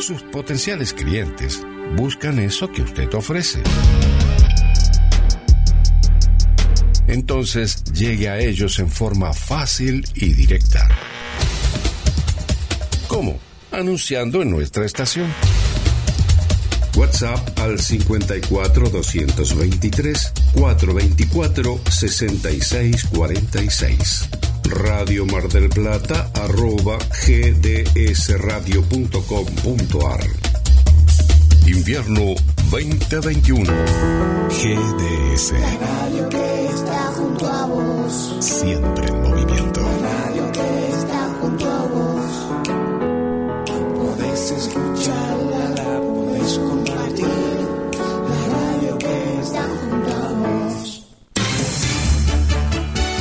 Sus potenciales clientes buscan eso que usted ofrece. Entonces llegue a ellos en forma fácil y directa. ¿Cómo? Anunciando en nuestra estación. WhatsApp al 54 223 424 6646. Radio Mar del Plata arroba gdsradio.com.ar Invierno 2021. GDS. La radio que está junto a vos. Siempre en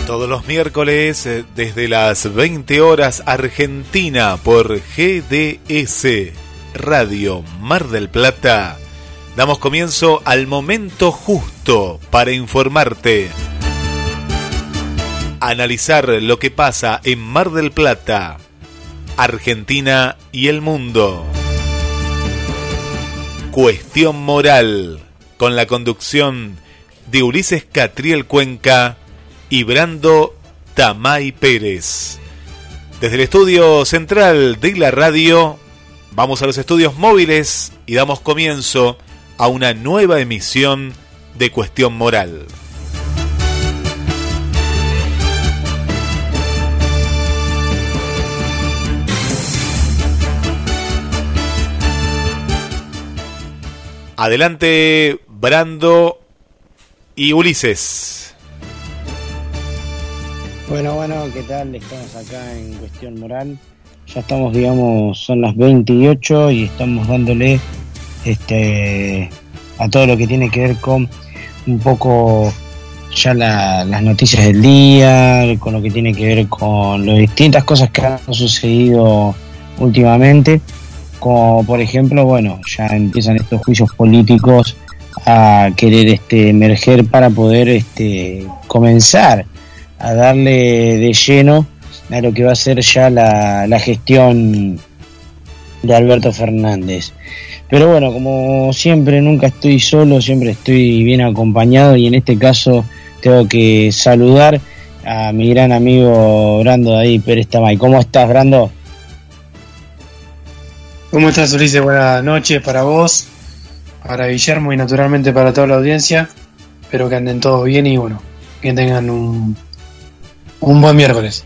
Todos los miércoles eh, desde las 20 horas Argentina por GDS Radio Mar del Plata. Damos comienzo al momento justo para informarte. Analizar lo que pasa en Mar del Plata, Argentina y el mundo. Cuestión moral con la conducción de Ulises Catriel Cuenca y Brando Tamay Pérez. Desde el estudio central de la radio, vamos a los estudios móviles y damos comienzo a una nueva emisión de Cuestión Moral. Adelante, Brando y Ulises. Bueno, bueno, ¿qué tal? Estamos acá en Cuestión Moral. Ya estamos, digamos, son las 28 y estamos dándole este a todo lo que tiene que ver con un poco ya la- las noticias del día, con lo que tiene que ver con las distintas cosas que han sucedido últimamente, como por ejemplo, bueno, ya empiezan estos juicios políticos a querer este emerger para poder este comenzar a darle de lleno a lo que va a ser ya la, la gestión de Alberto Fernández. Pero bueno, como siempre, nunca estoy solo, siempre estoy bien acompañado y en este caso tengo que saludar a mi gran amigo Brando David Pérez Tamay. ¿Cómo estás, Brando? ¿Cómo estás, Ulises? Buenas noches para vos, para Guillermo y naturalmente para toda la audiencia. Espero que anden todos bien y bueno, que tengan un, un buen miércoles.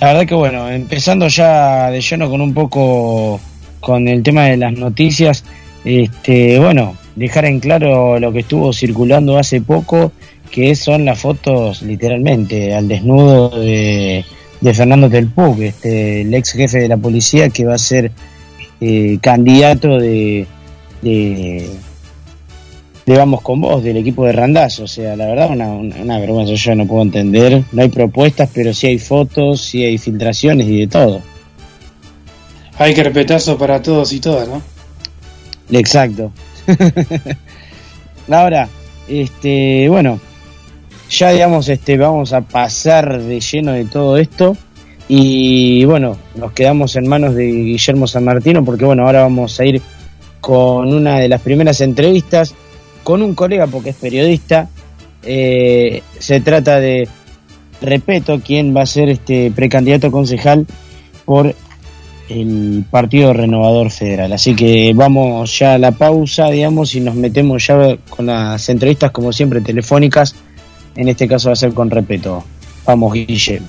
La verdad que bueno, empezando ya de lleno con un poco con el tema de las noticias, este, bueno, dejar en claro lo que estuvo circulando hace poco, que son las fotos literalmente al desnudo de, de Fernando Del Puc, este, el ex jefe de la policía que va a ser eh, candidato de, de, de Vamos con Vos, del equipo de Randazzo. O sea, la verdad, una, una, una vergüenza. Yo no puedo entender. No hay propuestas, pero sí hay fotos, sí hay filtraciones y de todo. Hay carpetazo para todos y todas, ¿no? Exacto. Ahora, este, bueno, ya digamos, este, vamos a pasar de lleno de todo esto y bueno, nos quedamos en manos de Guillermo San Martino porque bueno, ahora vamos a ir con una de las primeras entrevistas con un colega porque es periodista. Eh, se trata de Repeto, quien va a ser este precandidato concejal por el Partido Renovador Federal. Así que vamos ya a la pausa, digamos, y nos metemos ya con las entrevistas, como siempre, telefónicas. En este caso va a ser con Repeto. Vamos, Guille.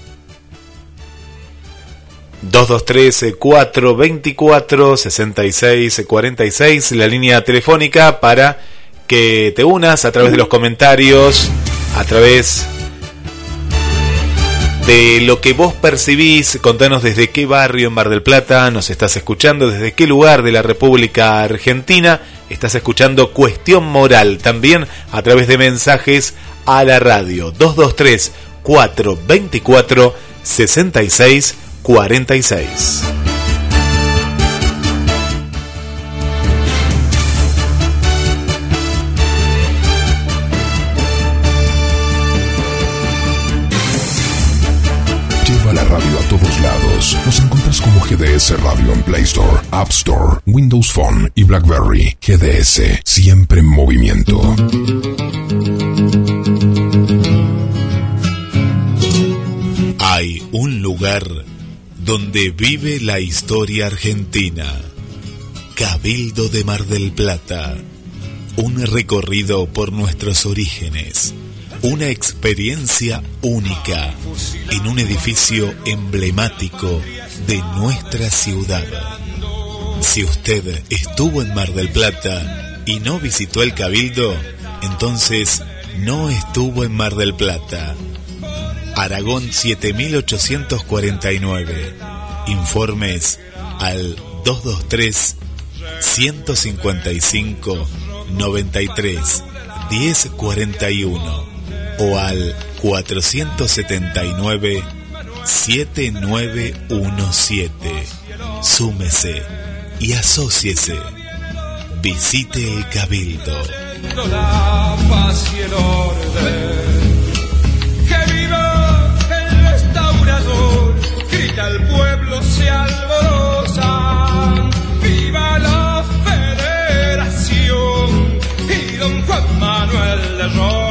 223-424-6646, la línea telefónica para que te unas a través de los comentarios, a través de lo que vos percibís. Contanos desde qué barrio en Mar del Plata nos estás escuchando, desde qué lugar de la República Argentina estás escuchando Cuestión Moral, también a través de mensajes a la radio 223 424 66 46. Nos encuentras como GDS Radio en Play Store, App Store, Windows Phone y BlackBerry. GDS, siempre en movimiento. Hay un lugar donde vive la historia argentina. Cabildo de Mar del Plata. Un recorrido por nuestros orígenes. Una experiencia única en un edificio emblemático de nuestra ciudad. Si usted estuvo en Mar del Plata y no visitó el Cabildo, entonces no estuvo en Mar del Plata. Aragón 7849. Informes al 223 155 93 1041 o al 479 7917. Súmese y asóciese. Visite el Cabildo. La paz y el orden. Que viva el restaurador. Grita el pueblo, se alborosa. Viva la federación. Y don Juan Manuel de.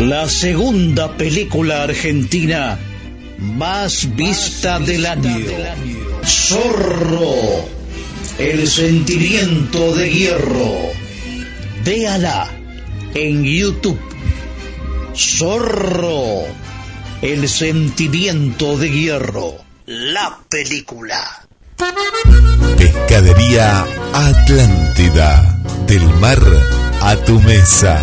La segunda película argentina más vista del año. Zorro, el sentimiento de hierro. Véala en YouTube. Zorro, el sentimiento de hierro. La película. Pescadería Atlántida. Del mar a tu mesa.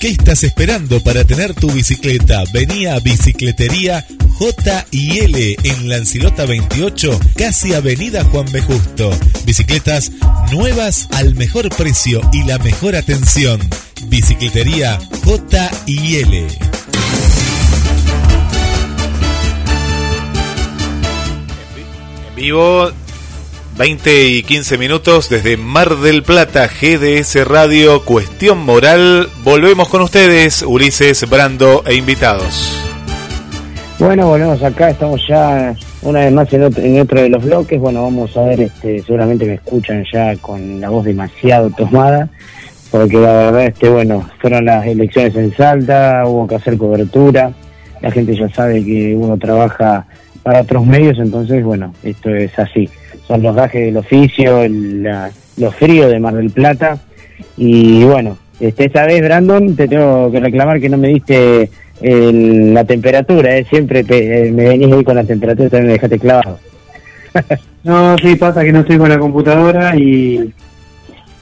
¿Qué estás esperando para tener tu bicicleta? Venía a Bicicletería J&L en Lancilota 28, casi Avenida Juan B. Justo. Bicicletas nuevas al mejor precio y la mejor atención. Bicicletería J&L. En vivo 20 y 15 minutos desde Mar del Plata, GDS Radio, Cuestión Moral. Volvemos con ustedes, Ulises, Brando e invitados. Bueno, volvemos acá, estamos ya una vez más en otro, de los bloques. Bueno, vamos a ver, este, seguramente me escuchan ya con la voz demasiado tomada, porque la verdad, este, bueno, fueron las elecciones en Salta, hubo que hacer cobertura, la gente ya sabe que uno trabaja para otros medios, entonces, bueno, esto es así. Los gajes del oficio, el, la- lo frío de Mar del Plata, y bueno, este, esta vez, Brandon, te tengo que reclamar que no me diste el- la temperatura, ¿eh? siempre te- eh, me venís ahí con la temperatura, también me dejaste clavado. No, sí, pasa que no estoy con la computadora y,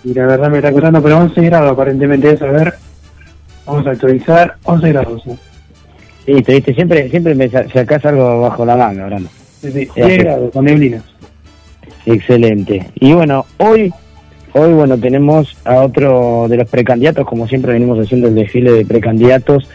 y la verdad me está costando, pero 11 grados aparentemente es, a ver, vamos a actualizar, 11 grados. ¿sí? Listo, viste, siempre, siempre me sa- sacás algo bajo la manga, Brandon. Sí, sí, Ya 10 sé. grados con neblina. Excelente. Y bueno, hoy, hoy bueno, tenemos a otro de los precandidatos, como siempre venimos haciendo el desfile de precandidatos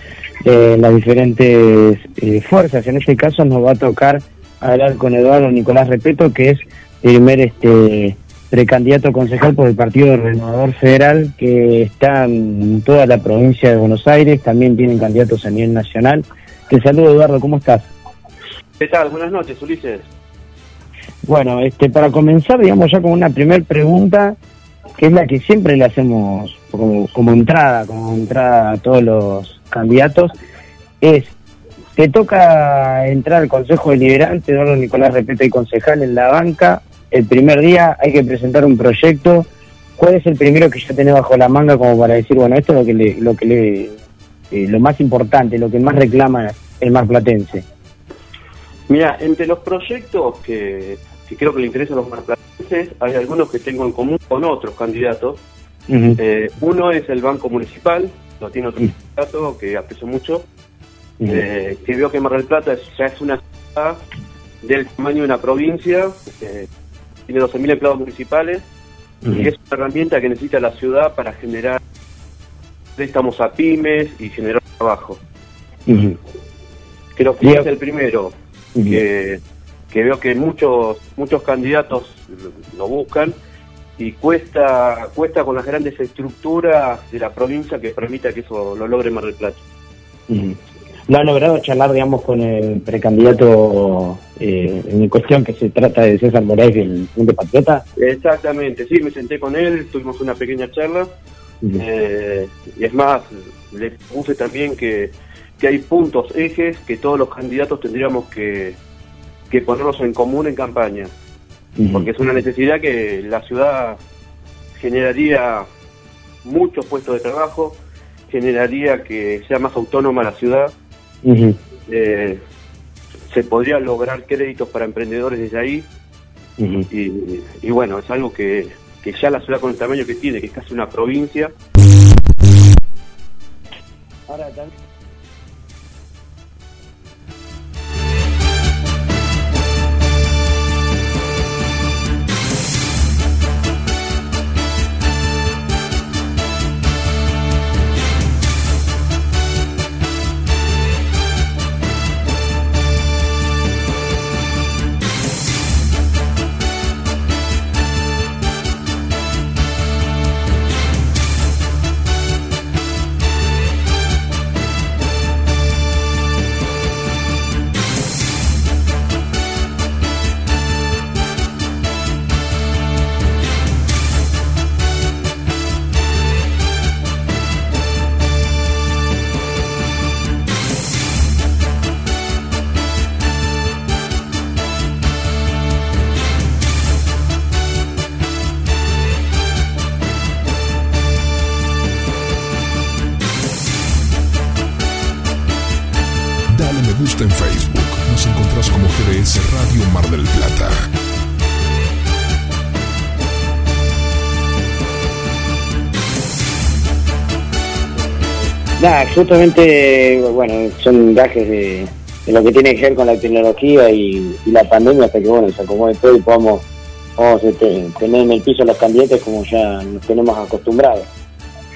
de las diferentes eh, fuerzas. En este caso nos va a tocar hablar con Eduardo Nicolás Repeto, que es primer este precandidato concejal por el Partido Renovador Federal, que está en toda la provincia de Buenos Aires, también tienen candidatos a nivel nacional. Te saludo Eduardo, ¿cómo estás? ¿Qué tal? Buenas noches, Ulises. Bueno, este, para comenzar, digamos ya con una primer pregunta, que es la que siempre le hacemos como, como entrada, como entrada a todos los candidatos, es te toca entrar al Consejo Deliberante, don Nicolás Repete y concejal en la banca. El primer día hay que presentar un proyecto. ¿Cuál es el primero que ya tenés bajo la manga como para decir, bueno, esto es lo que le, lo que le, eh, lo más importante, lo que más reclama el marplatense? Mira, entre los proyectos que, que creo que le interesan a los marplatenses, hay algunos que tengo en común con otros candidatos. Eh, uno es el Banco Municipal, lo tiene otro candidato que aprecio mucho, eh, que veo que Mar del Plata es- ya es una ciudad del tamaño de una provincia, eh, tiene 12.000 empleados municipales y es una herramienta que necesita la ciudad para generar préstamos a pymes y generar trabajo. Creo que es el primero que, que veo que muchos muchos candidatos lo- buscan y cuesta cuesta con las grandes estructuras de la provincia que permita que eso lo logre Mar del Plata. ¿No han logrado charlar, digamos, con el precandidato eh, en cuestión que se trata de César Moraes del Frente Patriota? Exactamente, sí, me senté con él, tuvimos una pequeña charla eh, y es más, le puse también que, que hay puntos, ejes que todos los candidatos tendríamos que, que ponerlos en común en campaña. porque es una necesidad que la ciudad generaría muchos puestos de trabajo, generaría que sea más autónoma la ciudad, eh, se podría lograr créditos para emprendedores desde ahí. Y, y bueno, es algo que, que ya la ciudad con el tamaño que tiene, que es casi una provincia, Ahora también. Justamente, bueno, son gajes de, de lo que tiene que ver con la tecnología y, y la pandemia hasta que, bueno, se acomode todo y podamos, podamos, este, tener en el piso los candidatos como ya nos tenemos acostumbrados.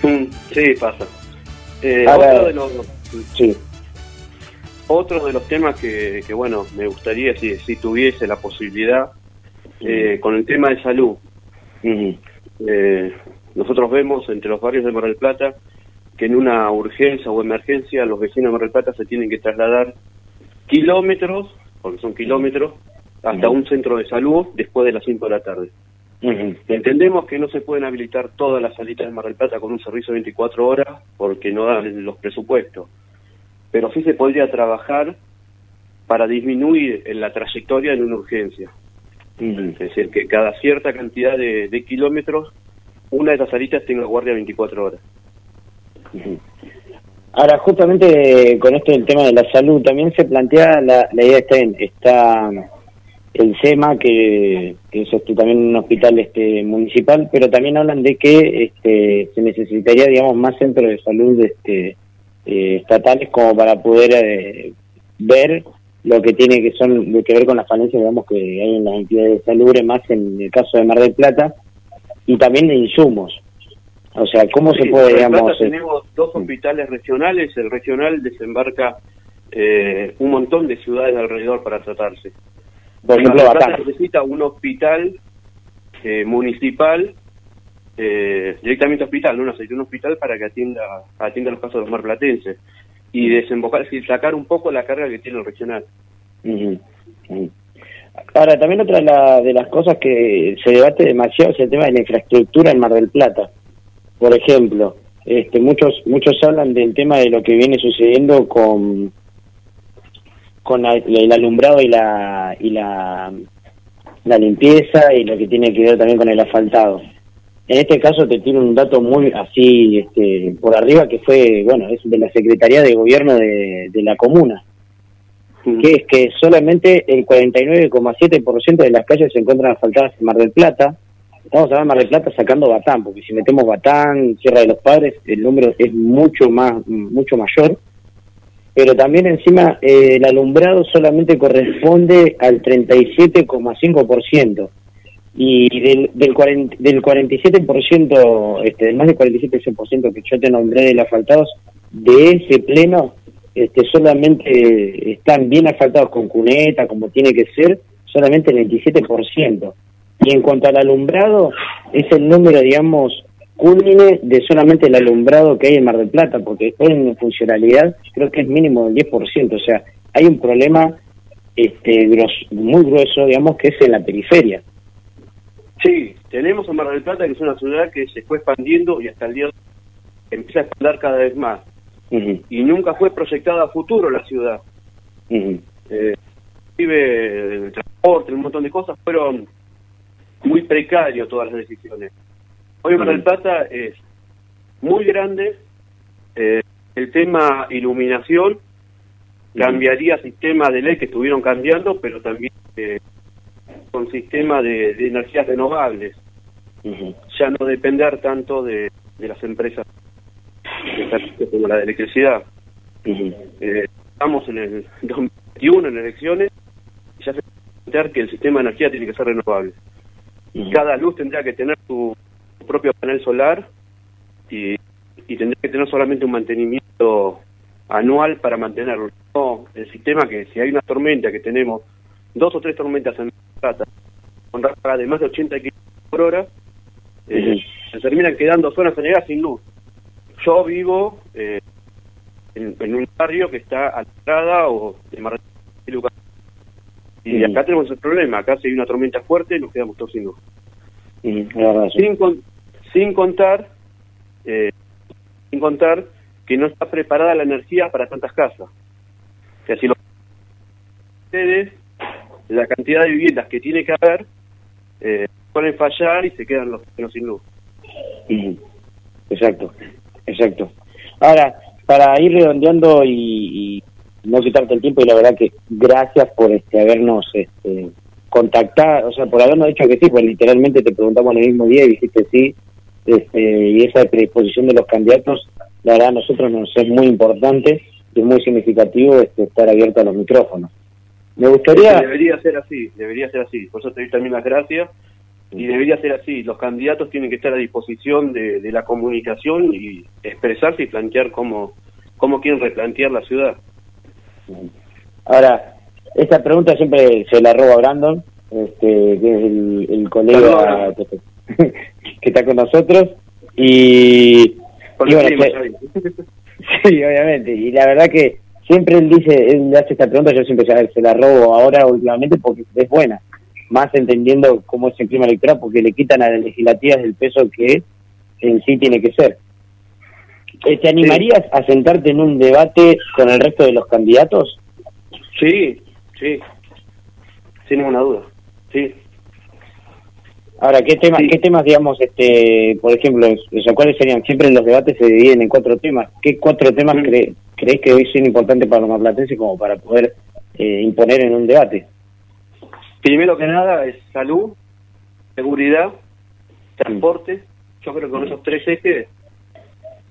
Mm, sí, pasa. Eh, Ahora- otro, de los, Sí. otro de los temas que, que, bueno, me gustaría si, si tuviese la posibilidad, eh, con el tema de salud. Eh, nosotros vemos entre los barrios de Mar del Plata que en una urgencia o emergencia los vecinos de Mar del Plata se tienen que trasladar kilómetros, porque son kilómetros, hasta un centro de salud después de las 5 de la tarde. Entendemos que no se pueden habilitar todas las salitas de Mar del Plata con un servicio de 24 horas porque no dan los presupuestos, pero sí se podría trabajar para disminuir en la trayectoria en una urgencia. Es decir, que cada cierta cantidad de, de kilómetros, una de estas salitas tenga guardia 24 horas. Ahora, justamente con esto del tema de la salud, también se plantea la, la idea está, en, está el SEMA, que, que es este, también un hospital este municipal, pero también hablan de que este, se necesitaría, digamos, más centros de salud este, eh, estatales como para poder eh, ver lo que tiene que son de que ver con las falencias, digamos, que hay en las entidades de salud, más en el caso de Mar del Plata, y también de insumos. O sea, ¿cómo se puede, digamos... Plata tenemos dos hospitales regionales, el regional desembarca eh, un montón de ciudades alrededor para tratarse. Por ejemplo, Mar Plata necesita un hospital eh, municipal, eh, directamente hospital, no necesita un hospital para que atienda atienda los casos de los marplatenses y desembocar, es decir, sacar un poco la carga que tiene el regional. Ujú. Ahora, también otra de, la- de las cosas que se debate demasiado es el tema de la infraestructura en Mar del Plata. Por ejemplo, este, muchos muchos hablan del tema de lo que viene sucediendo con con la- el alumbrado y la y la, la limpieza y lo que tiene que ver también con el asfaltado. En este caso te tiro un dato muy así este, por arriba que fue, bueno, es de la Secretaría de Gobierno de, de la comuna, que es que solamente el 49,7% de las calles se encuentran asfaltadas en Mar del Plata. Estamos hablando de Mar del Plata sacando Batán, porque si metemos Batán, Sierra de los Padres, el número es mucho más mucho mayor. Pero también encima eh, el alumbrado solamente corresponde al 37,5% y del, del, 40, del 47%, este, más del 47% que yo te nombré de los asfaltados, de ese pleno, este, solamente están bien asfaltados con cuneta, como tiene que ser, solamente el 27%. Y en cuanto al alumbrado, es el número, digamos, culmine de solamente el alumbrado que hay en Mar del Plata, porque después en funcionalidad creo que es mínimo del 10%, o sea, hay un problema este, gros- muy grueso, digamos, que es en la periferia. Sí, tenemos a Mar del Plata, que es una ciudad que se fue expandiendo y hasta el día de hoy empieza a expandir cada vez más. Y nunca fue proyectada a futuro la ciudad. ujú, Eh, inclusive el transporte, un montón de cosas, fueron muy precarios todas las decisiones. Hoy Mar del Plata es muy grande, eh, el tema iluminación cambiaría sistemas de ley que estuvieron cambiando, pero también eh, con sistema de, de energías renovables, ya no depender tanto de, de las empresas como la de electricidad. Eh, estamos en el 2021 en elecciones y ya se puede plantear que el sistema de energía tiene que ser renovable. Ujú. Cada luz tendría que tener su, su propio panel solar y, y tendría que tener solamente un mantenimiento anual para mantenerlo. No, el sistema que si hay una tormenta, que tenemos dos o tres tormentas en Plata, con ráfagas de más de 80 kilómetros por hora, eh, se terminan quedando zonas sonegadas sin luz. Yo vivo eh, en, en un barrio que está a la entrada o de Mar del Plata, y acá tenemos el problema, acá si hay una tormenta fuerte nos quedamos todos sin luz. Verdad, sí. Sin, con- sin contar eh, sin contar que no está preparada la energía para tantas casas. Que si lo ustedes, la cantidad de viviendas que tiene que haber, eh, pueden fallar y se quedan los vecinos sin luz. Exacto, exacto. Ahora, para ir redondeando y no quitarte el tiempo, y la verdad que gracias por este habernos este, contactado, o sea, por habernos dicho que sí, pues literalmente te preguntamos en el mismo día y dijiste sí, este, y esa predisposición de los candidatos, la verdad a nosotros nos es muy importante y es muy significativo este, estar abierto a los micrófonos. Me gustaría... Debería ser así, debería ser así. Por eso te doy también las gracias. Y debería ser así. Los candidatos tienen que estar a disposición de, de la comunicación y expresarse y plantear cómo, cómo quieren replantear la ciudad. Ahora, esta pregunta siempre se la roba Brandon, este, que es el, el colega que, que está con nosotros. Y, bueno, se- sí, obviamente. Y la verdad que siempre él dice, él hace esta pregunta, yo siempre se, se la robo ahora últimamente porque es buena. Más entendiendo cómo es el clima electoral, porque le quitan a las legislativas el peso que en sí tiene que ser. Eh, ¿Te animarías a sentarte en un debate con el resto de los candidatos? Sí, sí. Sin ninguna duda. Sí. Ahora, ¿qué temas, Sí. qué temas digamos, este, por ejemplo, cuáles serían? Siempre los debates se dividen en cuatro temas. ¿Qué cuatro temas Mm. cre- crees que hoy son importantes para los maplatenses como para poder eh, imponer en un debate? Primero que nada es salud, seguridad, transporte. Yo creo que con esos tres ejes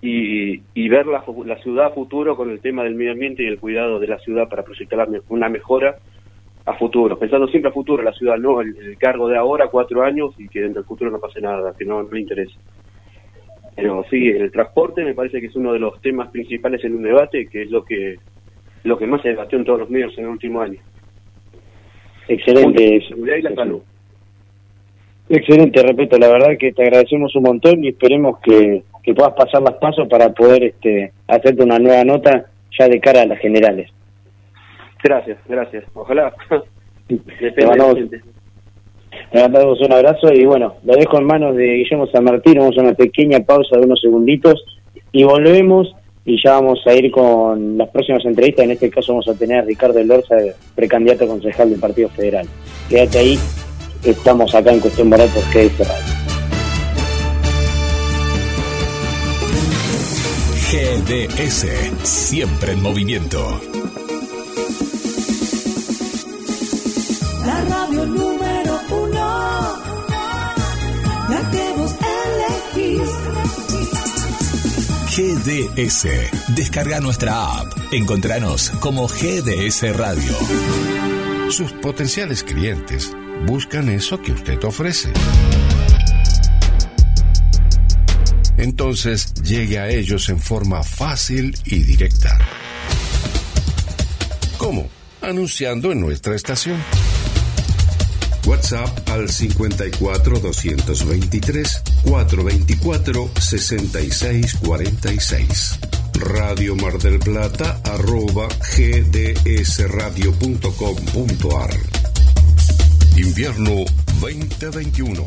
y, y ver la, la ciudad a futuro con el tema del medio ambiente y el cuidado de la ciudad para proyectar una mejora a futuro. Pensando siempre a futuro la ciudad, no el, el cargo de ahora, cuatro años, y que dentro del futuro no pase nada, que no, no le interese. Pero sí, el transporte me parece que es uno de los temas principales en un debate, que es lo que lo que más se debatió en todos los medios en el último año. Excelente. La seguridad y la salud. Excelente, repito, la verdad que te agradecemos un montón y esperemos que, que puedas pasar los pasos para poder este, hacerte una nueva nota ya de cara a las generales. Gracias, gracias. Ojalá. Te Depende de mandamos, te mandamos un abrazo y bueno, lo dejo en manos de Guillermo San Martín, vamos a una pequeña pausa de unos segunditos y volvemos y ya vamos a ir con las próximas entrevistas. En este caso vamos a tener a Ricardo Lorza, precandidato concejal del Partido Federal. Quédate ahí, estamos acá en Cuestión Moral por GDS GDS, siempre en movimiento. La radio número uno, la que vos elegís. GDS. Descarga nuestra app. Encontranos como GDS Radio. Sus potenciales clientes buscan eso que usted ofrece. Entonces llegue a ellos en forma fácil y directa. ¿Cómo? Anunciando en nuestra estación. WhatsApp al 54 223 424 6646. Radio Mar del Plata arroba gdsradio.com.ar. Invierno 2021.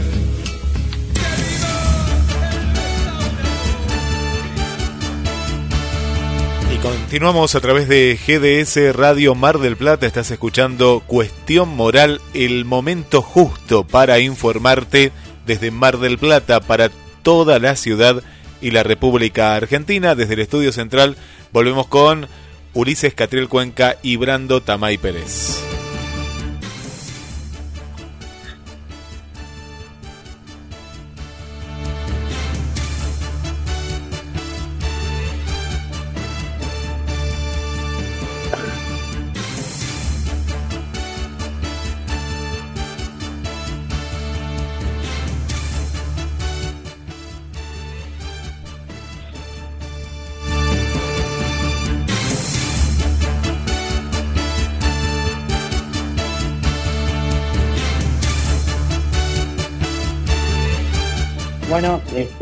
Continuamos a través de GDS Radio Mar del Plata. Estás escuchando Cuestión Moral, el momento justo para informarte desde Mar del Plata para toda la ciudad y la República Argentina. Desde el estudio central volvemos con Ulises Catriel Cuenca y Brando Tamay Pérez.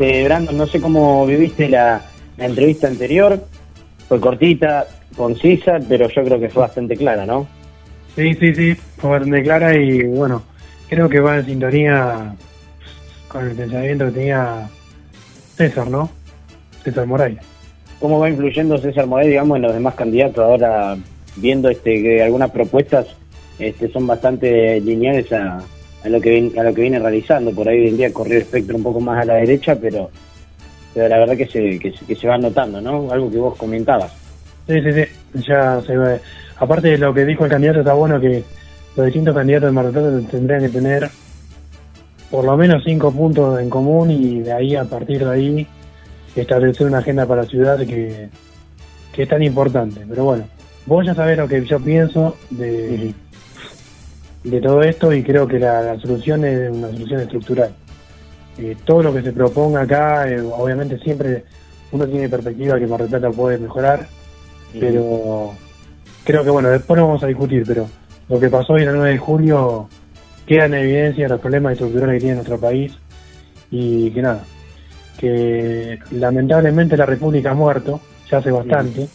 Este, Brandon, no sé cómo viviste la, la entrevista anterior. Fue cortita, concisa, pero yo creo que fue bastante clara, ¿no? Sí, sí, sí, fue bastante clara y bueno, creo que va en sintonía con el pensamiento que tenía César, ¿no? César Moray. ¿Cómo va influyendo César Morel, digamos, en los demás candidatos ahora, viendo este que algunas propuestas este, son bastante lineales a, a lo que a lo que viene realizando? Por ahí hoy en día corrió el espectro un poco más a la derecha, pero, pero la verdad que se, que, se- que se va notando, ¿no? Algo que vos comentabas. Sí, sí, sí, ya se ve. Aparte de lo que dijo el candidato, está bueno que los distintos candidatos de Mar del Plata tendrían que tener por lo menos cinco puntos en común y de ahí, a partir de ahí, establecer una agenda para la ciudad que, que es tan importante. Pero bueno, vos ya sabés lo que yo pienso de, de todo esto y creo que la, la solución es una solución estructural. Eh, todo lo que se proponga acá, eh, obviamente siempre uno tiene perspectiva que Mar del Plata puede mejorar, pero creo que bueno, después lo vamos a discutir, pero lo que pasó hoy el 9 de julio queda en evidencia los problemas estructurales que tiene nuestro país y que nada, que lamentablemente la República ha muerto, ya hace bastante,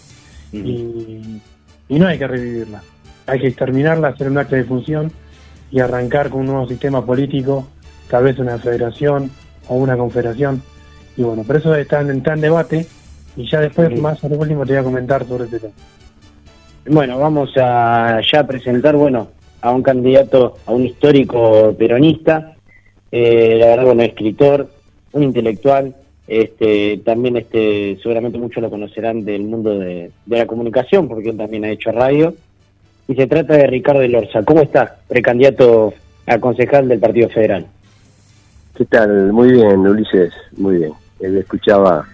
y, y no hay que revivirla, hay que exterminarla, hacer un acto de función y arrancar con un nuevo sistema político, tal vez una federación o una confederación, y bueno, por eso está en, está en debate y ya después Sí. más al último te voy a comentar sobre este tema. Bueno, vamos a ya presentar, bueno, a un candidato, a un histórico peronista, eh, la verdad, bueno, escritor, un intelectual, este, también este, seguramente muchos lo conocerán del mundo de, de la comunicación, porque él también ha hecho radio. Y se trata de Ricardo Elorza. ¿Cómo está, precandidato a concejal del Partido Federal? ¿Qué tal? Muy bien, Ulises, muy bien. Él escuchaba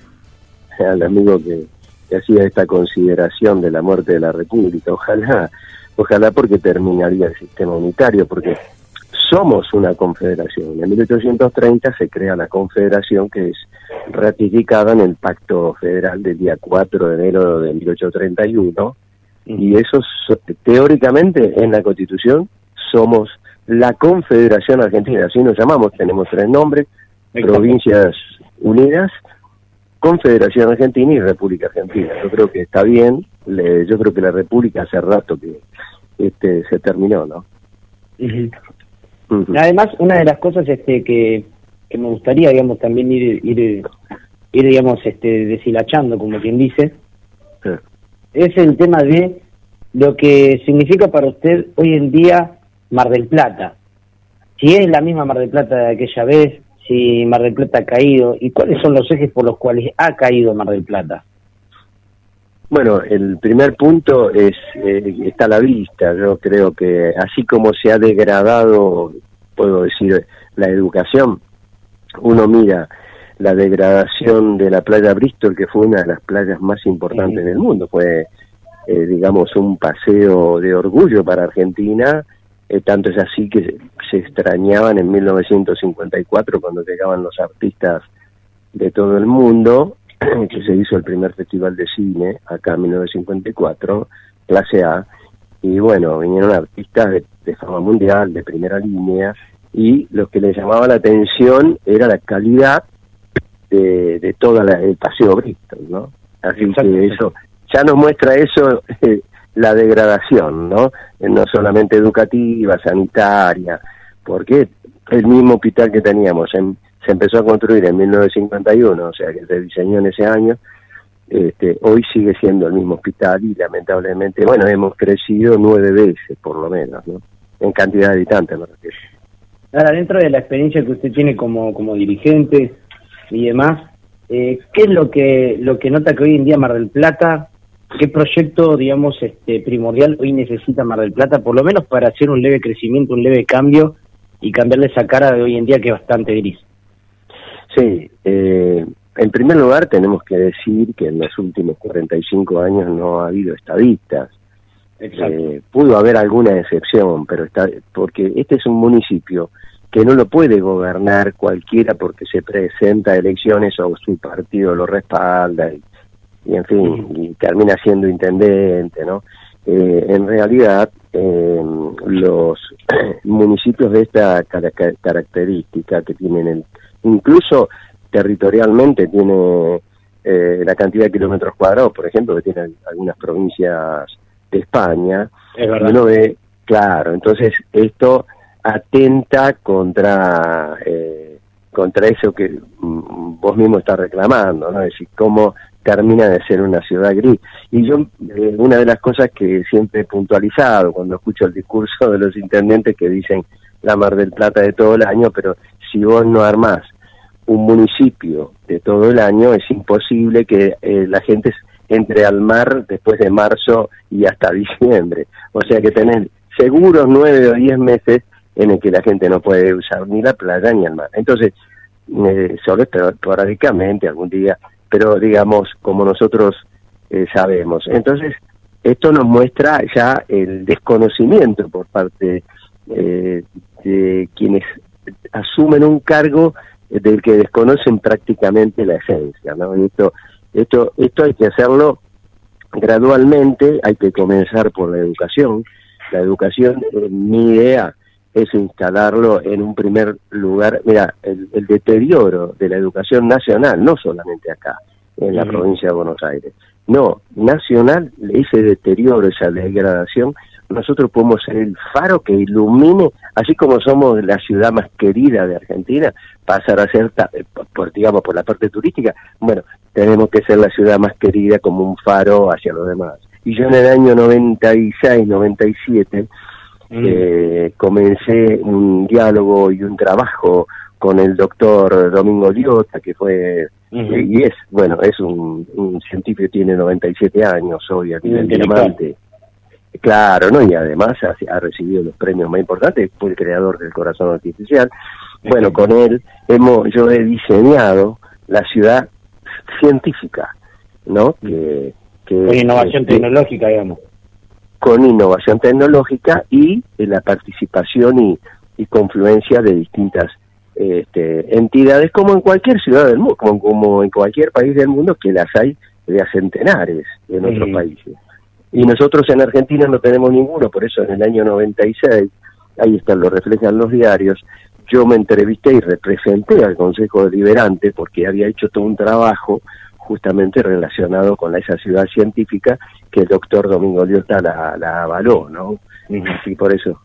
al amigo que, que hacía esta consideración de la muerte de la República. Ojalá, ojalá porque terminaría el sistema unitario, porque somos una confederación. En 1830 se crea la confederación que es ratificada en el Pacto Federal del día 4 de enero de 1831 y eso es- teóricamente en la Constitución somos la Confederación Argentina, así nos llamamos, tenemos tres nombres, Provincias Unidas, Confederación Argentina y República Argentina. Yo creo que está bien, le- yo creo que la República hace rato que este se terminó, ¿no? Además, una de las cosas este, que, que me gustaría, digamos, también ir, ir, ir digamos, este, deshilachando, como quien dice, es el tema de lo que significa para usted hoy en día Mar del Plata. Si es la misma Mar del Plata de aquella vez, si Mar del Plata ha caído, y cuáles son los ejes por los cuales ha caído Mar del Plata. Bueno, el primer punto es eh, está a la vista. Yo creo que así como se ha degradado, puedo decir, la educación, uno mira la degradación de la playa Bristol, que fue una de las playas más importantes del mundo, fue, eh, digamos, un paseo de orgullo para Argentina. eh, tanto es así que se, se extrañaban en 1954 cuando llegaban los artistas de todo el mundo, que se hizo el primer festival de cine acá en 1954, clase A, y bueno, vinieron artistas de, de fama mundial, de primera línea, y lo que les llamaba la atención era la calidad de, de todo el paseo Bristol, ¿no? Así que eso, ya nos muestra eso, eh, la degradación, ¿no? Eh, No solamente educativa, sanitaria, porque el mismo hospital que teníamos en- se empezó a construir en 1951, o sea que se diseñó en ese año, este, hoy sigue siendo el mismo hospital y lamentablemente, bueno, hemos crecido nueve veces por lo menos, ¿no? En cantidad de habitantes, me refiero. Ahora, dentro de la experiencia que usted tiene como, como dirigente y demás, eh, ¿qué es lo que, lo que nota que hoy en día Mar del Plata, qué proyecto, digamos, este, primordial hoy necesita Mar del Plata, por lo menos para hacer un leve crecimiento, un leve cambio y cambiarle esa cara de hoy en día que es bastante gris? Sí, eh, en primer lugar tenemos que decir que en los últimos 45 años no ha habido estadistas. Eh, pudo haber alguna excepción, pero está, porque este es un municipio que no lo puede gobernar cualquiera porque se presenta a elecciones o su partido lo respalda y, y en fin, y termina siendo intendente, ¿no? Eh, en realidad, eh, los municipios de esta cara- ca- característica que tienen el, incluso territorialmente tiene eh, la cantidad de kilómetros cuadrados, por ejemplo, que tienen algunas provincias de España, Es y verdad. uno ve, claro, entonces esto atenta contra eh, contra eso que mm, vos mismo estás reclamando, ¿no? Es decir, cómo termina de ser una ciudad gris. Y yo, eh, una de las cosas que siempre he puntualizado cuando escucho el discurso de los intendentes que dicen la Mar del Plata de todo el año, pero si vos no armás un municipio de todo el año, es imposible que eh, la gente entre al mar después de marzo y hasta diciembre. O sea que tenés seguros nueve o diez meses en el que la gente no puede usar ni la playa ni el mar. Entonces, eh, solo esporádicamente algún día, pero digamos, como nosotros eh, sabemos. Entonces, esto nos muestra ya el desconocimiento por parte eh, de quienes asumen un cargo del que desconocen prácticamente la esencia, ¿no? Esto, esto, esto hay que hacerlo gradualmente, hay que comenzar por la educación. La educación, eh, mi idea es instalarlo en un primer lugar. Mira, el, el deterioro de la educación nacional, no solamente acá, en la provincia de Buenos Aires, no, nacional, ese deterioro, esa degradación, nosotros podemos ser el faro que ilumine, así como somos la ciudad más querida de Argentina, pasar a ser, ta- eh, por, digamos, por la parte turística, bueno, tenemos que ser la ciudad más querida como un faro hacia los demás. Y yo en el año 96, 97, eh, comencé un diálogo y un trabajo con el doctor Domingo Liota, que fue, y es, bueno, es un, un científico, tiene 97 años hoy aquí en. Diamante. Claro, ¿no? Y además ha, ha recibido los premios más importantes, fue el creador del corazón artificial. Bueno, con él hemos, yo he diseñado la ciudad científica, ¿no? Que, que Con innovación que- tecnológica, digamos. Con innovación tecnológica y eh, la participación y, y confluencia de distintas este, entidades, como en cualquier ciudad del mundo, como, como en cualquier país del mundo, que las hay de a centenares en otros países. Y nosotros en Argentina no tenemos ninguno, por eso en el año 96, ahí están, lo reflejan los diarios, yo me entrevisté y representé al Consejo Deliberante porque había hecho todo un trabajo justamente relacionado con esa ciudad científica que el doctor Domingo Liota la, la avaló, ¿no? Y por eso,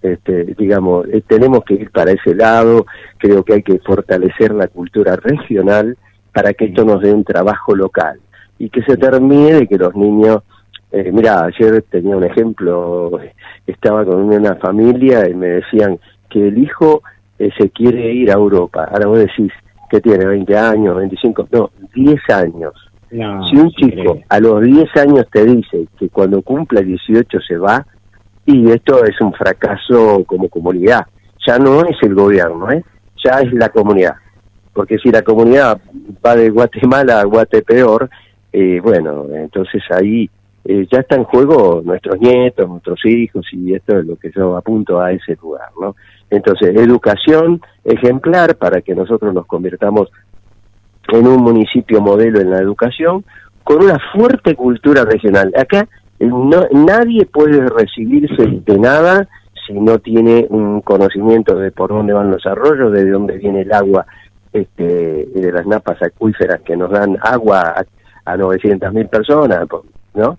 este, digamos, eh, tenemos que ir para ese lado, creo que hay que fortalecer la cultura regional para que esto nos dé un trabajo local y que se termine de que los niños, eh, mira, ayer tenía un ejemplo, estaba con una familia y me decían que el hijo eh, se quiere ir a Europa, ahora vos decís que tiene 20 años, 25, no, 10 años. No, si un chico a los 10 años te dice que cuando cumpla 18 se va, y esto es un fracaso como comunidad. Ya no es el gobierno, ¿eh? ya es la comunidad. Porque si la comunidad va de Guatemala a Guatepeor, eh, bueno, entonces ahí eh, ya está en juego nuestros nietos, nuestros hijos, y esto es lo que yo apunto a ese lugar, ¿no? Entonces, educación ejemplar para que nosotros nos convirtamos en un municipio modelo en la educación, con una fuerte cultura regional. Acá eh, no, nadie puede recibirse de nada si no tiene un conocimiento de por dónde van los arroyos, de dónde viene el agua este, de las napas acuíferas que nos dan agua a, a 900.000 personas, ¿no?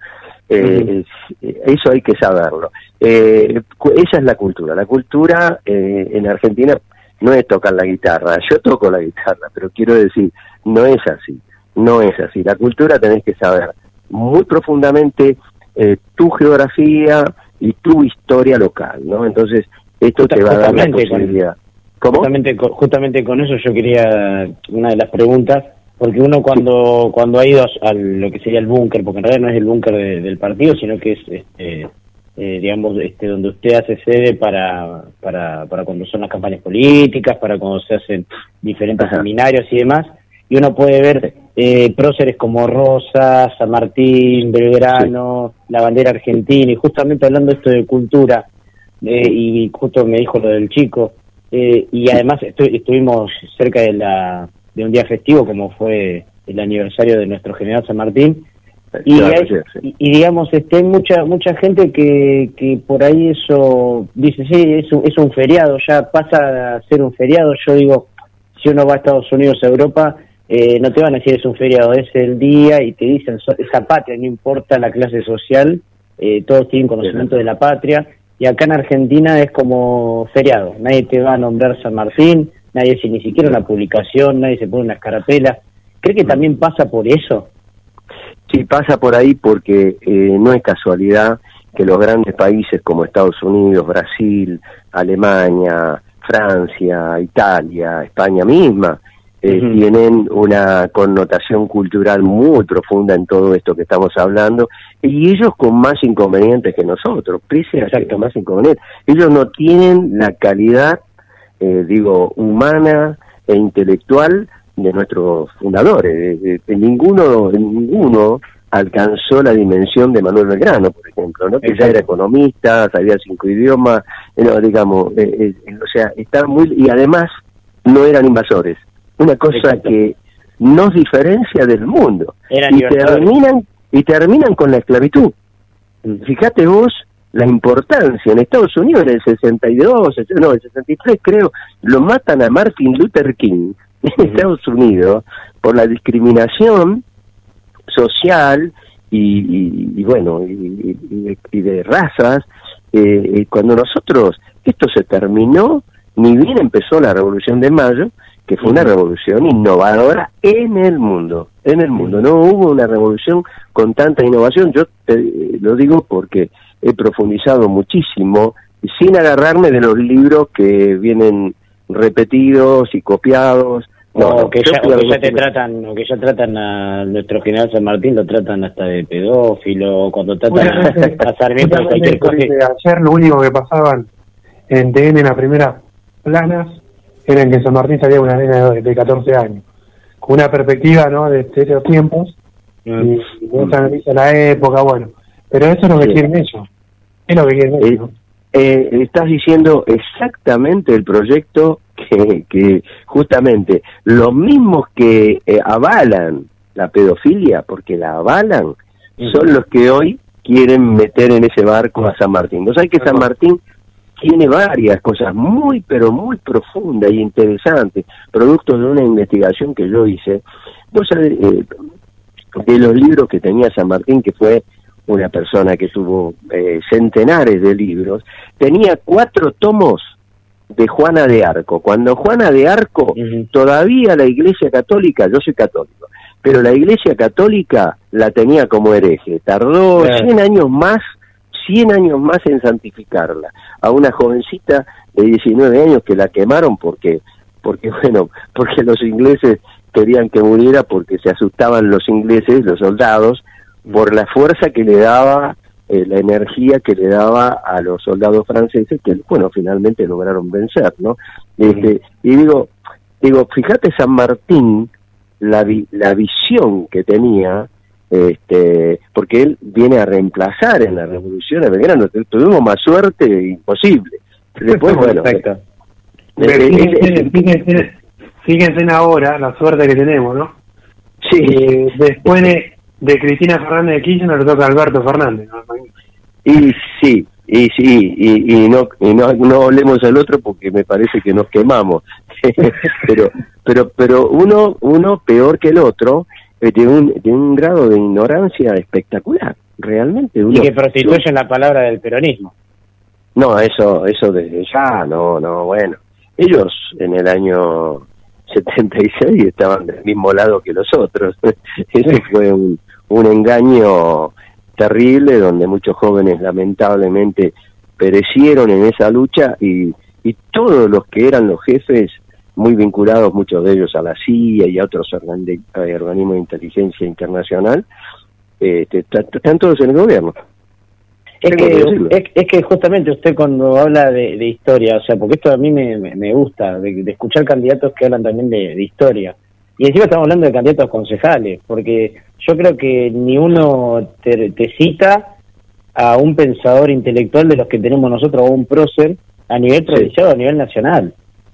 Eh, es- eso hay que saberlo. Eh, esa es la cultura. La cultura eh, en Argentina no es tocar la guitarra. Yo toco la guitarra, pero quiero decir, no es así. No es así. La cultura tenés que saber muy profundamente eh, tu geografía y tu historia local, ¿no? Entonces, esto te va a dar la con- posibilidad. ¿Cómo? Justamente, con- justamente con eso yo quería una de las preguntas, porque uno cuando cuando ha ido a, lo que sería el búnker, porque en realidad no es el búnker de- del partido, sino que es, este, eh, digamos, este, donde usted hace sede para, para, para cuando son las campañas políticas, para cuando se hacen diferentes seminarios y demás, y uno puede ver eh, próceres como Rosa, San Martín, Belgrano, la bandera argentina, y justamente hablando esto de cultura, eh, y justo me dijo lo del chico, eh, y además estu- estuvimos cerca de, la, de un día festivo como fue el aniversario de nuestro general San Martín, y, Claro, hay- sí, sí. y- y digamos, este, hay mucha mucha gente que, que por ahí eso dice, sí, es un, es un feriado, ya pasa a ser un feriado. Yo digo, si uno va a Estados Unidos, a Europa, eh, no te van a decir es un feriado, es el día y te dicen so- esa patria, no importa la clase social, eh, todos tienen conocimiento de la patria. Y acá en Argentina es como feriado, nadie te va a nombrar San Martín, nadie hace ni siquiera una publicación, nadie se pone una escarapela. ¿Cree que también pasa por eso? Sí, pasa por ahí porque eh, no es casualidad que los grandes países como Estados Unidos, Brasil, Alemania, Francia, Italia, España misma, eh, tienen una connotación cultural muy profunda en todo esto que estamos hablando, y ellos con más inconvenientes que nosotros, pese a que más inconvenientes. Ellos no tienen la calidad, eh, digo, humana e intelectual de nuestros fundadores. De- de ninguno, ninguno alcanzó la dimensión de Manuel Belgrano, por ejemplo, ¿no? que ya era economista, sabía cinco idiomas, eh, no, digamos, eh, eh, o sea, está muy y además no eran invasores. Una cosa Exacto. que nos diferencia del mundo. Eran y terminan y terminan con la esclavitud. Fíjate vos la importancia. En Estados Unidos en el 62, no, el 63 creo, lo matan a Martin Luther King en Estados Unidos por la discriminación social y, y- y bueno, y, y- de, y de razas. eh, eh, cuando nosotros, esto se terminó, ni bien empezó la Revolución de Mayo, que fue una revolución innovadora en el mundo, en el mundo. No hubo una revolución con tanta innovación. Yo te- lo digo porque he profundizado muchísimo, sin agarrarme de los libros que vienen repetidos y copiados. No, o que ya, o que te tratan, o que ya tratan a nuestro general San Martín, lo tratan hasta de pedófilo, cuando tratan Justamente- a Sarmiento de cualquier cosa. Ayer lo único que pasaban en TN en las primeras planas era en que San Martín salía una nena de, de 14 años, con una perspectiva ¿no? de, de esos tiempos, y, y vos analizas la época, bueno, pero eso es lo que Sí. quieren ellos, es lo que quieren ellos. ¿no? Eh, estás diciendo exactamente el proyecto que, que justamente los mismos que eh, avalan la pedofilia, porque la avalan, son los que hoy quieren meter en ese barco a San Martín. Vos sabés que San Martín tiene varias cosas muy, pero muy profundas y interesantes, producto de una investigación que yo hice. Vos sabés, eh, de los libros que tenía San Martín, que fue una persona que tuvo eh, centenares de libros, tenía cuatro tomos de Juana de Arco. Cuando Juana de Arco, todavía la Iglesia Católica, yo soy católico, pero la Iglesia Católica la tenía como hereje. Tardó Claro. 100 años más, 100 años más en santificarla. A una jovencita de 19 años que la quemaron porque, porque bueno, porque los ingleses querían que muriera porque se asustaban los ingleses, los soldados, por la fuerza que le daba, eh, la energía que le daba a los soldados franceses, que bueno, finalmente lograron vencer, ¿no? Este, y digo, digo, fíjate San Martín, la, vi- la visión que tenía, este, porque él viene a reemplazar en la revolución de Belgrano, Tu- tuvimos más suerte imposible. Después, bueno, Perfecto. eh, Fíjense, eh, fíjense, fíjense ahora la suerte que tenemos, ¿no? Sí. Eh, después de, de Cristina Fernández de Kirchner le toca a Alberto Fernández. ¿no? Y sí, y sí, y, y no y no, no hablemos al otro porque me parece que nos quemamos. pero pero pero uno uno peor que el otro eh, de un de un grado de ignorancia espectacular, realmente. Y que prostituyen la palabra del peronismo. no, eso eso desde ya, no, no, bueno. Ellos en el año 76 estaban del mismo lado que los otros. Ese fue un, un engaño terrible donde muchos jóvenes lamentablemente perecieron en esa lucha y, y todos los que eran los jefes, muy vinculados muchos de ellos a la CIA y a otros organ- de- eh, organismos de inteligencia internacional, este, están todos en el gobierno. Es que, es, es que justamente usted cuando habla de, de historia, o sea, porque esto a mí me, me, me gusta, de, de escuchar candidatos que hablan también de, de historia. Y encima estamos hablando de candidatos concejales, porque yo creo que ni uno te, te cita a un pensador intelectual de los que tenemos nosotros, o un prócer, a nivel provincial o a nivel nacional.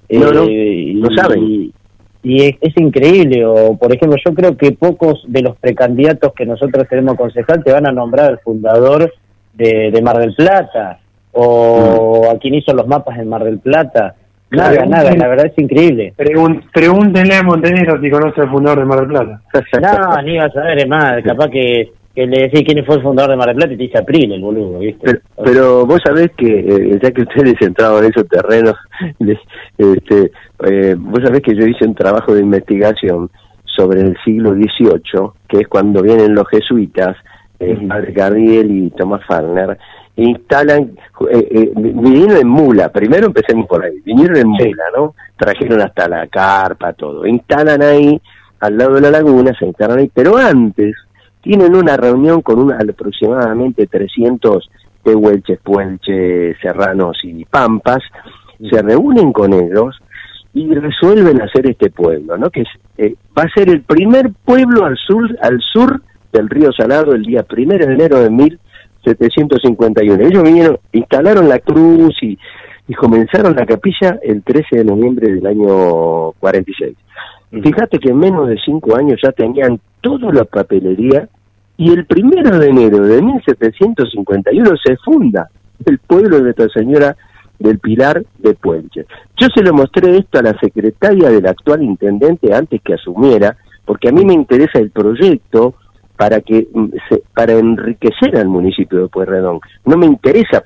No, no, y- lo saben. Y, y es, es increíble, o por ejemplo, yo creo que pocos de los precandidatos que nosotros tenemos concejal te van a nombrar al fundador de, de Mar del Plata, o a quien hizo los mapas en Mar del Plata. Nada, nada, la verdad es increíble. Pregun- pregúntenle a Montenegro si conoce al fundador de Mar del Plata. No, ni vas a ver, es más, capaz que, que le decís quién fue el fundador de Mar del Plata y te dice April, el boludo, ¿viste? Pero, pero vos sabés que, eh, ya que ustedes entraban en esos terrenos, les- este, eh, vos sabés que yo hice un trabajo de investigación sobre el siglo XVIII, que es cuando vienen los jesuitas, eh, Gabriel y Tomás Farner, instalan, eh, eh, vinieron en mula, primero empecemos por ahí, vinieron en mula, ¿no? Trajeron hasta la carpa, todo, instalan ahí, al lado de la laguna, se instalan ahí, pero antes tienen una reunión con una, aproximadamente 300 tehuelches, puelches, serranos y pampas, se reúnen con ellos y resuelven hacer este pueblo, ¿no? Que es, eh, va a ser el primer pueblo al sur, al sur del río Salado el día primero de enero de 1751. Ellos vinieron, instalaron la cruz y, y comenzaron la capilla el 13 de noviembre del año 46. Fíjate que en menos de cinco años ya tenían toda la papelería y el primero de enero de 1751 se funda el pueblo de Nuestra Señora del Pilar de Puelche. Yo se lo mostré esto a la secretaria del actual intendente antes que asumiera, porque a mí me interesa el proyecto para que mm, se- para enriquecer al municipio de Pueyrredón. No me interesa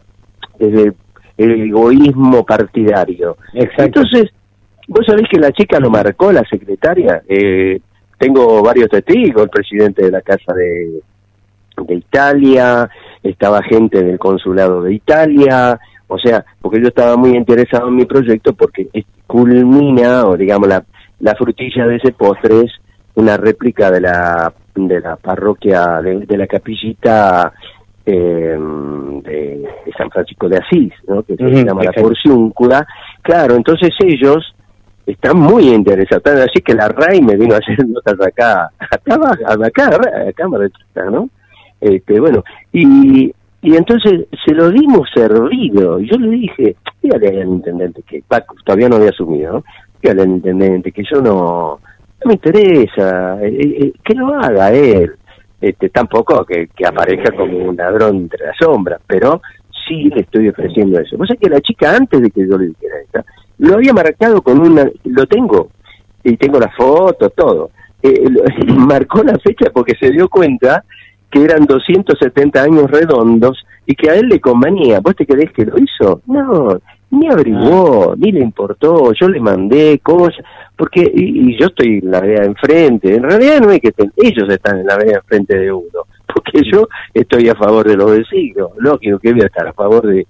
desde el egoísmo partidario. Entonces, vos sabés que la chica lo marcó, la secretaria. Eh, tengo varios testigos, el presidente de la Casa de, de Italia, estaba gente del consulado de Italia, o sea, porque yo estaba muy interesado en mi proyecto porque culmina, o digamos, la, la frutilla de ese postre es una réplica de la, de la parroquia, de, de la capillita eh, de, de San Francisco de Asís, ¿no? que se llama la. Porciúncula. Claro, entonces ellos están muy interesados, así que la RAI me vino a hacer notas acá, acá, acá, acá, Plata, ¿no? Este, bueno, y, y entonces se lo dimos servido, y yo le dije, dígale al intendente que, Paco, todavía no había asumido, ¿no? Dígale al intendente que yo no, no me interesa, eh, eh, que lo haga él, este, tampoco que, que aparezca como un ladrón entre las sombras, pero sí le estoy ofreciendo eso. Vos sabés que la chica, antes de que yo le dijera esta, lo había marcado con una, lo tengo, y tengo la foto, todo. Eh, marcó la fecha porque se dio cuenta que eran 270 años redondos y que a él le convenía. ¿Vos te creés que lo hizo? No, ni averiguó, ni le importó, yo le mandé cosas, porque, y, y yo estoy en la vereda enfrente, en realidad no es que estén, ellos están en la vereda enfrente de uno, porque yo estoy a favor de los vecinos, lógico que voy a estar a favor de,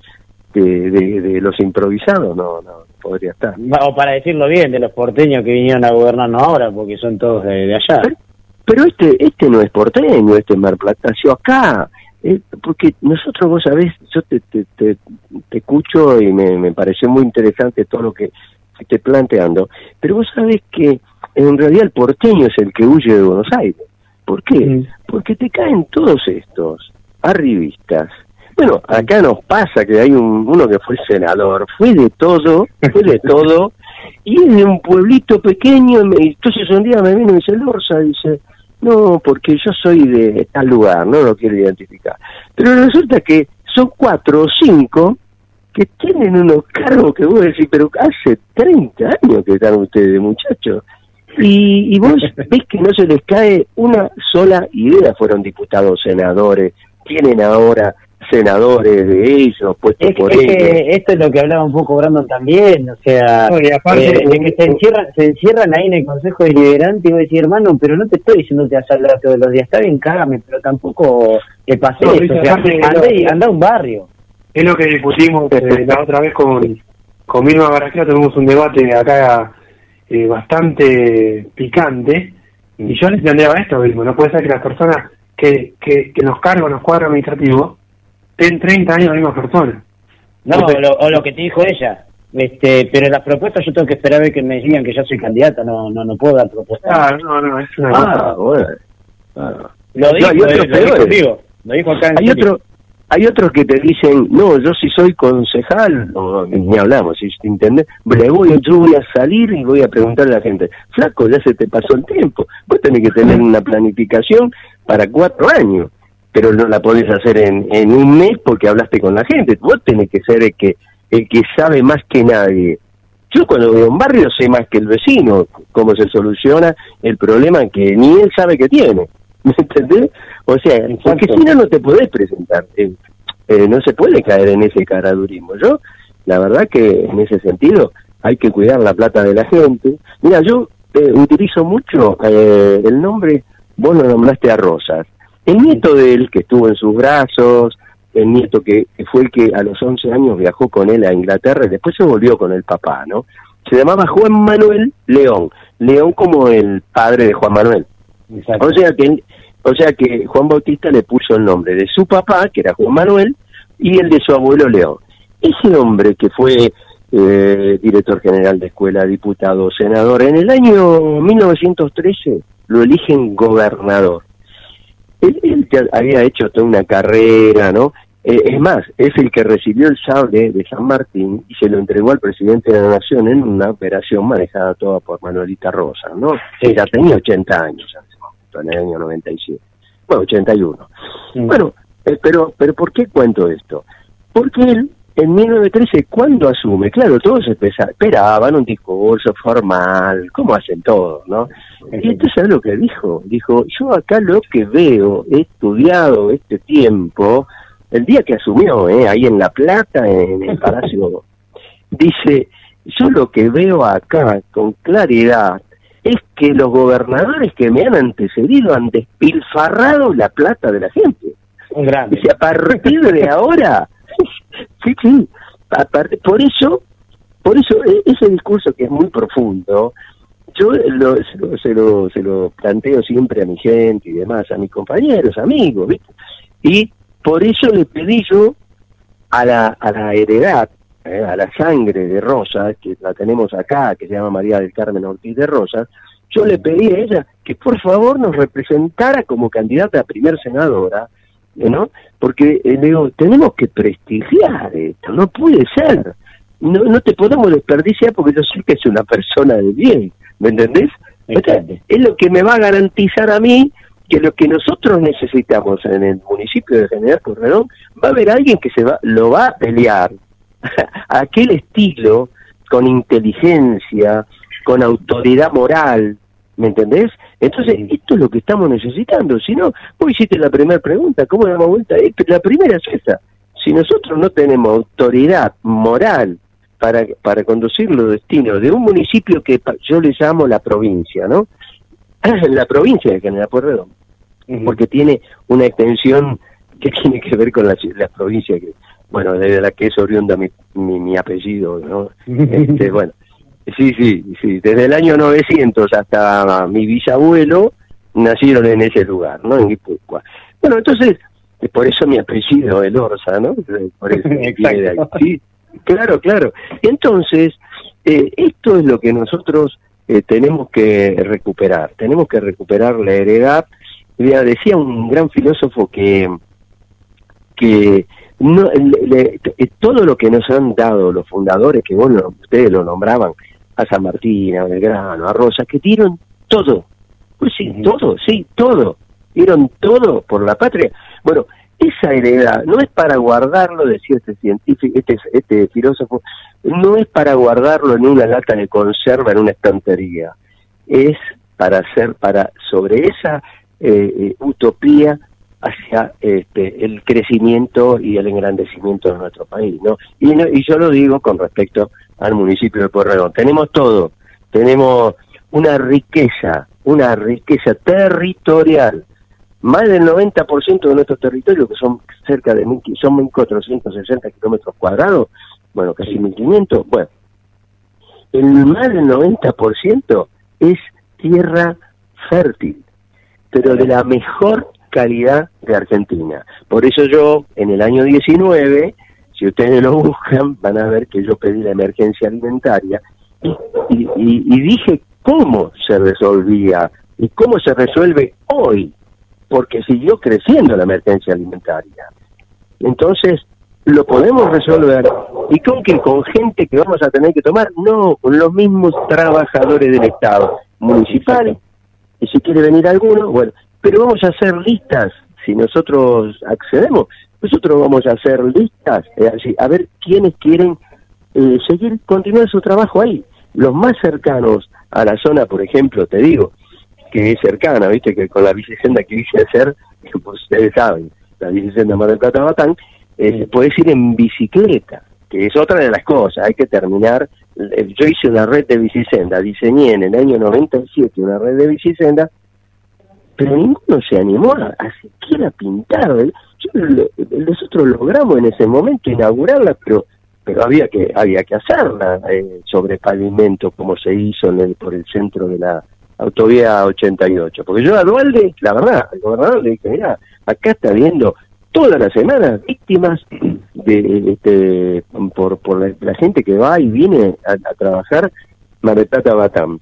de, de- de los improvisados, no, no podría estar. O para decirlo bien, de los porteños que vinieron a gobernarnos ahora, porque son todos de, de allá. Pero este este no es porteño, este es marplatense acá. Eh, porque nosotros, vos sabés, yo te, te, te, te escucho y me, me pareció muy interesante todo lo que que esté planteando, pero vos sabés que en realidad el porteño es el que huye de Buenos Aires. ¿Por qué? Porque te caen todos estos arribistas. Bueno, acá nos pasa que hay un, uno que fue senador, fue de todo, fue de todo, y es de un pueblito pequeño, entonces un día me vino y me dice, Lorza, dice, no, porque yo soy de tal lugar, no lo quiero identificar. Pero resulta que son cuatro o cinco que tienen unos cargos que vos decís, pero hace 30 años que están ustedes, muchachos. Y, y vos ves que no se les cae una sola idea. Fueron diputados, senadores, tienen ahora senadores de ellos, puestos Es, por es ellos. que esto es lo que hablaba un poco Brandon también, o sea, No, y aparte- eh, de que se encierran, se encierran ahí en el Consejo Deliberante y vos decís, hermano, pero no te estoy diciendo que vas a hablar todos los días, está bien, cágame, pero tampoco te pases, No, o dice, sea, aparte, anda, y- anda a un barrio. Es lo que discutimos eh, la otra vez con, con Vilma Barajero, tuvimos un debate acá eh, bastante picante, y yo les planteaba esto mismo, no puede ser que las personas que, que, que nos cargan los cuadros administrativos estén 30 años la misma persona. No, o lo, o lo que te dijo ella, este, pero las propuestas yo tengo que esperar a ver que me digan que ya soy candidata, no no no puedo dar propuestas. Ah, no, no, es una Ah, cosa. bueno. Ah. Lo dijo, lo dijo, digo, lo dijo acá en Hay serio. otro, hay otros que te dicen, no, yo si soy concejal, no, ni hablamos, si ¿entendés? Le voy, yo voy a salir y voy a preguntarle a la gente, flaco, ya se te pasó el tiempo, vos tenés que tener una planificación para cuatro años, pero no la podés hacer en, en un mes porque hablaste con la gente, vos tenés que ser el que, el que sabe más que nadie. Yo cuando voy a un barrio sé más que el vecino cómo se soluciona el problema que ni él sabe que tiene. ¿Me entendés? O sea, porque si no, no te podés presentar. Eh, eh, no se puede caer en ese caradurismo. Yo, la verdad que en ese sentido hay que cuidar la plata de la gente. Mira, yo eh, utilizo mucho eh, el nombre, vos lo nombraste a Rosas. El nieto de él, que estuvo en sus brazos, el nieto que, que fue el que a los 11 años viajó con él a Inglaterra y después se volvió con el papá, ¿no? Se llamaba Juan Manuel León. León como el padre de Juan Manuel. O sea que o sea que Juan Bautista le puso el nombre de su papá, que era Juan Manuel, y el de su abuelo León. Ese hombre que fue eh, director general de escuela, diputado, senador, en el año 1913 lo eligen gobernador. Él, él había hecho toda una carrera, ¿no? Eh, es más, es el que recibió el sable de San Martín y se lo entregó al presidente de la Nación en una operación manejada toda por Manuelita Rosa, ¿no? Ella tenía 80 años en ese momento, en el año 97. Bueno, 81. Bueno, eh, pero, pero ¿por qué cuento esto? Porque él, en 1913, cuando asume, claro, todos esperaban un discurso formal, como hacen todos, ¿no? Y entonces, ¿sabes lo que dijo? Dijo, yo acá lo que veo, he estudiado este tiempo, el día que asumió, ¿eh? ahí en La Plata, en el Palacio, dice, yo lo que veo acá con claridad es que los gobernadores que me han antecedido han despilfarrado la plata de la gente. Grande. Dice, a partir de ahora, sí, sí, por eso por eso e- ese discurso que es muy profundo, yo lo- se, lo, se, lo, se lo planteo siempre a mi gente y demás, a mis compañeros, amigos. Y por eso le pedí yo a la, a la heredad, eh, a la sangre de Rosas, que la tenemos acá, que se llama María del Carmen Ortiz de Rosas, yo le pedí a ella que por favor nos representara como candidata a primer senadora, ¿no? Porque eh, le digo, tenemos que prestigiar esto, no puede ser. No, no te podemos desperdiciar porque yo sé que es una persona de bien, ¿me entendés? Es lo que me va a garantizar a mí que lo que nosotros necesitamos en el municipio de General Corredón va a haber alguien que se va lo va a pelear a aquel estilo con inteligencia, con autoridad moral, ¿me entendés? Entonces, esto es lo que estamos necesitando. Si no, vos hiciste la primera pregunta, ¿cómo damos vuelta? La primera es esa. Si nosotros no tenemos autoridad moral para, para conducir los destinos de un municipio que yo le llamo la provincia, ¿no? la provincia de General Pueyrredón, porque tiene una extensión que tiene que ver con la, ci- la provincia que, bueno, de la que es oriunda mi, mi, mi apellido, ¿no? Este, bueno, sí, sí, sí, desde el año 900 hasta mi bisabuelo nacieron en ese lugar, ¿no? En Guipúzcoa. Bueno, entonces, por eso mi apellido, el Orsa, ¿no? Por eso. Exacto. Sí, claro, claro. Entonces, eh, esto es lo que nosotros eh, tenemos que recuperar. Tenemos que recuperar la heredad. Mira, decía un gran filósofo que que no, le- le- eh, todo lo que nos han dado los fundadores, que bueno, ustedes lo nombraban, a San Martín, a Belgrano, a Rosa, que dieron todo. Pues sí, todo, sí, todo. Dieron todo por la patria. Bueno, esa heredad no es para guardarlo, decía este científico, este, este filósofo, no es para guardarlo en una lata de conserva, en una estantería. Es para hacer, para, sobre esa eh, eh, utopía hacia este, el crecimiento y el engrandecimiento de nuestro país, ¿no? Y, no- y yo lo digo con respecto al municipio de Pueyrredón. Tenemos todo, tenemos una riqueza, una riqueza territorial. Más del 90% de nuestro territorio, que son cerca de mil, son 1.460 kilómetros cuadrados, bueno, casi 1.500, bueno, el más del 90% es tierra fértil, pero de la mejor calidad de Argentina. Por eso yo, en el año 19, si ustedes lo buscan, van a ver que yo pedí la emergencia alimentaria y, y- dije cómo se resolvía y cómo se resuelve hoy, porque siguió creciendo la emergencia alimentaria. Entonces, lo podemos resolver. ¿Y con qué? ¿Con gente que vamos a tener que tomar? No, con los mismos trabajadores del Estado, municipales, y si quiere venir alguno, bueno, pero vamos a hacer listas, si nosotros accedemos, nosotros vamos a hacer listas, eh, así, a ver quiénes quieren eh, seguir, continuar su trabajo ahí. Los más cercanos a la zona, por ejemplo, te digo, que es cercana, viste, que con la bicicenda que hice hacer, pues ustedes saben, la bicicenda Mar del Plata Batán, eh, puedes ir en bicicleta, que es otra de las cosas, hay que terminar, eh, yo hice una red de bicicenda, diseñé en el año 97 una red de bicicenda, pero ninguno se animó a, siquiera pintar. Nosotros logramos en ese momento inaugurarla, pero pero había que había que hacerla eh, sobre pavimento como se hizo en el, por el centro de la autovía 88. Porque yo a Dualde, la verdad, al gobernador le dije, mira, acá está viendo todas las semanas víctimas de este, por, por la, gente que va y viene a, a trabajar Mar del Plata Batán.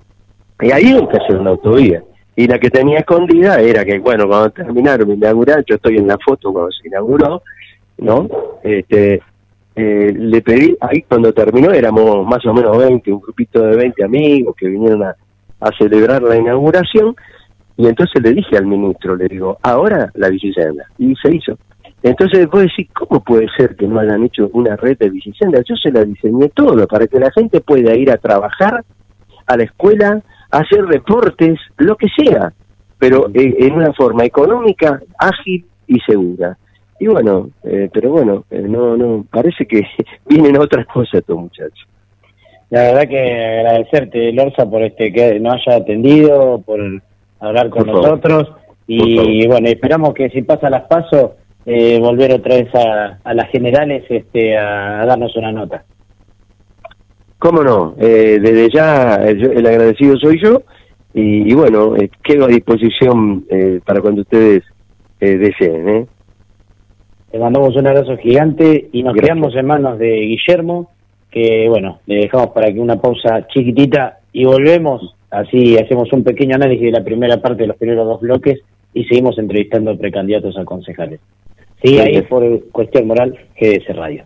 Y ahí hay que hacer una autovía. Y la que tenía escondida era que, bueno, cuando terminaron de inaugurar, yo estoy en la foto cuando se inauguró, ¿no? Este, eh, le pedí, ahí cuando terminó éramos más o menos 20, un grupito de 20 amigos que vinieron a, a celebrar la inauguración, y entonces le dije al ministro, le digo, ahora la bicicenda, y se hizo. Entonces vos decís, ¿cómo puede ser que no hayan hecho una red de bicisendas? Yo se la diseñé todo para que la gente pueda ir a trabajar, a la escuela, hacer deportes, lo que sea, pero eh, en una forma económica, ágil y segura. Y bueno, eh, pero bueno, eh, no, no, parece que vienen otras cosas estos muchachos. La verdad que agradecerte, Lorza, por este que nos haya atendido, por hablar con Por favor. nosotros. Y bueno, esperamos que si pasa las pasos, eh, volver otra vez a, a las generales este, a, a darnos una nota. Cómo no, eh, desde ya eh, el agradecido soy yo y, y bueno, eh, quedo a disposición eh, para cuando ustedes eh, deseen. ¿eh? Le mandamos un abrazo gigante y nos Gracias. quedamos en manos de Guillermo, que bueno, le dejamos para que una pausa chiquitita y volvemos, así hacemos un pequeño análisis de la primera parte de los primeros dos bloques y seguimos entrevistando precandidatos a concejales. Sí, ahí por cuestión moral, GDS Radio.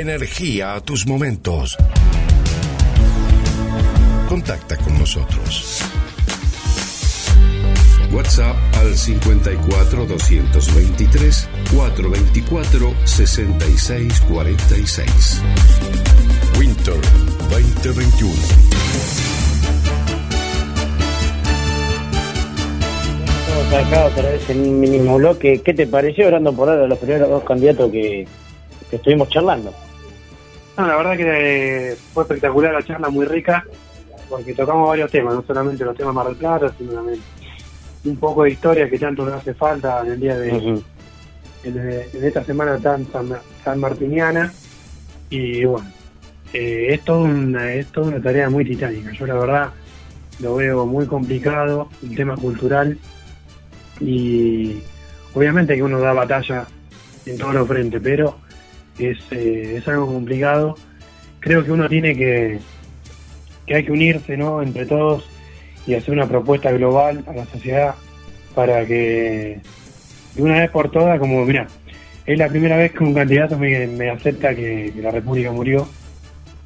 Energía a tus momentos. Contacta con nosotros. WhatsApp al 54 223 424 6646. Winter 2021. Estamos acá otra vez en un mínimo bloque. ¿Qué te pareció, orando por ahora, los primeros dos candidatos que, que estuvimos charlando? No, la verdad que eh, fue espectacular la charla, muy rica, porque tocamos varios temas, no solamente los temas Mar del Plata, sino también un poco de historia que tanto nos hace falta en el día de, Ujú. en, en esta semana tan, tan martiniana. Y bueno, eh, es, todo una, es toda una tarea muy titánica. Yo la verdad lo veo muy complicado, un tema cultural, y obviamente que uno da batalla en todos los frentes, pero es, eh, es algo complicado. Creo que uno tiene que, que hay que unirse ¿no? entre todos y hacer una propuesta global a la sociedad para que de una vez por todas, como mira, es la primera vez que un candidato me, me acepta que, que la República murió.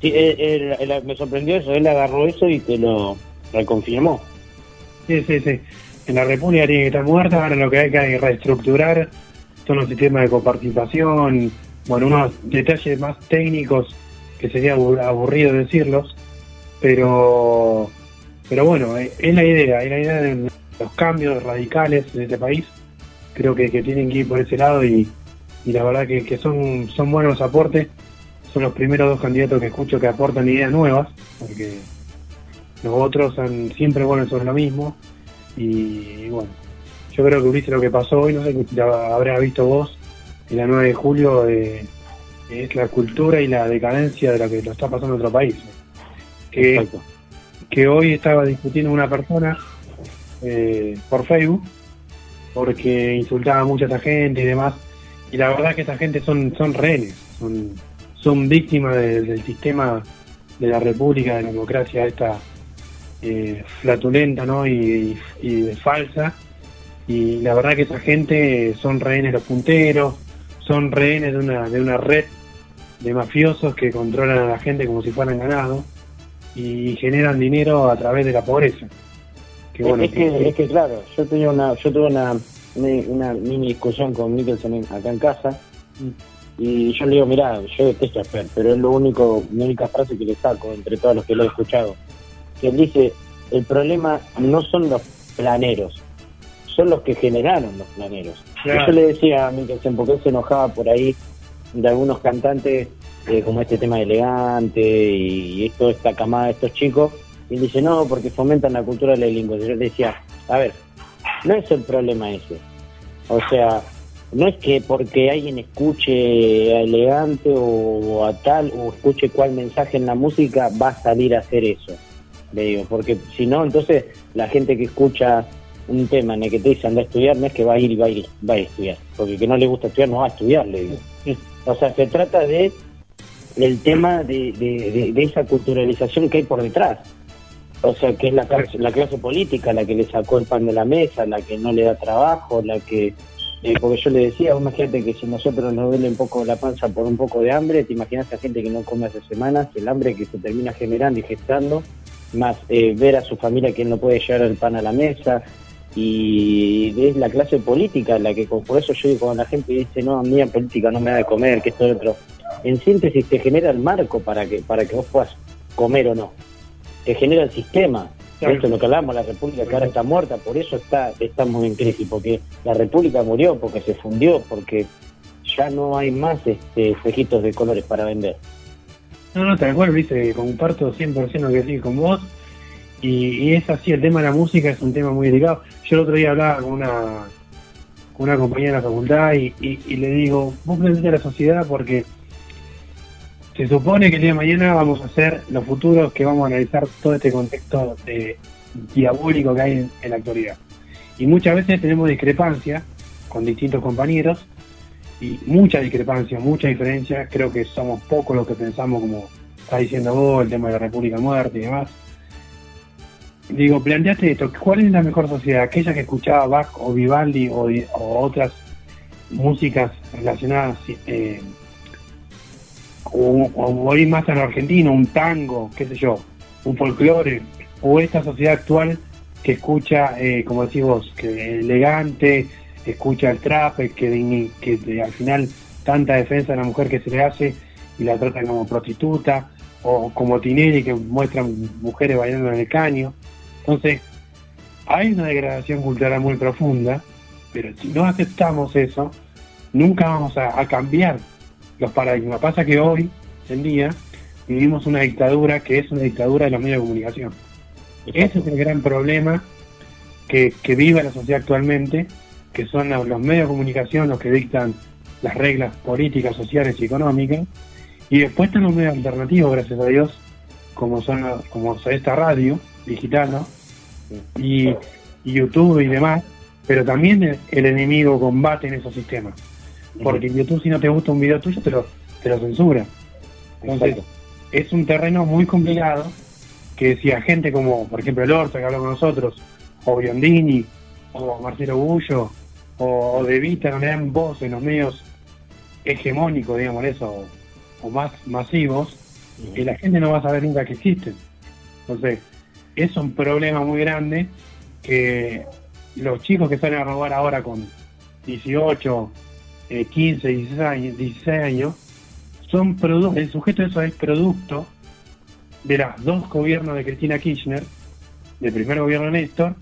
Sí, él- él- él- me sorprendió eso, él agarró eso y te lo reconfirmó. Sí, sí, sí. En la República tiene que estar muerta, ahora lo que hay que reestructurar son los sistemas de coparticipación, bueno, unos detalles más técnicos que sería abu- aburrido decirlos, pero pero bueno, eh, es la idea, es la idea de los cambios radicales de este país, creo que, tienen que ir por ese lado y, la verdad que, son, son buenos aportes, son los primeros dos candidatos que escucho que aportan ideas nuevas, porque los otros son siempre buenos sobre lo mismo. Y bueno, yo creo que Ulises lo que pasó hoy, no sé si habrás visto vos, en la 9 de julio, eh, es la cultura y la decadencia de lo que lo está pasando en otro país. Que, que hoy estaba discutiendo una persona eh, por Facebook porque insultaba mucho a esta gente y demás. Y la verdad que esta gente son, son rehenes, son, son víctimas de- del sistema de la República, de la democracia esta eh, flatulenta ¿no? y, y falsa. Y la verdad que esa gente son rehenes los punteros, son rehenes de una, de una red de mafiosos que controlan a la gente como si fueran ganado y generan dinero a través de la pobreza. Que bueno, es, que, es que claro, yo tenía una, yo tuve una, una, mini discusión con en- acá en casa y yo le digo, mira, yo detesto a Fer, pero es lo único, mi única frase que le saco entre todos los que lo he escuchado. Que él dice, el problema no son los planeros, son los que generaron los planeros. Claro. Yo le decía a Mikkelsen, porque él se enojaba por ahí de algunos cantantes, eh, como este tema de elegante y, y esto, esta camada, estos chicos, y él dice, no, porque fomentan la cultura de la delincuencia. Yo le decía, a ver, no es el problema ese. O sea, no es que porque alguien escuche a elegante o a tal, o escuche cuál mensaje en la música, va a salir a hacer eso. Le digo, porque si no, entonces la gente que escucha un tema en el que te dice anda a estudiar, no es que va a ir y va a ir, va a estudiar. Porque el que no le gusta estudiar no va a estudiar, le digo. O sea, se trata de el tema de, de, de- de esa culturalización que hay por detrás. O sea, que es la clase, la clase política la que le sacó el pan de la mesa, la que no le da trabajo, la que... eh, porque yo le decía, imagínate que si nosotros nos duele un poco la panza por un poco de hambre, te imaginas a gente que no come hace semanas, el hambre que se termina generando y gestando, más eh, ver a su familia que no puede llevar el pan a la mesa, y es la clase política la que por eso yo digo cuando la gente dice no a mí la política no me da de comer que esto y otro en síntesis te genera el marco para que para que vos puedas comer o no te genera el sistema Claro. esto es lo que hablamos la república que ahora está muerta por eso está estamos en crisis porque la república murió porque se fundió porque ya no hay más este espejitos de colores para vender No, no, tal cual, viste, comparto 100% lo que decís con vos. Y, y es así, el tema de la música es un tema muy delicado. Yo el otro día hablaba con una, con una compañera de la facultad y, le digo, vos planteate la sociedad porque se supone que el día de mañana vamos a hacer los futuros que vamos a analizar todo este contexto de- diabólico que hay en, en la actualidad. Y muchas veces tenemos discrepancia con distintos compañeros y mucha discrepancia, mucha diferencia. Creo que somos pocos los que pensamos, como está diciendo vos, el tema de la República Muerta y demás. Digo, planteate esto: ¿cuál es la mejor sociedad? ¿Aquella que escuchaba Bach o Vivaldi o, otras músicas relacionadas eh, o, más a lo argentino, un tango, qué sé yo, un folclore, o esta sociedad actual que escucha, eh, como decís vos, que elegante, escucha el trap, que, al final tanta defensa de la mujer que se le hace y la tratan como prostituta, o como Tinelli que muestran mujeres bailando en el caño. Entonces, hay una degradación cultural muy profunda, pero si no aceptamos eso, nunca vamos a, a cambiar los paradigmas. Pasa que hoy en día vivimos una dictadura que es una dictadura de los medios de comunicación. Ese es el gran problema que, que vive la sociedad actualmente, que son los medios de comunicación los que dictan las reglas políticas, sociales y económicas, y después están los medios alternativos, gracias a Dios, como son como esta radio digital, ¿no? Y, y YouTube y demás, pero también el, el enemigo combate en esos sistemas. Porque en YouTube si no te gusta un video tuyo te lo, te lo censura. Entonces, es un terreno muy complicado que si a gente como, por ejemplo, el Orta que habló con nosotros, o Biondini, o Marcelo Bullo, o, o De Vita, no le dan voz en los medios hegemónicos, digamos eso, o, o más masivos, y la gente no va a saber nunca que existen. Entonces, es un problema muy grande que los chicos que salen a robar ahora con 18, eh, 15, 16 años, 16 años son el sujeto de eso es producto de los dos gobiernos de Cristina Kirchner, del primer gobierno de Néstor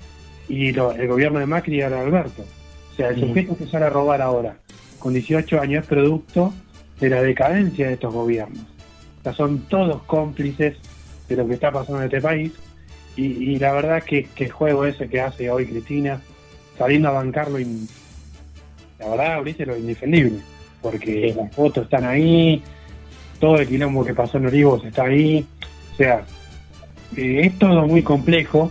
y lo- el gobierno de Macri y de Alberto. O sea, el sujeto que sale a robar ahora con 18 años es producto de la decadencia de estos gobiernos. O sea, son todos cómplices de lo que está pasando en este país y, y la verdad que, que el juego ese que hace hoy Cristina, saliendo a bancarlo, in- la verdad, Ulises, lo indefendible, porque las fotos están ahí, todo el quilombo que pasó en Olivos está ahí, o sea, eh, es todo muy complejo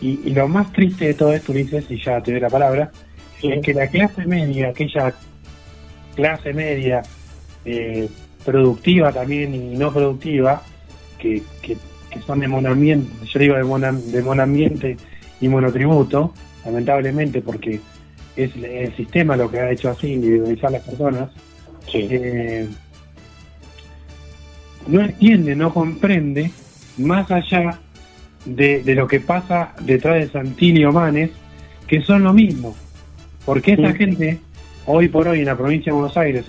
y, y lo más triste de todo esto, Ulises, y ya te doy la palabra, es que la clase media, aquella clase media eh, productiva también y no productiva, que, que, que son de monoambiente, yo digo de, mona- de monoambiente y monotributo, lamentablemente porque es el, sistema lo que ha hecho así, individualizar las personas, eh, no entiende, no comprende, más allá de, de lo que pasa detrás de Santilli y Omanes, que son lo mismo. Porque esa Sí. gente, hoy por hoy en la provincia de Buenos Aires,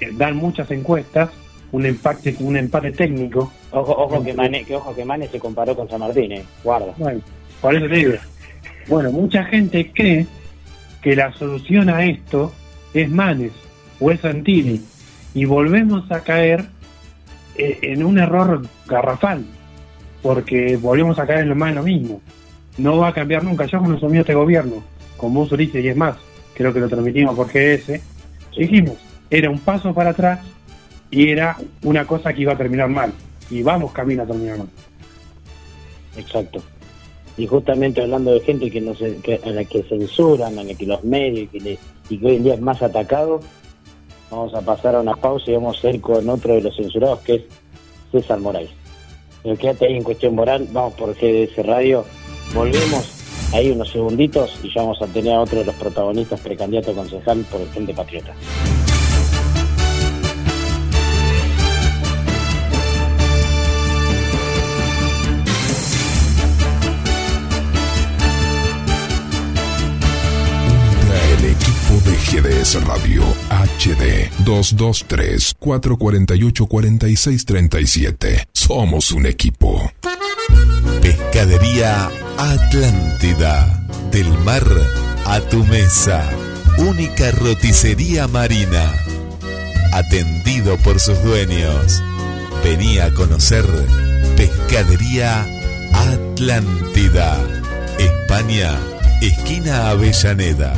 eh, dan muchas encuestas, un empate, un empate técnico. Ojo, ojo que Mane, que ojo que Mane se comparó con San Martín, eh. guarda. Bueno, por eso te digo. Bueno, mucha gente cree que la solución a esto es Manes o es Santilli. Y volvemos a caer eh, en un error garrafal. Porque volvemos a caer en lo más de lo mismo. No va a cambiar nunca. Yo cuando asumió este gobierno, con vos Ulises y es más, creo que lo transmitimos por GS, dijimos, era un paso para atrás y era una cosa que iba a terminar mal. Y vamos camino a terminar mal. Exacto. Y justamente hablando de gente que no se, que, a la que censuran, a la que los medios, que le- y que hoy en día es más atacado, Vamos a pasar a una pausa y vamos a ir con otro de los censurados que es César Moraes. Pero quédate ahí en cuestión moral, vamos por GDS Radio, volvemos ahí unos segunditos y ya vamos a tener a otro de los protagonistas precandidato a concejal por el Frente Patriota. GDS Radio HD 223-448-4637. Somos un equipo. Pescadería Atlántida. Del mar a tu mesa. Única roticería marina. Atendido por sus dueños. Venía a conocer Pescadería Atlántida. España, esquina Avellaneda.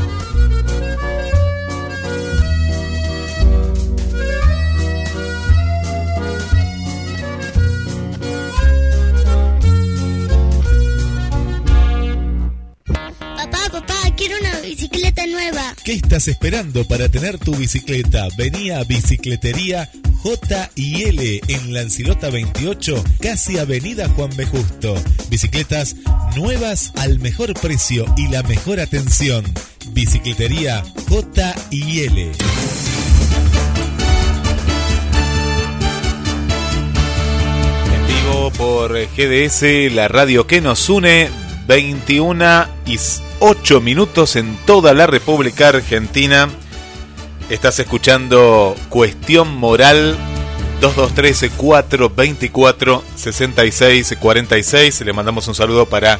Estás esperando para tener tu bicicleta? Vení a Bicicletería J y L en Lancilota 28, casi Avenida Juan B. Justo. Bicicletas nuevas al mejor precio y la mejor atención. Bicicletería J y L. En vivo por GDS, la radio que nos une, 21 y 8 minutos en toda la República Argentina. Estás escuchando Cuestión Moral 223 424 66 46. Le mandamos un saludo para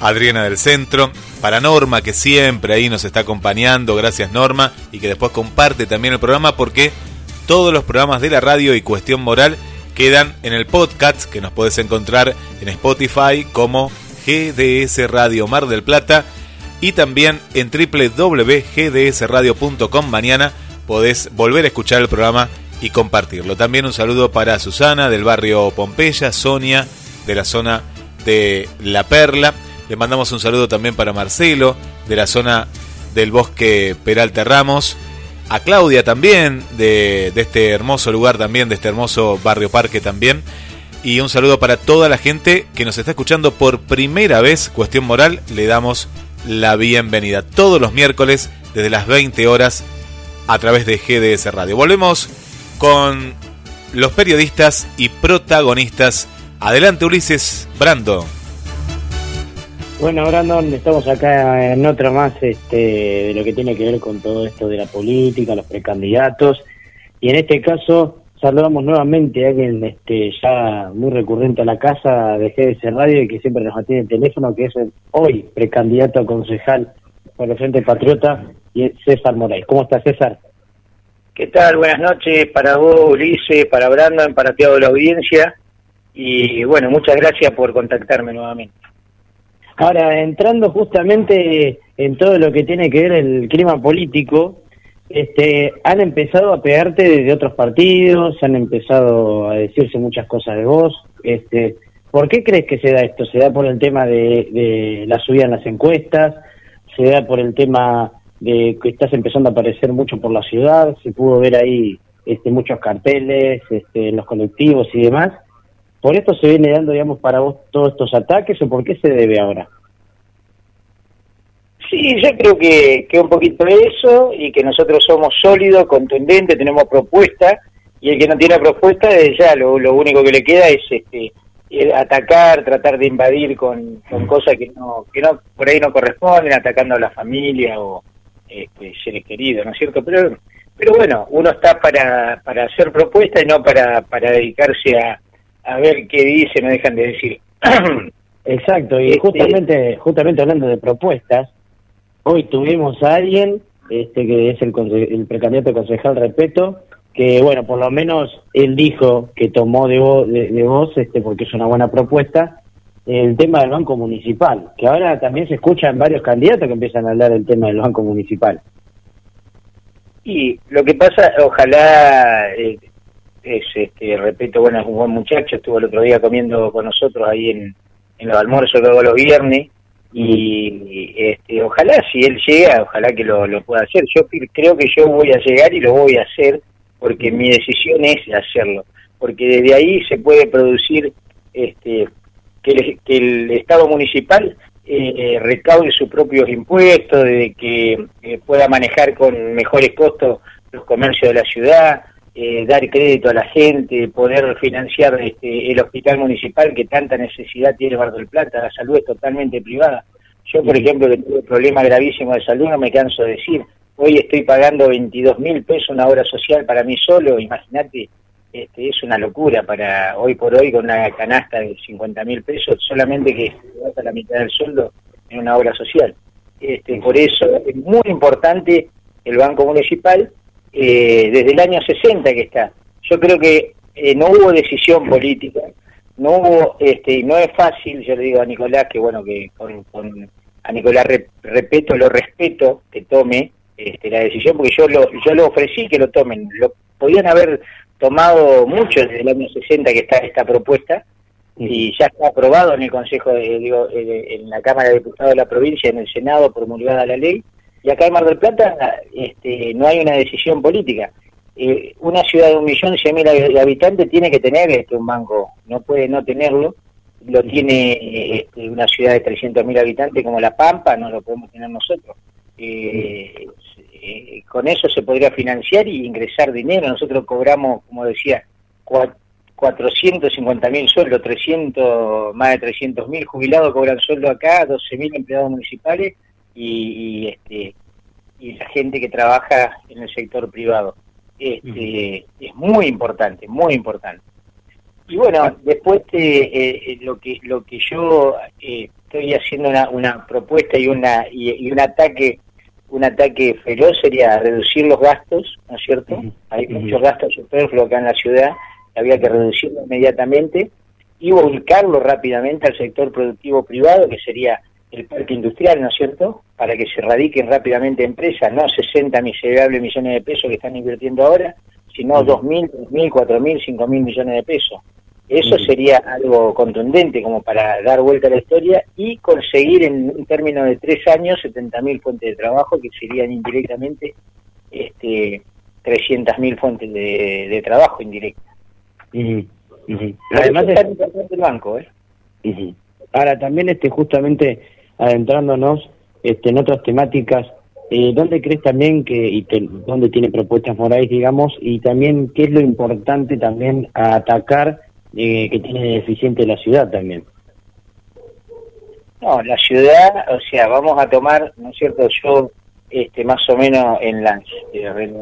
Adriana del Centro, para Norma que siempre ahí nos está acompañando. Gracias Norma y que después comparte también el programa porque todos los programas de la radio y Cuestión Moral quedan en el podcast que nos puedes encontrar en Spotify como GDS Radio Mar del Plata y también en www.gdsradio.com. Mañana podés volver a escuchar el programa y compartirlo. También un saludo para Susana del barrio Pompeya, Sonia de la zona de La Perla. Le mandamos un saludo también para Marcelo de la zona del bosque Peralta Ramos. A Claudia también de, de este hermoso lugar también, de este hermoso barrio parque también. Y un saludo para toda la gente que nos está escuchando por primera vez. Cuestión Moral, le damos la bienvenida todos los miércoles desde las 20 horas a través de GDS Radio. Volvemos con los periodistas y protagonistas. Adelante Ulises Brando. Bueno, Brandon, estamos acá en otra más este, de lo que tiene que ver con todo esto de la política, los precandidatos. Y en este caso saludamos nuevamente a alguien este, ya muy recurrente a la casa de GDS Radio y que siempre nos atiende el teléfono, que es el hoy precandidato a concejal por el Frente Patriota, y es César Moraes. ¿Cómo está César? ¿Qué tal? Buenas noches para vos, Ulises, para Brandon, para toda la audiencia. Y bueno, muchas gracias por contactarme nuevamente. Ahora, entrando justamente en todo lo que tiene que ver el clima político, este, han empezado a pegarte desde otros partidos, han empezado a decirse muchas cosas de vos. Este, ¿Por qué crees que se da esto? ¿Se da por el tema de, de la subida en las encuestas? ¿Se da por el tema de que estás empezando a aparecer mucho por la ciudad? ¿Se pudo ver ahí este, muchos carteles este, en los colectivos y demás? ¿Por esto se viene dando, digamos, para vos todos estos ataques o por qué se debe ahora? Sí, yo creo que, que un poquito eso y que nosotros somos sólidos, contundentes, tenemos propuesta y el que no tiene propuesta ya lo, lo único que le queda es este eh, atacar, tratar de invadir con, con cosas que no que no por ahí no corresponden, atacando a la familia o este, seres queridos, ¿no es cierto? Pero pero bueno, uno está para para hacer propuestas y no para para dedicarse a, a ver qué dicen o dejan de decir. Exacto, y Este- justamente justamente hablando de propuestas, hoy tuvimos a alguien este que es el, el precandidato concejal Repeto, que bueno, por lo menos él dijo que tomó de vos, de, de vos este porque es una buena propuesta, el tema del banco municipal, que ahora también se escuchan varios candidatos que empiezan a hablar del tema del banco municipal. Y lo que pasa, ojalá, eh, es, este, repito, bueno, es un buen muchacho, estuvo el otro día comiendo con nosotros ahí en, en los almuerzos luego los viernes, y este, ojalá si él llega, ojalá que lo, lo pueda hacer. Yo creo que yo voy a llegar y lo voy a hacer, porque mi decisión es hacerlo, porque desde ahí se puede producir este, que, el, que el Estado municipal eh, recaude sus propios impuestos, de que eh, pueda manejar con mejores costos los comercios de la ciudad, eh, dar crédito a la gente, poder financiar este, el hospital municipal que tanta necesidad tiene Bar del Plata, la salud es totalmente privada. Yo, por ejemplo, que tuve problemas gravísimos de salud, no me canso de decir, hoy estoy pagando 22 mil pesos una obra social para mí solo, imagínate, este, es una locura para hoy por hoy con una canasta de 50 mil pesos, solamente que se gasta la mitad del sueldo en una obra social. Este, por eso es muy importante el Banco Municipal eh, desde el año 60 que está. Yo creo que eh, no hubo decisión política, no hubo, este, no es fácil, yo le digo a Nicolás que bueno, que con, con a Nicolás re, respeto, lo respeto que tome este, la decisión, porque yo lo, yo lo ofrecí que lo tomen, lo podían haber tomado mucho desde el año 60 que está esta propuesta, y ya está aprobado en el Consejo, de, digo, eh, en la Cámara de Diputados de la provincia, en el Senado, promulgada la ley, y acá en Mar del Plata este, no hay una decisión política. Eh, una ciudad de un millón cien mil habitantes tiene que tener este, un banco, no puede no tenerlo. Lo tiene este, una ciudad de 300 mil habitantes como La Pampa, no lo podemos tener nosotros. Eh, eh, con eso se podría financiar y ingresar dinero. Nosotros cobramos, como decía, 450 mil sueldos, 300, más de 300 mil jubilados cobran sueldo acá, 12 mil empleados municipales y, este y la gente que trabaja en el sector privado. Este, Es muy importante, muy importante. Y bueno, después eh, eh, lo que lo que yo eh, estoy haciendo una, una propuesta y una y, un ataque un ataque feroz sería reducir los gastos, ¿no es cierto? Hay muchos gastos superfluos acá en la ciudad, había que reducirlo inmediatamente y volcarlo rápidamente al sector productivo privado, que sería el parque industrial, ¿no es cierto?, para que se radiquen rápidamente empresas, no 60 miserables millones de pesos que están invirtiendo ahora, sino 2.000, 3.000, 4.000, 5.000 millones de pesos. Eso sería algo contundente como para dar vuelta a la historia y conseguir en un término de tres años 70.000 fuentes de trabajo que serían indirectamente este, 300.000 fuentes de, trabajo indirectas. Además de... el banco, ¿eh? Ahora también este justamente adentrándonos este, en otras temáticas, eh, ¿dónde crees también que, y dónde tiene propuestas morales, digamos, y también qué es lo importante también a atacar eh, que tiene deficiente la ciudad también? No, la ciudad, o sea, vamos a tomar, ¿no es cierto? Yo, este, más o menos en las eh,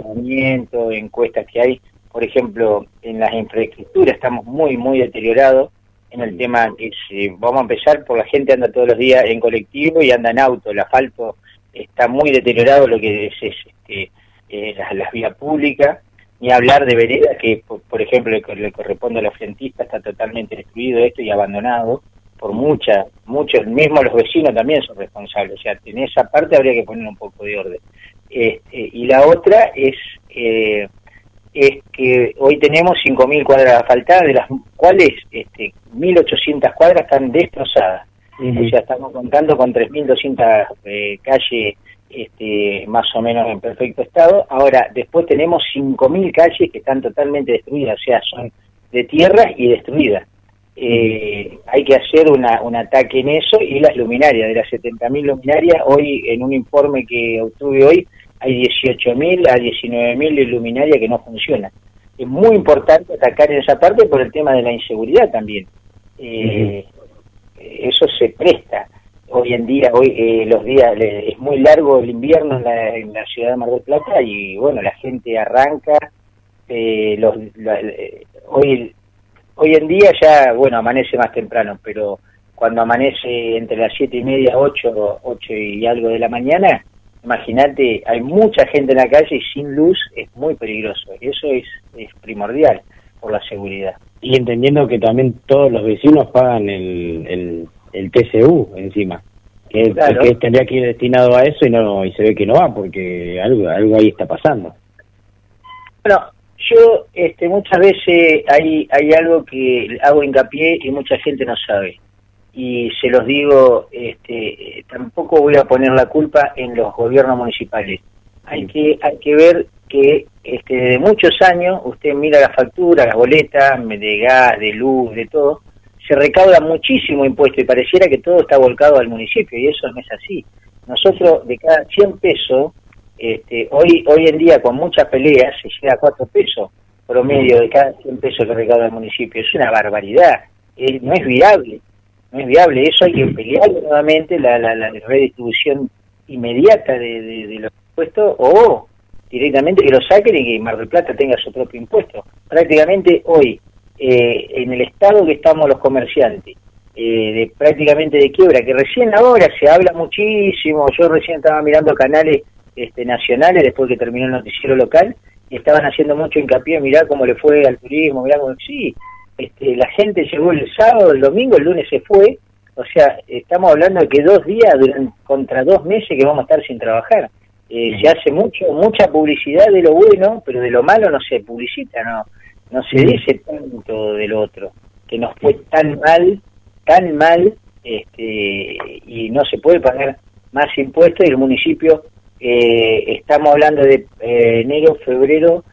encuestas que hay, por ejemplo, en las infraestructuras estamos muy, muy deteriorados en el tema que si vamos a empezar por la gente anda todos los días en colectivo y anda en auto, el asfalto está muy deteriorado lo que es, este, eh, las, vías públicas, ni hablar de veredas que por, ejemplo le, le, corresponde a los frentistas está totalmente destruido esto y abandonado por muchas, muchos, mismo los vecinos también son responsables, o sea, en esa parte habría que poner un poco de orden. Este, y la otra es eh, es que hoy tenemos 5.000 cuadras asfaltadas, de las cuales este, 1.800 cuadras están destrozadas. O sea, estamos contando con 3.200 eh, calles este, más o menos en perfecto estado. Ahora, después tenemos 5.000 calles que están totalmente destruidas, o sea, son de tierra y destruidas. Eh, hay que hacer una, un ataque en eso y las luminarias, de las 70.000 luminarias, hoy en un informe que obtuve hoy, hay 18.000 a 19.000 luminarias que no funcionan. Es muy importante atacar en esa parte por el tema de la inseguridad también. Eh, Eso se presta. Hoy en día, hoy eh, los días, es muy largo el invierno en la, ciudad de Mar del Plata y bueno, la gente arranca. Eh, los, eh, hoy, hoy en día ya, bueno, amanece más temprano, pero cuando amanece entre las siete y media, ocho, ocho y algo de la mañana, imagínate, hay mucha gente en la calle y sin luz es muy peligroso. Eso es, es primordial por la seguridad. Y entendiendo que también todos los vecinos pagan el, el, el TCU encima, que, que, tendría que ir destinado a eso y no y se ve que no va porque algo algo ahí está pasando. Bueno, yo este, muchas veces hay, hay algo que hago hincapié y mucha gente no sabe y se los digo, este, tampoco voy a poner la culpa en los gobiernos municipales. Hay que, hay que ver que este, de muchos años usted mira la factura, las boletas de gas, de luz, de todo, se recauda muchísimo impuesto y pareciera que todo está volcado al municipio y eso no es así. Nosotros de cada 100 pesos, este, hoy hoy en día con muchas peleas se llega a 4 pesos promedio de cada 100 pesos que recauda el municipio. Es una barbaridad, Eh, no es viable, no es viable. Eso hay que pelear nuevamente la, la, la redistribución inmediata de, de- los impuestos o directamente que lo saquen y que Mar del Plata tenga su propio impuesto. Prácticamente hoy, eh, en el estado que estamos los comerciantes, eh, de prácticamente de quiebra, que recién ahora se habla muchísimo, yo recién estaba mirando canales este, nacionales después que terminó el noticiero local, y estaban haciendo mucho hincapié, mirá cómo le fue al turismo, mirá cómo, sí, este, la gente llegó el sábado, el domingo, el lunes se fue, o sea, estamos hablando de que dos días durante, contra dos meses que vamos a estar sin trabajar. Eh, Se hace mucho mucha publicidad de lo bueno, pero de lo malo no se publicita, no no se dice tanto del otro, que nos fue tan mal, tan mal, este, y no se puede pagar más impuestos. Y el municipio, eh, estamos hablando de eh, enero, febrero,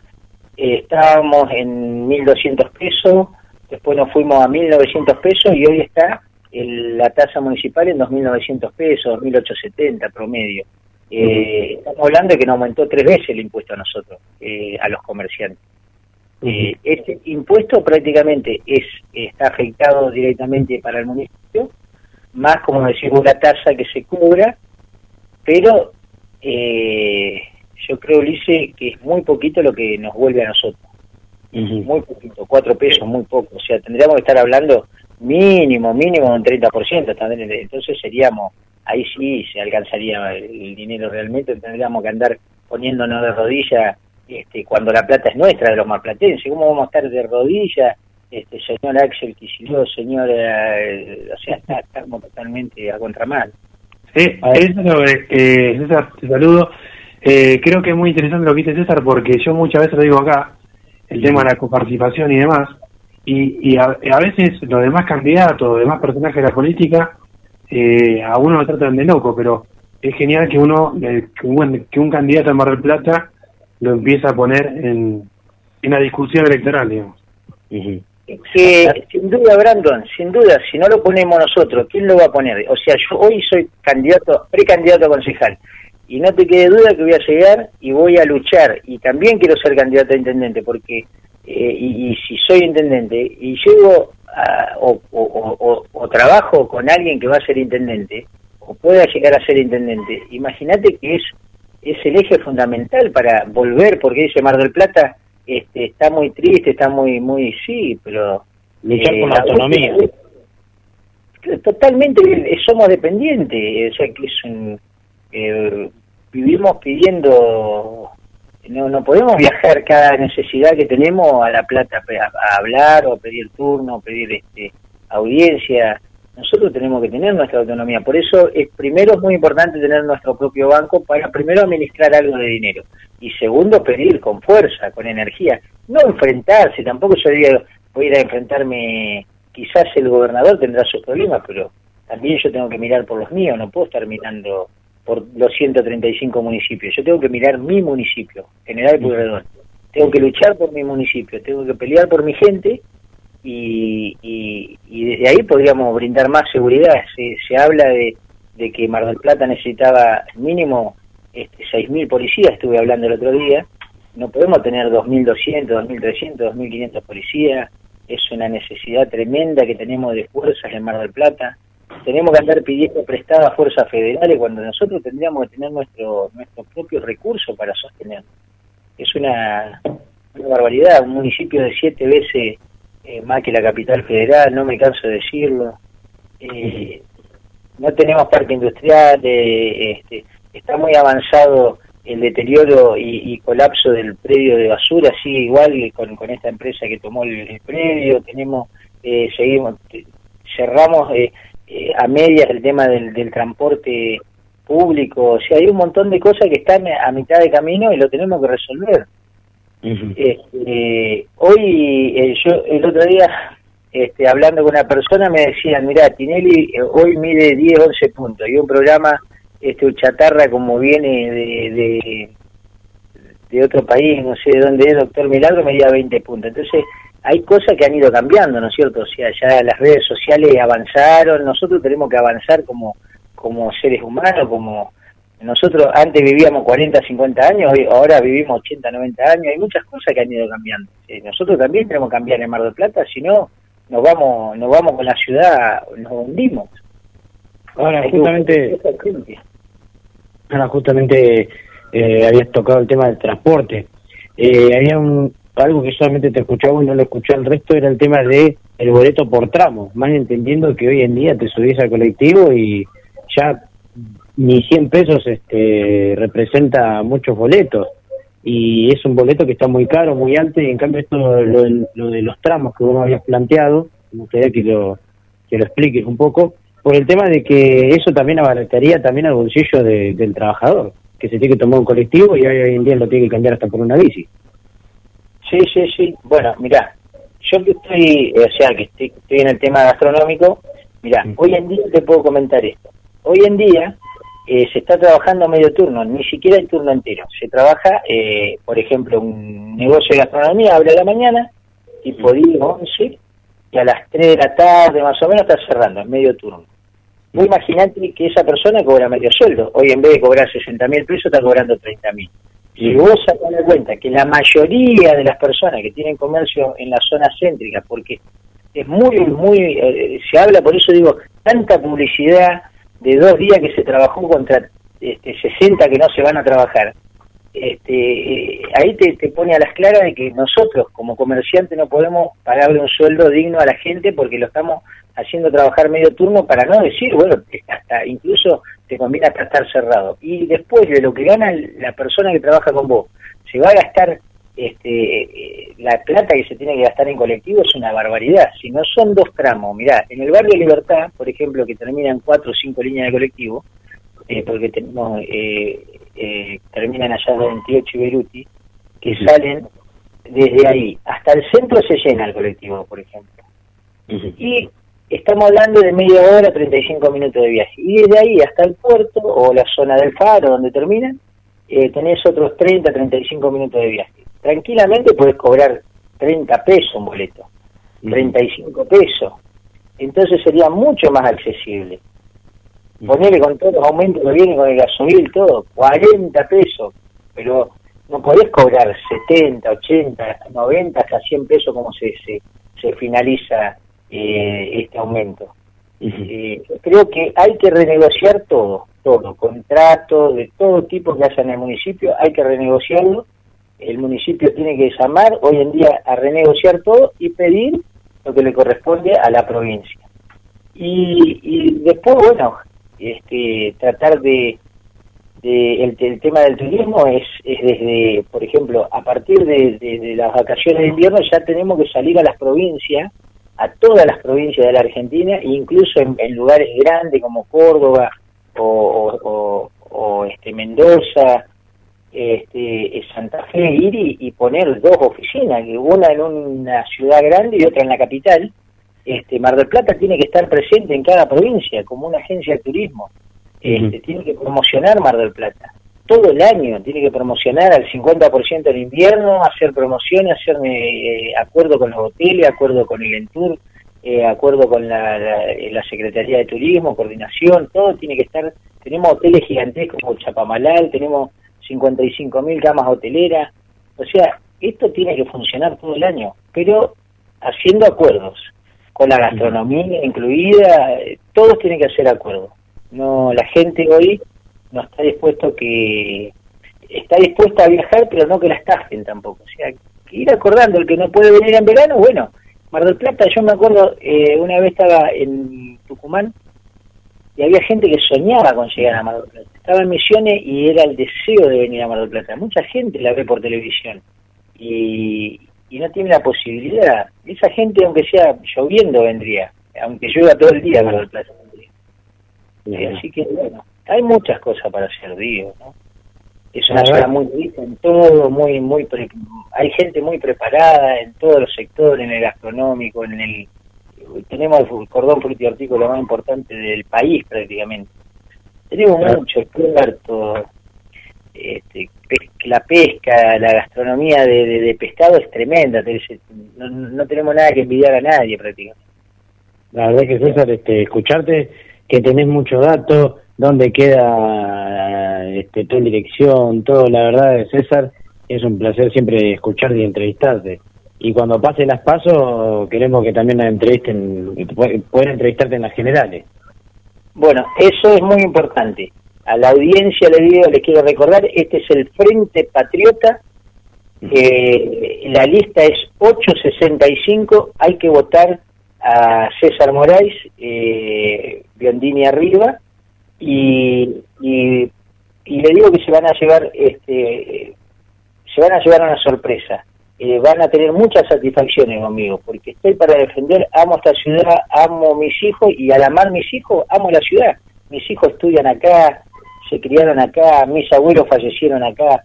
eh, estábamos en 1.200 pesos, después nos fuimos a 1.900 pesos y hoy está el- la tasa municipal en 2.900 pesos, 2.870 promedio. Eh, Estamos hablando de que nos aumentó tres veces el impuesto a nosotros, eh, a los comerciantes. Eh, este impuesto prácticamente es está afectado directamente para el municipio, más como decimos la tasa que se cobra, pero eh, yo creo, Ulises, que es muy poquito lo que nos vuelve a nosotros. Muy poquito, cuatro pesos, muy poco. O sea, tendríamos que estar hablando mínimo, mínimo un 30%. también. Entonces seríamos, ahí sí se alcanzaría el dinero realmente, tendríamos que andar poniéndonos de rodillas este, cuando la plata es nuestra, de los marplatenses. ¿Cómo vamos a estar de rodillas? Este, señor Axel Kicillof, señor, eh, o sea, está- estamos totalmente a contramano. Sí, eso, eh, eh, César, te saludo. Eh, creo que es muy interesante lo que dice César porque yo muchas veces lo digo acá, el tema de la coparticipación y demás, y, y a, a veces los demás candidatos, los demás personajes de la política, eh, a uno lo tratan de loco, pero es genial que uno, eh, que, un, que un candidato en Mar del Plata lo empieza a poner en, en la discusión electoral, digamos. Que sin duda, Brandon, sin duda, si no lo ponemos nosotros, ¿quién lo va a poner? O sea, yo hoy soy candidato, precandidato a concejal, y no te quede duda que voy a llegar y voy a luchar, y también quiero ser candidato a intendente, porque, eh, y, y si soy intendente, y llego a- o, o- o- trabajo con alguien que va a ser intendente, o pueda llegar a ser intendente, imagínate que es, es el eje fundamental para volver, porque dice Mar del Plata, este, está muy triste, está muy, muy, sí, pero... Luchar eh, por la autonomía. Totalmente, somos dependientes, o sea que es un... eh, vivimos pidiendo... No, no podemos viajar cada necesidad que tenemos a La Plata a, hablar o pedir turno, o pedir este, audiencia. Nosotros tenemos que tener nuestra autonomía. Por eso, es, primero, es muy importante tener nuestro propio banco para, primero, administrar algo de dinero. Y segundo, pedir con fuerza, con energía. No enfrentarse, tampoco yo digo, voy a ir a enfrentarme, quizás el gobernador tendrá sus problemas, pero también yo tengo que mirar por los míos, no puedo estar mirando por los 135 municipios. Yo tengo que mirar mi municipio, General Pueyrredón. Tengo que luchar por mi municipio, tengo que pelear por mi gente y, y, desde ahí podríamos brindar más seguridad. Se, se habla de, de que Mar del Plata necesitaba mínimo este, 6.000 policías, estuve hablando el otro día. No podemos tener 2.200, 2.300, 2.500 policías. Es una necesidad tremenda que tenemos de fuerzas en Mar del Plata. Tenemos que andar pidiendo prestadas fuerzas federales cuando nosotros tendríamos que tener nuestro nuestro propio recurso para sostener. Es una, barbaridad. Un municipio de siete veces eh, más que la capital federal, no me canso de decirlo. Eh, no tenemos parque industrial, eh, este, está muy avanzado el deterioro y, y colapso del predio de basura, sí, igual con, con esta empresa que tomó el, el predio, tenemos, eh, seguimos, cerramos eh, a medias el tema del, del transporte público, o sea, hay un montón de cosas que están a mitad de camino y lo tenemos que resolver. Este, hoy, eh, yo el otro día, este, hablando con una persona, me decían, mira, Tinelli eh, hoy mide 10, 11 puntos, y un programa, este, chatarra como viene de, de, de otro país, no sé de dónde es, doctor Milagro, medía 20 puntos. Entonces, hay cosas que han ido cambiando, ¿no es cierto? O sea, ya las redes sociales avanzaron, nosotros tenemos que avanzar como, como seres humanos, como nosotros antes vivíamos 40, 50 años, ahora vivimos 80, 90 años, hay muchas cosas que han ido cambiando. Eh, nosotros también tenemos que cambiar en Mar del Plata, si no, nos vamos, nos vamos con la ciudad, nos hundimos. Ahora, Hay justamente, ahora justamente eh, habías tocado el tema del transporte. Eh, había un, algo que solamente te escuchaba y no lo escuché al resto, era el tema de el boleto por tramo, más entendiendo que hoy en día te subís al colectivo y ya ni 100 pesos este, representa muchos boletos y es un boleto que está muy caro, muy alto y en cambio esto lo, lo- de los tramos que vos me habías planteado, me gustaría que lo, que lo expliques un poco, por el tema de que eso también abarataría también al bolsillo de- del trabajador, que se tiene que tomar un colectivo y hoy en día lo tiene que cambiar hasta por una bici. Sí, sí, sí. Bueno, mirá, yo que estoy, eh, o sea, que estoy, estoy en el tema gastronómico, mirá, hoy en día te puedo comentar esto. Hoy en día eh, se está trabajando medio turno, ni siquiera el turno entero. Se trabaja, eh, por ejemplo, un negocio de gastronomía abre a la mañana, tipo 10, 11, y a las 3 de la tarde más o menos está cerrando, es medio turno. Vos imaginate que esa persona cobra medio sueldo. Hoy en vez de cobrar 60 mil pesos está cobrando 30 mil. Si vos sacás de cuenta que la mayoría de las personas que tienen comercio en la zona céntrica, porque es muy, muy, eh, se habla, por eso digo, tanta publicidad de dos días que se trabajó contra este, 60 que no se van a trabajar, este, eh, ahí te, pone a las claras de que nosotros como comerciantes no podemos pagarle un sueldo digno a la gente porque lo estamos haciendo trabajar medio turno para no decir, bueno, hasta incluso te conviene hasta estar cerrado. Y después de lo que gana la persona que trabaja con vos, se va a gastar este, eh, la plata que se tiene que gastar en colectivo es una barbaridad. Si no son dos tramos, mirá, en el barrio Libertad, por ejemplo, que terminan cuatro o cinco líneas de colectivo, eh, porque tenemos, eh, eh, terminan allá de 28 y Beruti, que salen desde ahí hasta el centro se llena el colectivo, por ejemplo. Y estamos hablando de media hora, 35 minutos de viaje. Y desde ahí hasta el puerto o la zona del faro donde terminan, eh, tenés otros 30, 35 minutos de viaje. Tranquilamente puedes cobrar 30 pesos un boleto, 35 pesos. Entonces sería mucho más accesible. Ponerle con todos los aumentos que vienen con el gasoil, todo, 40 pesos. Pero no podés cobrar 70, 80, 90, hasta 100 pesos como se, se, se finaliza eh, este aumento. Eh, creo que hay que renegociar todo, todo, contratos de todo tipo que haya en el municipio, hay que renegociarlo. El municipio tiene que llamar hoy en día a renegociar todo y pedir lo que le corresponde a la provincia. Y, y después, bueno, este, tratar de, de el, tema del turismo es, es desde, por ejemplo, a partir de, de- las vacaciones de invierno ya tenemos que salir a las provincias, a todas las provincias de la Argentina, e incluso en, lugares grandes como Córdoba o, este Mendoza, este eh, Santa Fe, ir y, poner dos oficinas, una en una ciudad grande y otra en la capital. Este, Mar del Plata tiene que estar presente en cada provincia como una agencia de turismo. Este, Tiene que promocionar Mar del Plata todo el año, tiene que promocionar al 50% en invierno, hacer promociones, hacer eh, acuerdo con los hoteles, acuerdo con el Entur, eh, acuerdo con la, la, la Secretaría de Turismo, coordinación, todo tiene que estar. Tenemos hoteles gigantescos como Chapamalal, tenemos 55.000 camas hoteleras, o sea, esto tiene que funcionar todo el año, pero haciendo acuerdos, con la gastronomía incluida, eh, todos tienen que hacer acuerdos. No, la gente hoy no está dispuesto que está dispuesta a viajar, pero no que la estafen tampoco. O sea, que ir acordando el que no puede venir en verano, bueno, Mar del Plata, yo me acuerdo, eh, una vez estaba en Tucumán y había gente que soñaba con llegar a Mar del Plata. Estaba en Misiones y era el deseo de venir a Mar del Plata. Mucha gente la ve por televisión y, y no tiene la posibilidad. Esa gente, aunque sea lloviendo, vendría. Aunque llueva todo el día, a Mar del Plata vendría. Eh, así que, bueno, hay muchas cosas para hacer, digo, ¿no? Es una zona muy rica en todo, muy, muy, pre- hay gente muy preparada en todos los sectores, en el gastronómico, en el, tenemos el cordón frutihortícola más importante del país prácticamente. Tenemos mucho, puerto, este, la pesca, la gastronomía de, de- de pescado es tremenda. No, no tenemos nada que envidiar a nadie prácticamente. La verdad que César, este, escucharte, que tenés muchos datos, dónde queda este, tu dirección, todo, la verdad, César, es un placer siempre escucharte y entrevistarte. Y cuando pase las pasos, queremos que también nos entrevisten, poder entrevistarte en las generales. Bueno, eso es muy importante. A la audiencia le digo, les quiero recordar, este es el Frente Patriota. Eh, la lista es 865. Hay que votar a César Moraes, eh, Biondini arriba, y, y, y le digo que se van a llevar, este, se van a llevar una sorpresa. Eh, van a tener muchas satisfacciones conmigo, porque estoy para defender, amo esta ciudad, amo mis hijos, y al amar mis hijos, amo la ciudad. Mis hijos estudian acá, se criaron acá, mis abuelos fallecieron acá.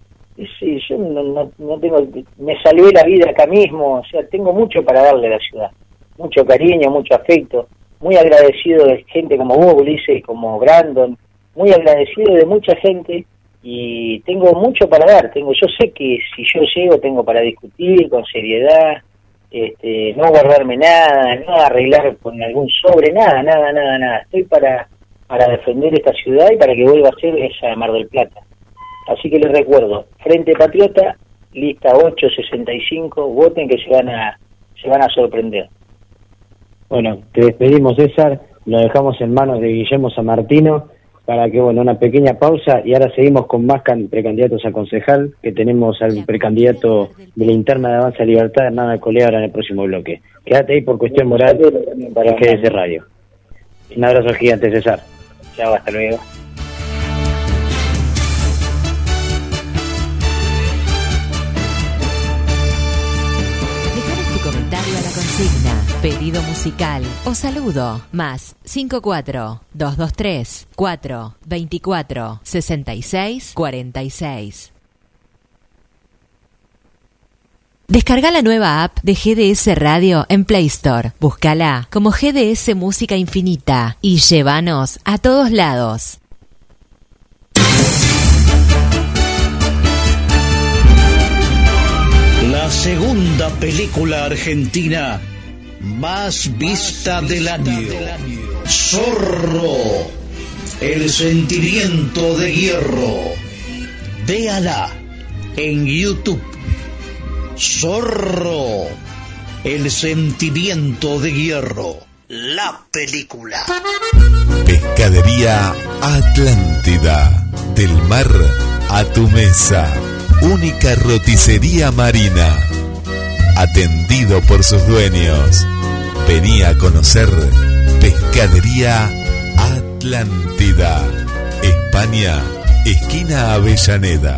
Sí, yo no, no, no tengo, me salvé la vida acá mismo, o sea, tengo mucho para darle a la ciudad, mucho cariño, mucho afecto, muy agradecido de gente como vos, Ulises, como Brandon, muy agradecido de mucha gente y tengo mucho para dar, tengo, yo sé que si yo llego tengo para discutir con seriedad, este, no guardarme nada, no arreglar con algún sobre, nada, nada, nada, nada, estoy para, para defender esta ciudad y para que vuelva a ser esa Mar del Plata. Así que les recuerdo, Frente Patriota, lista 865, voten que se van a, se van a sorprender. Bueno, te despedimos, César, lo dejamos en manos de Guillermo San Martino para que, bueno, una pequeña pausa y ahora seguimos con más can- precandidatos a concejal, que tenemos al precandidato de la interna de Avanza Libertad, Hernán Alcolea, ahora en el próximo bloque. Quédate ahí por cuestión moral para GDS Radio. Un abrazo gigante, César. Chao, hasta luego. Déjanos tu comentario a la consigna, pedido musical o saludo. Más 54 223 4 24 66 46. Descarga la nueva app de GDS Radio en Play Store. Búscala como GDS Música Infinita y llévanos a todos lados. La segunda película argentina más vista del año. Zorro. El sentimiento de hierro. Véala en YouTube. Zorro. El sentimiento de hierro. La película. Pescadería Atlántida. Del mar a tu mesa. Única roticería marina. Atendido por sus dueños. Venía a conocer Pescadería Atlántida. España, esquina Avellaneda.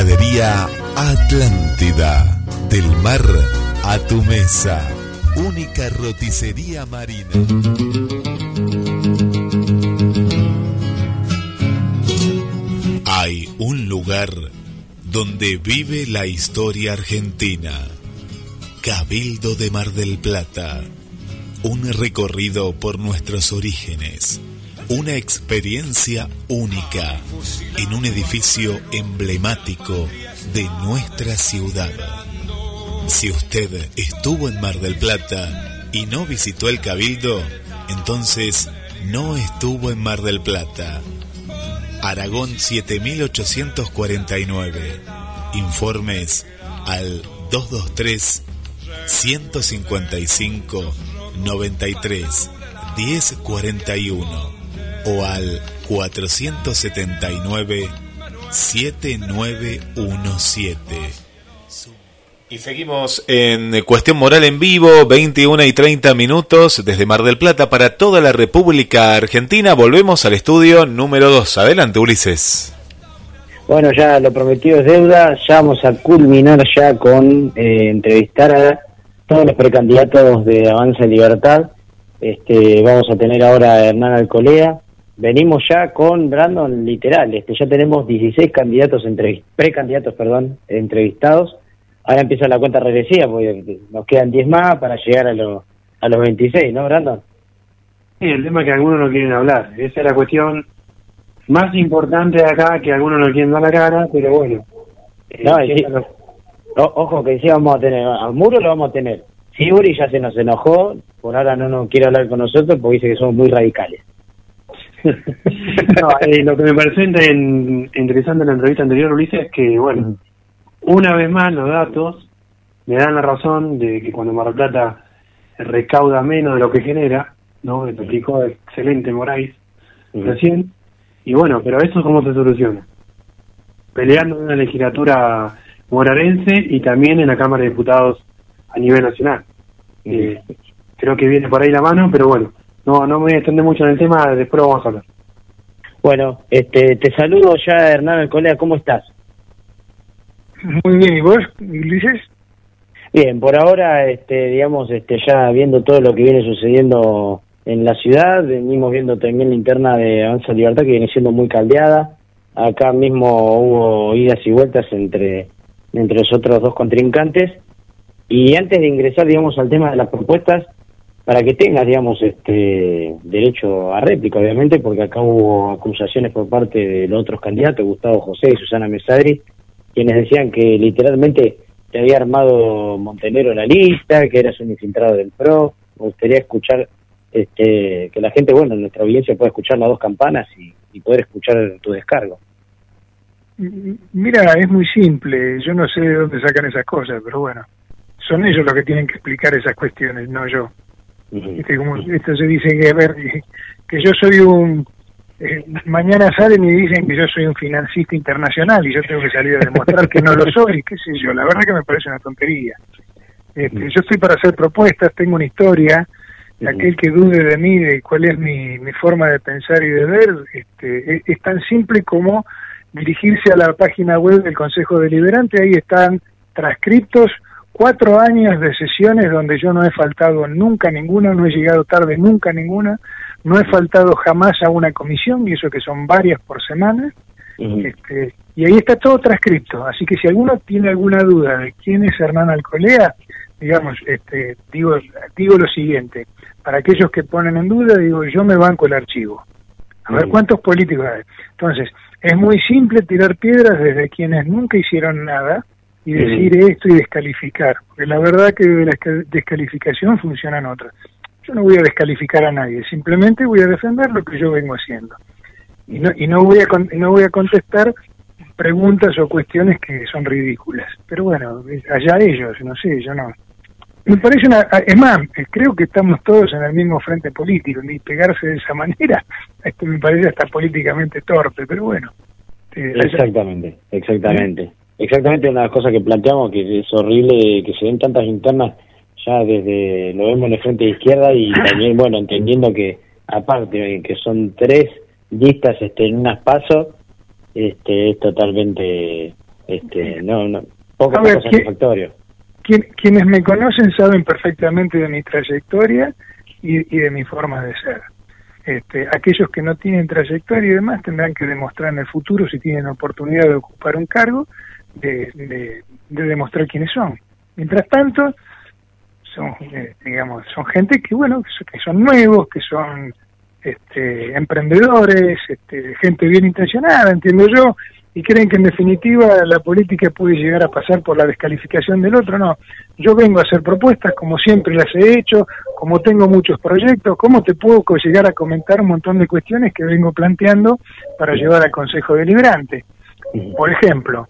Pescadería Atlántida. Del mar a tu mesa. Única roticería marina. Hay un lugar donde vive la historia argentina. Cabildo de Mar del Plata. Un recorrido por nuestros orígenes. Una experiencia única en un edificio emblemático de nuestra ciudad. Si usted estuvo en Mar del Plata y no visitó el Cabildo, entonces no estuvo en Mar del Plata. Aragón 7849. Informes al 223 155 93 1041 o al 479 7917. Y seguimos en Cuestión Moral en vivo, 21 y 30 minutos desde Mar del Plata para toda la República Argentina. Volvemos al estudio número 2. Adelante, Ulises. Bueno, ya lo prometido es deuda, ya vamos a culminar ya con eh, entrevistar a todos los precandidatos de Avanza en Libertad. Este, vamos a tener ahora a Hernán Alcolea. Venimos ya con Brandon literal, este, ya tenemos 16 candidatos entrevi- precandidatos, perdón, entrevistados. ahora empieza la cuenta regresiva, porque nos quedan 10 más para llegar a, los a los 26, ¿no, Brandon? Sí, el tema es que algunos no quieren hablar. Esa es la cuestión más importante de acá, que algunos no quieren dar la cara, pero bueno. No, Eh, y sí, o- ojo que sí vamos a tener, al muro lo vamos a tener. Fiburi ya se nos enojó, por ahora no nos quiere hablar con nosotros porque dice que somos muy radicales. No, eh, lo que me pareció en- interesante en la entrevista anterior, Ulises, es que, bueno, una vez más los datos me dan la razón de que cuando Mar del Plata recauda menos de lo que genera, ¿no? Me explicó excelente Moraes recién. Y bueno, pero eso cómo se soluciona. Peleando en una legislatura morarense y también en la Cámara de Diputados a nivel nacional. Eh, creo que viene por ahí la mano, pero bueno, no no me voy a extender mucho en el tema, después lo vamos a hablar. Bueno, este, te saludo ya, Hernán Alcolea, ¿cómo estás? Muy bien, ¿y vos, Ulises? Bien, por ahora, este, digamos, este, ya viendo todo lo que viene sucediendo en la ciudad, venimos viendo también la interna de Avanza Libertad que viene siendo muy caldeada. Acá mismo hubo idas y vueltas entre, entre los otros dos contrincantes. Y antes de ingresar, digamos, al tema de las propuestas, para que tengas, digamos, este derecho a réplica, obviamente, porque acá hubo acusaciones por parte de los otros candidatos, Gustavo José y Susana Mesadri, quienes decían que literalmente te había armado Montenegro la lista, que eras un infiltrado del PRO. Me gustaría escuchar, este, que la gente, bueno, nuestra audiencia pueda escuchar las dos campanas y, y poder escuchar tu descargo. Mira, es muy simple, yo no sé de dónde sacan esas cosas, pero bueno, son ellos los que tienen que explicar esas cuestiones, no yo. Viste, como esto se dice que, a ver, que- que yo soy un... eh, mañana salen y dicen que yo soy un financista internacional y yo tengo que salir a demostrar que no lo soy, qué sé yo, la verdad que me parece una tontería. Este, yo estoy para hacer propuestas, tengo una historia, aquel que dude de mí, de cuál es mi, mi forma de pensar y de ver, este, es, es tan simple como dirigirse a la página web del Consejo Deliberante, ahí están transcriptos, cuatro años de sesiones donde yo no he faltado nunca ninguna, no he llegado tarde nunca ninguna, no he faltado jamás a una comisión, y eso que son varias por semana, este, y ahí está todo transcripto, así que si alguno tiene alguna duda de quién es Hernán Alcolea, digamos, este, digo, digo lo siguiente, para aquellos que ponen en duda, digo, yo me banco el archivo. A ver cuántos políticos hay. Entonces, es muy simple tirar piedras desde quienes nunca hicieron nada y decir esto y descalificar, porque la verdad que de la esca- descalificación funcionan otras. Yo no voy a descalificar a nadie, simplemente voy a defender lo que yo vengo haciendo. Y no, y no voy a no voy a contestar preguntas o cuestiones que son ridículas. Pero bueno, allá ellos, no sé, yo no. Me parece una. Es más, creo que estamos todos en el mismo frente político, ni pegarse de esa manera, esto me parece hasta políticamente torpe, pero bueno. eh, allá- Exactamente, exactamente. Exactamente una de las cosas que planteamos, que es horrible que se den tantas internas ya desde, lo vemos en el frente de izquierda y también, bueno, entendiendo que aparte que son tres listas este, en unas pasos, este, es totalmente, este, no, no, poco, ver, poco ¿qué- satisfactorio. Quien- quienes me conocen saben perfectamente de mi trayectoria y, y de mi forma de ser. Este, aquellos que no tienen trayectoria y demás tendrán que demostrar en el futuro, si tienen oportunidad de ocupar un cargo, de, de- de demostrar quiénes son. Mientras tanto, son, eh, digamos, son gente que, bueno, que son- nuevos, que son este, emprendedores, este, gente bien intencionada, entiendo yo, y creen que en definitiva la política puede llegar a pasar por la descalificación del otro. No, yo vengo a hacer propuestas como siempre las he hecho, como tengo muchos proyectos, cómo te puedo llegar a comentar un montón de cuestiones que vengo planteando para llevar al Consejo Deliberante. Por ejemplo,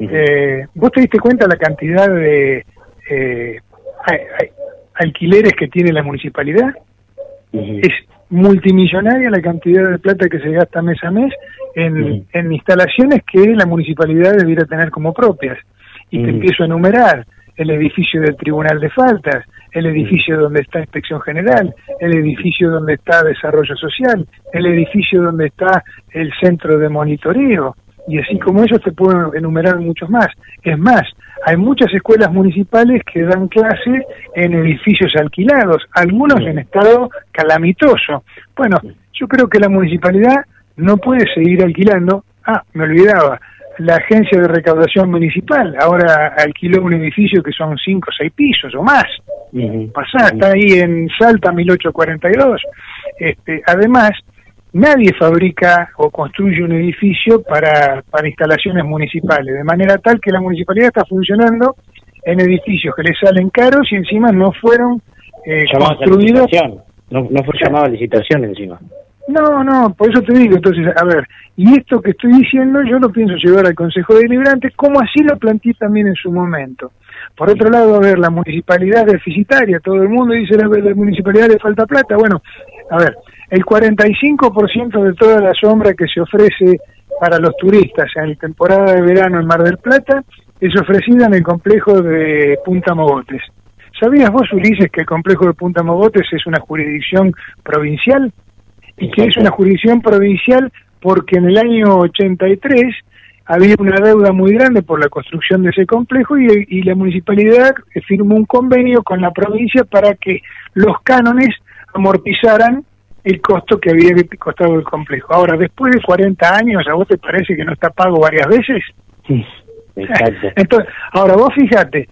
eh, ¿vos te diste cuenta la cantidad de eh, alquileres que tiene la municipalidad? Es multimillonaria la cantidad de plata que se gasta mes a mes en, en instalaciones que la municipalidad debiera tener como propias. Y te empiezo a enumerar el edificio del Tribunal de Faltas, el edificio donde está Inspección General, el edificio donde está Desarrollo Social, el edificio donde está el Centro de Monitoreo, y así como ellos te puedo enumerar muchos más. Es más, hay muchas escuelas municipales que dan clase en edificios alquilados, algunos en estado calamitoso. Bueno, yo creo que la municipalidad no puede seguir alquilando. Ah, me olvidaba, la agencia de recaudación municipal. Ahora alquiló un edificio que son cinco o seis pisos o más. Pasá, está ahí en Salta 1842. Este, además, nadie fabrica o construye un edificio para, para instalaciones municipales, de manera tal que la municipalidad está funcionando en edificios que le salen caros y encima no fueron eh, construidos. licitación. No, no fue llamado a licitación encima. No, no, por eso te digo, entonces, a ver, y esto que estoy diciendo yo lo pienso llevar al Consejo Deliberante, como así lo planteé también en su momento. Por otro lado, a ver, la municipalidad deficitaria, todo el mundo dice la, la municipalidad le falta plata, bueno, a ver, el 45% de toda la sombra que se ofrece para los turistas en temporada de verano en Mar del Plata es ofrecida en el complejo de Punta Mogotes. ¿Sabías vos, Ulises, que el complejo de Punta Mogotes es una jurisdicción provincial? Y que es una jurisdicción provincial porque en el año 83 había una deuda muy grande por la construcción de ese complejo y, y la municipalidad firmó un convenio con la provincia para que los cánones amortizaran el costo que había costado el complejo. Ahora, después de 40 años, ¿a vos te parece que no está pago varias veces? Exacto. Entonces, ahora vos fíjate,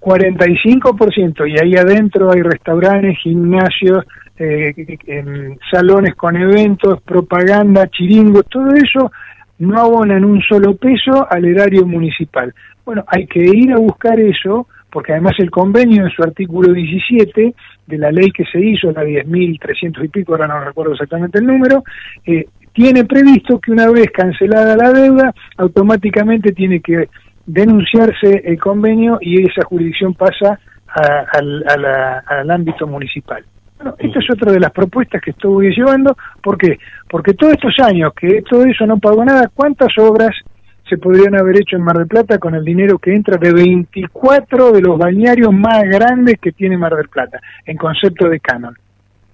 45% y ahí adentro hay restaurantes, gimnasios, eh, em, salones con eventos, propaganda, chiringos, todo eso no abonan un solo peso al erario municipal. Bueno, hay que ir a buscar eso, porque además el convenio en su artículo 17 de la ley que se hizo, la 10.300 y pico, ahora no recuerdo exactamente el número, eh, tiene previsto que una vez cancelada la deuda, automáticamente tiene que denunciarse el convenio y esa jurisdicción pasa a- al, a la- al ámbito municipal. Bueno, esta es otra de las propuestas que estuve llevando. ¿Por qué? Porque todos estos años que todo eso no pagó nada, ¿cuántas obras se podrían haber hecho en Mar del Plata con el dinero que entra de 24 de los balnearios más grandes que tiene Mar del Plata, en concepto de canon?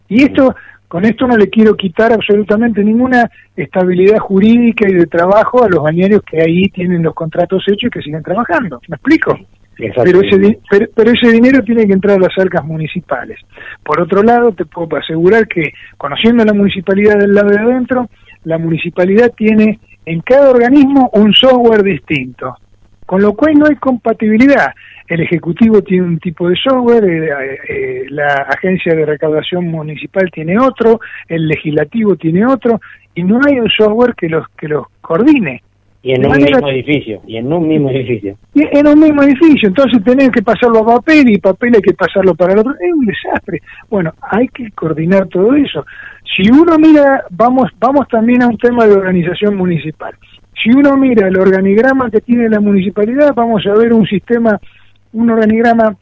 Y esto, con esto no le quiero quitar absolutamente ninguna estabilidad jurídica y de trabajo a los balnearios que ahí tienen los contratos hechos y que siguen trabajando. ¿Me explico? Pero ese, pero, pero ese dinero tiene que entrar a las arcas municipales. Por otro lado, te puedo asegurar que, conociendo la municipalidad del lado de adentro, la municipalidad tiene en cada organismo un software distinto, con lo cual no hay compatibilidad. El Ejecutivo tiene un tipo de software, eh, eh, la Agencia de Recaudación Municipal tiene otro, el Legislativo tiene otro, y no hay un software que los, que los coordine. Y en De un mismo edificio. Y en un mismo edificio. y en un mismo edificio, entonces tenés que pasarlo a papel y papel hay que pasarlo para el otro, es un desastre. Bueno, hay que coordinar todo eso. Si uno mira, vamos, vamos también a un tema de organización municipal. Si uno mira el organigrama que tiene la municipalidad, vamos a ver un sistema, un organigrama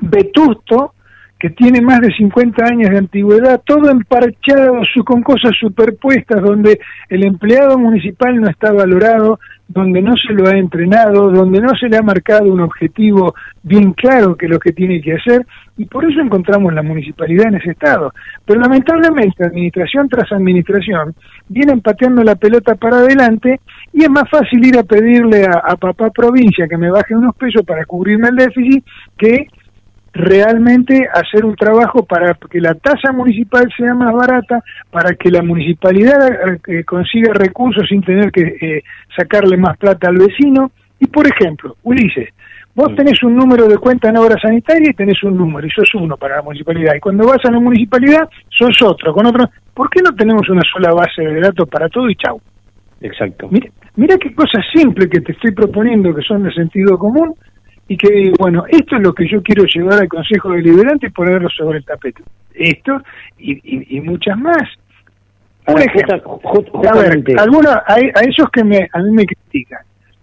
vetusto que tiene más de 50 años de antigüedad, todo emparchado su- con cosas superpuestas, donde el empleado municipal no está valorado, donde no se lo ha entrenado, donde no se le ha marcado un objetivo bien claro que es lo que tiene que hacer, y por eso encontramos la municipalidad en ese estado. Pero lamentablemente, administración tras administración, vienen pateando la pelota para adelante y es más fácil ir a pedirle a, papá provincia que me baje unos pesos para cubrirme el déficit que realmente hacer un trabajo para que la tasa municipal sea más barata, para que la municipalidad eh, consiga recursos sin tener que eh, sacarle más plata al vecino. Y por ejemplo, Ulises, vos tenés un número de cuenta en obra sanitaria y tenés un número, y sos uno para la municipalidad. Y cuando vas a la municipalidad, sos otro, con otro. ¿Por qué no tenemos una sola base de datos para todo y chau? Exacto. Mira, mira qué cosas simples que te estoy proponiendo que son de sentido común y que, bueno, esto es lo que yo quiero llevar al Consejo Deliberante y ponerlo sobre el tapete. Esto y, y- y muchas más. Un Ahora, ejemplo. A ver, algunos, a, a esos que me, a mí me critican.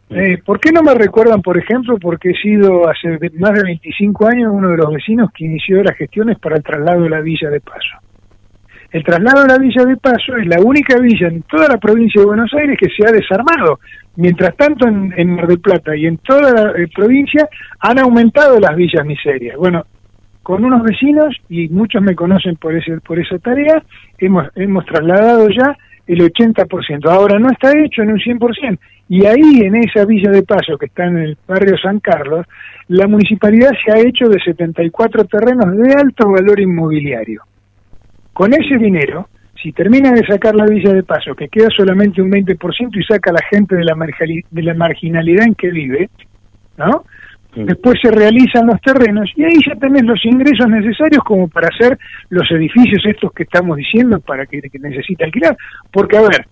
Eh, ¿Por qué no me recuerdan, por ejemplo, porque he sido hace más de 25 años uno de los vecinos que inició las gestiones para el traslado de la Villa de Paso? El traslado de la Villa de Paso es la única villa en toda la provincia de Buenos Aires que se ha desarmado. Mientras tanto, en, en Mar del Plata y en toda la eh, provincia han aumentado las villas miserias. Bueno, con unos vecinos, y muchos me conocen por, ese, por esa tarea, hemos, hemos trasladado ya el 80%. Ahora no está hecho en un 100%. Y ahí, en esa villa de paso que está en el barrio San Carlos, la municipalidad se ha hecho de 74 terrenos de alto valor inmobiliario. Con ese dinero si termina de sacar la villa de paso, que queda solamente un 20% y saca a la gente de la, de la marginalidad en que vive, ¿no? Después se realizan los terrenos y ahí ya tenés los ingresos necesarios como para hacer los edificios estos que estamos diciendo para que, que necesita alquilar. Porque, a ver,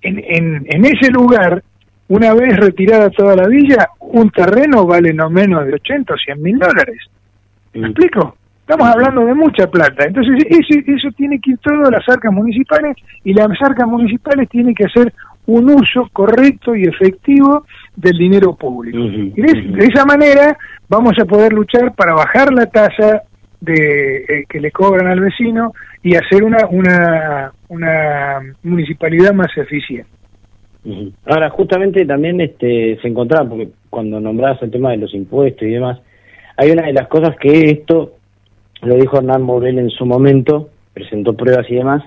en, en, en ese lugar, una vez retirada toda la villa, un terreno vale no menos de 80 o 100 mil dólares. ¿Me explico? Estamos hablando de mucha plata. Entonces, ese, eso tiene que ir todo a las arcas municipales y las arcas municipales tienen que hacer un uso correcto y efectivo del dinero público. Y de, de esa manera vamos a poder luchar para bajar la tasa de eh, que le cobran al vecino y hacer una, una, una municipalidad más eficiente. Ahora, justamente también este, se encontraba, porque cuando nombrabas el tema de los impuestos y demás, hay una de las cosas que esto, lo dijo Hernán Morel en su momento, presentó pruebas y demás,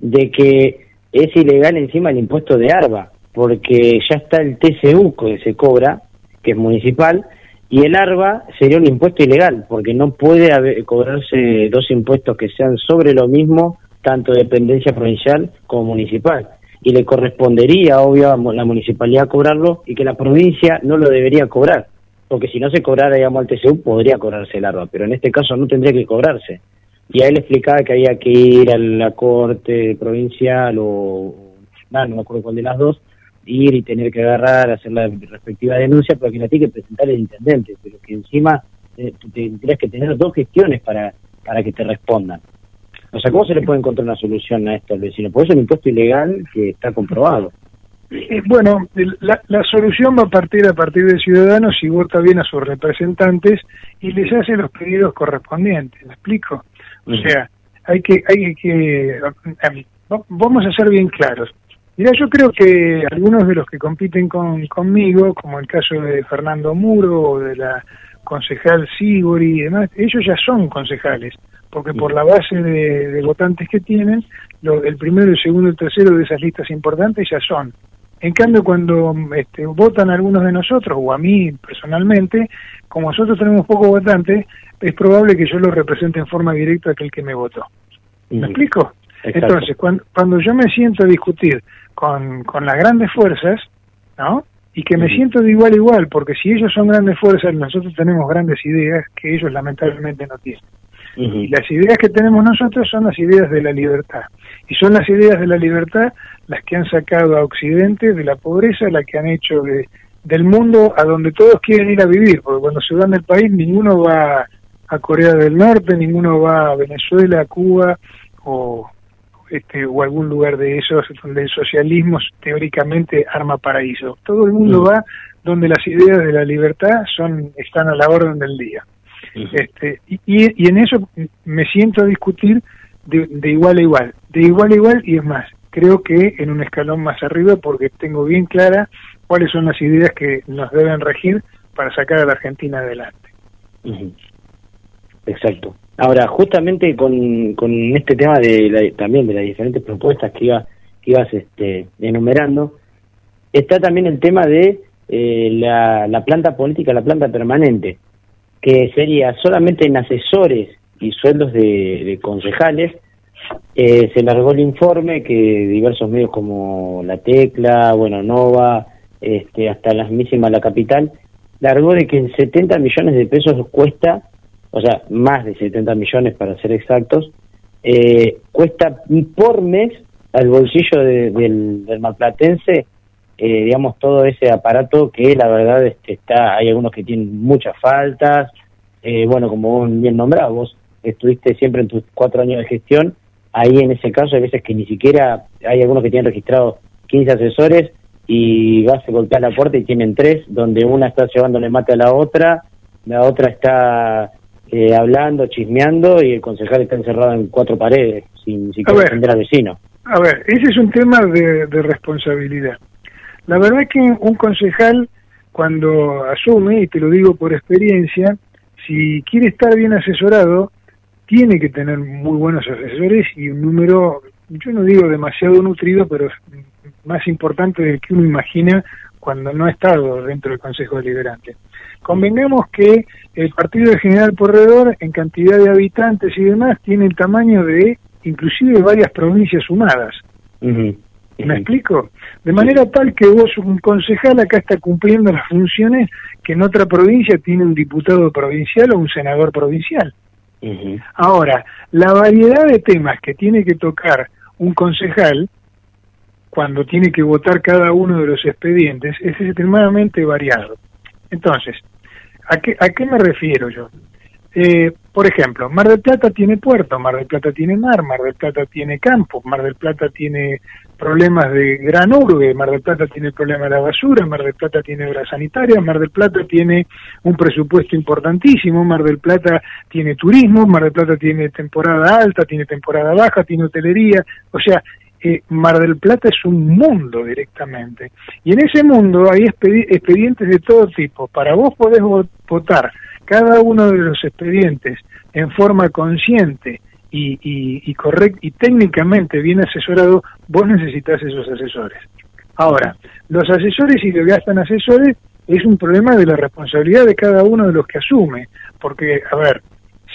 de que es ilegal encima el impuesto de ARBA, porque ya está el TCU que se cobra, que es municipal, y el ARBA sería un impuesto ilegal, porque no puede haber- cobrarse dos impuestos que sean sobre lo mismo, tanto dependencia provincial como municipal. Y le correspondería, obvio, a la municipalidad cobrarlo y que la provincia no lo debería cobrar. Porque si no se cobrara, digamos, al TCU, podría cobrarse el ARBA, pero en este caso no tendría que cobrarse. Y a él explicaba que había que ir a la corte provincial o, no, no me acuerdo cuál de las dos, ir y tener que agarrar, hacer la respectiva denuncia, pero que la tiene que presentar el intendente, pero que encima eh, tendrías que tener dos gestiones para, para que te respondan. O sea, ¿cómo se le puede encontrar una solución a esto al vecino? Porque es un impuesto ilegal que está comprobado. Eh, bueno, la, la solución va a partir a partir del ciudadano si vota bien a sus representantes y les hace los pedidos correspondientes. ¿Me explico? O sea, hay que, hay que, va- vamos a ser bien claros. Mira, yo creo que algunos de los que compiten con, conmigo, como el caso de Fernando Muro o de la concejal Sigori y demás, ellos ya son concejales, porque por la base de, de votantes que tienen, lo- el primero, el segundo y el tercero de esas listas importantes ya son. En cambio, cuando este, votan algunos de nosotros, o a mí personalmente, como nosotros tenemos pocos votantes, es probable que yo lo represente en forma directa a aquel que me votó. ¿Me explico? Exacto. Entonces, cuando, cuando yo me siento a discutir con, con las grandes fuerzas, ¿no? Y que me siento de igual a igual, porque si ellos son grandes fuerzas, nosotros tenemos grandes ideas que ellos lamentablemente no tienen. Y las ideas que tenemos nosotros son las ideas de la libertad. Y son las ideas de la libertad las que han sacado a Occidente de la pobreza, las que han hecho de, del mundo a donde todos quieren ir a vivir, porque cuando se van del país ninguno va a Corea del Norte, ninguno va a Venezuela, a Cuba o este o algún lugar de esos donde el socialismo teóricamente arma paraíso. Todo el mundo Mm. va donde las ideas de la libertad son están a la orden del día. Este, y, en eso me siento a discutir de, de igual a igual, de igual a igual y es más, creo que en un escalón más arriba porque tengo bien clara cuáles son las ideas que nos deben regir para sacar a la Argentina adelante. Exacto. Ahora, justamente con, con este tema de la- también de las diferentes propuestas que, iba, que ibas este, enumerando, está también el tema de eh, la, la planta política, la planta permanente, que sería solamente en asesores y sueldos de, concejales. Eh, se largó el informe que diversos medios como La Tecla, bueno, Nova, este, hasta la mismísima La Capital, largó de que en 70 millones de pesos cuesta, o sea, más de 70 millones para ser exactos, eh, cuesta por mes al bolsillo de- del, del marplatense, eh, digamos, todo ese aparato que la verdad este, está, hay algunos que tienen muchas faltas, eh, bueno, como vos bien nombrado, vos estuviste siempre en tus cuatro años de gestión, ahí en ese caso hay veces que ni siquiera, hay algunos que tienen registrado 15 asesores y vas a golpear la puerta y tienen tres, donde una está llevándole mate a la otra, la otra está eh, hablando, chismeando y el concejal está encerrado en cuatro paredes, sin siquiera atender al vecino. A ver, ese es un tema de, de responsabilidad. La verdad es que un concejal cuando asume, y te lo digo por experiencia, si quiere estar bien asesorado, tiene que tener muy buenos asesores y un número, yo no digo demasiado nutrido, pero más importante del que uno imagina cuando no ha estado dentro del Consejo Deliberante. Convengamos que el partido de General Porredor, en cantidad de habitantes y demás, tiene el tamaño de inclusive varias provincias sumadas. ¿Me explico? De manera tal que vos, un concejal, acá está cumpliendo las funciones que en otra provincia tiene un diputado provincial o un senador provincial. Ahora, la variedad de temas que tiene que tocar un concejal cuando tiene que votar cada uno de los expedientes es extremadamente variado. Entonces, ¿a qué, a qué me refiero yo? Eh, por ejemplo, Mar del Plata tiene puerto, Mar del Plata tiene mar, Mar del Plata tiene campo, Mar del Plata tiene problemas de gran urbe, Mar del Plata tiene el problema de la basura, Mar del Plata tiene obras sanitarias, Mar del Plata tiene un presupuesto importantísimo, Mar del Plata tiene turismo, Mar del Plata tiene temporada alta, tiene temporada baja, tiene hotelería, o sea, eh, Mar del Plata es un mundo directamente. Y en ese mundo hay expedientes de todo tipo. Para vos podés votar cada uno de los expedientes en forma consciente y, y, y, y técnicamente bien asesorado, vos necesitas esos asesores. Ahora, los asesores y que gastan asesores es un problema de la responsabilidad de cada uno de los que asume, porque, a ver,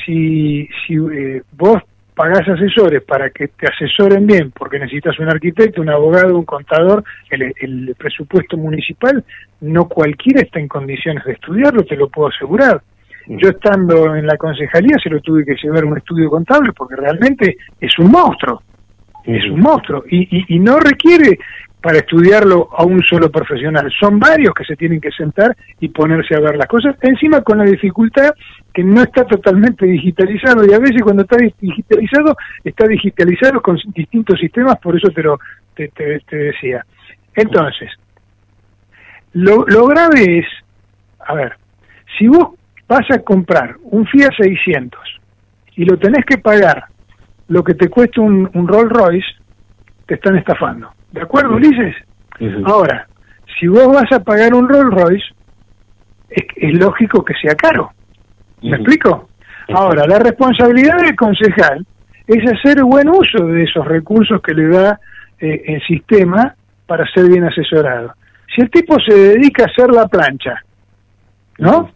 si, si eh, vos pagás asesores para que te asesoren bien, porque necesitas un arquitecto, un abogado, un contador, el presupuesto municipal, no cualquiera está en condiciones de estudiarlo, te lo puedo asegurar. Yo estando en la concejalía se lo tuve que llevar un estudio contable porque realmente es un monstruo, es un monstruo y, y, no requiere para estudiarlo a un solo profesional, son varios que se tienen que sentar y ponerse a ver las cosas, encima con la dificultad que no está totalmente digitalizado y a veces cuando está digitalizado está digitalizado con distintos sistemas, por eso te lo te, te, decía. Entonces, lo, lo grave es, a ver, si vos vas a comprar un Fiat 600 y lo tenés que pagar lo que te cuesta un, un Rolls Royce, te están estafando. ¿De acuerdo, Ulises? Ahora, si vos vas a pagar un Rolls Royce, es, lógico que sea caro. ¿Me explico? Ahora, la responsabilidad del concejal es hacer buen uso de esos recursos que le da eh, el sistema para ser bien asesorado. Si el tipo se dedica a hacer la plancha, ¿no?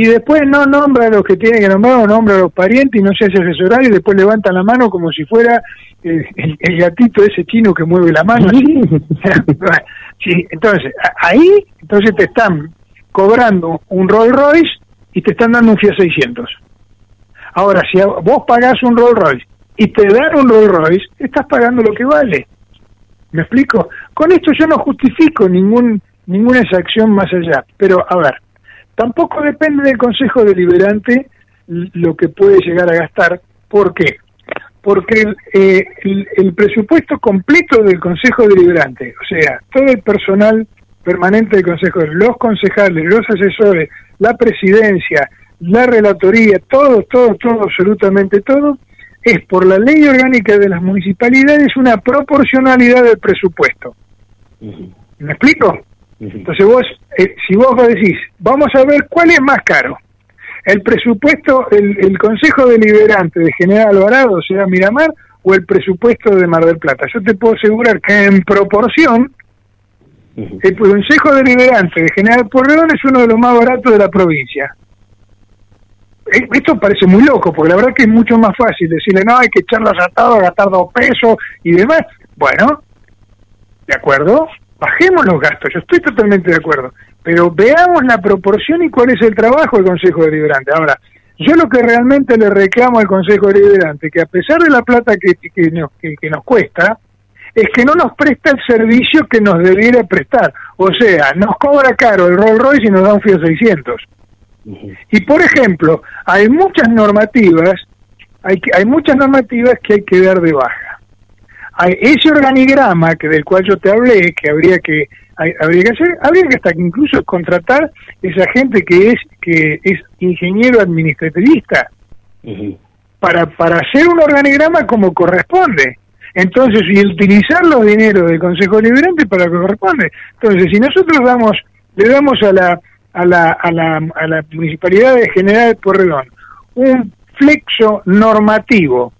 Y después no nombra a los que tiene que nombrar o nombra a los parientes y no se hace asesorar y después levanta la mano como si fuera el, gatito ese chino que mueve la mano. sí, entonces, ahí entonces te están cobrando un Rolls Royce y te están dando un Fiat 600. Ahora, si vos pagás un Rolls Royce y te dan un Rolls Royce, estás pagando lo que vale. ¿Me explico? Con esto yo no justifico ningún ninguna exacción más allá, pero a ver, Tampoco depende del Consejo Deliberante lo que puede llegar a gastar. ¿Por qué? Porque eh, el, presupuesto completo del Consejo Deliberante, o sea, todo el personal permanente del Consejo, los concejales, los asesores, la presidencia, la relatoría, todo, todo, todo, absolutamente todo, es por la ley orgánica de las municipalidades una proporcionalidad del presupuesto. ¿Me explico? Entonces vos, eh, si vos decís, vamos a ver cuál es más caro, el presupuesto, el, el Consejo Deliberante de General Alvarado, o sea, Miramar, o el presupuesto de Mar del Plata. Yo te puedo asegurar que en proporción, el Consejo Deliberante de General Porredón es uno de los más baratos de la provincia. Eh, esto parece muy loco, porque la verdad que es mucho más fácil decirle, no, hay que echarlos atados, gastar dos pesos y demás. Bueno, ¿de acuerdo? Bajemos los gastos, yo estoy totalmente de acuerdo, pero veamos la proporción y cuál es el trabajo del Consejo Deliberante. Ahora, yo lo que realmente le reclamo al Consejo Deliberante, que a pesar de la plata que, que, nos, que, nos cuesta, es que no nos presta el servicio que nos debiera prestar. O sea, nos cobra caro el Rolls Royce y nos da un Fiat 600. Y por ejemplo, hay muchas normativas, hay, hay muchas normativas que hay que dar de baja ese organigrama que del cual yo te hablé, que habría que habría que hacer, habría que hasta incluso contratar esa gente que es que es ingeniero administrativista para para hacer un organigrama como corresponde. Entonces, y utilizar los dineros del Consejo Liberante para lo que corresponde. Entonces, si nosotros damos le damos a la a la, a la, a la Municipalidad de General Porredón un flexo normativo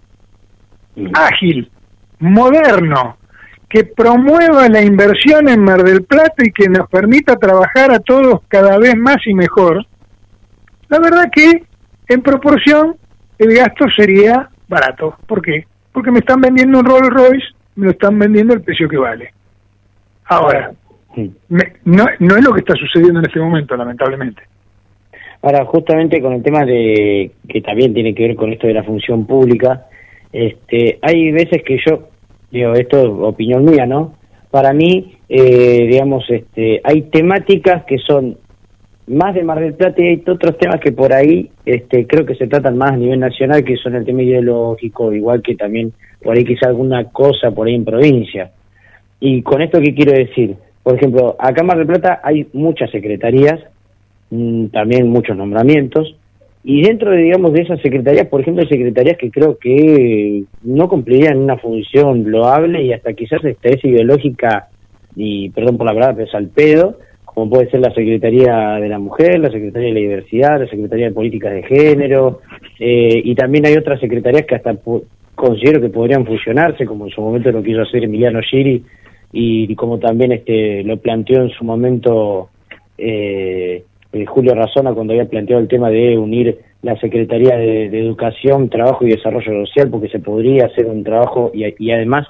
ágil moderno, que promueva la inversión en Mar del Plata y que nos permita trabajar a todos cada vez más y mejor, la verdad que en proporción el gasto sería barato. ¿Por qué? porque me están vendiendo un Rolls Royce, me lo están vendiendo el precio que vale. Ahora, me- no, no es lo que está sucediendo en este momento, lamentablemente. Ahora, justamente con el tema de que también tiene que ver con esto de la función pública, este, hay veces que yo, digo, esto es opinión mía, ¿no? Para mí, eh, digamos, este, hay temáticas que son más de Mar del Plata y hay otros temas que por ahí este, creo que se tratan más a nivel nacional, que son el tema ideológico, igual que también por ahí quizá alguna cosa por ahí en provincia. Y con esto, ¿qué quiero decir? Por ejemplo, acá en Mar del Plata hay muchas secretarías, mm, también muchos nombramientos, y dentro de, digamos, de esas secretarías, por ejemplo, hay secretarías que creo que no cumplirían una función loable y hasta quizás es ideológica, y perdón por la palabra, pero es al pedo, como puede ser la Secretaría de la Mujer, la Secretaría de la Diversidad, la Secretaría de Políticas de Género, eh, y también hay otras secretarías que hasta considero que podrían fusionarse, como en su momento lo quiso hacer Emiliano Giri, y, y como también este lo planteó en su momento eh, eh, Julio Razona cuando había planteado el tema de unir la Secretaría de, Educación, Trabajo y Desarrollo Social, porque se podría hacer un trabajo y, además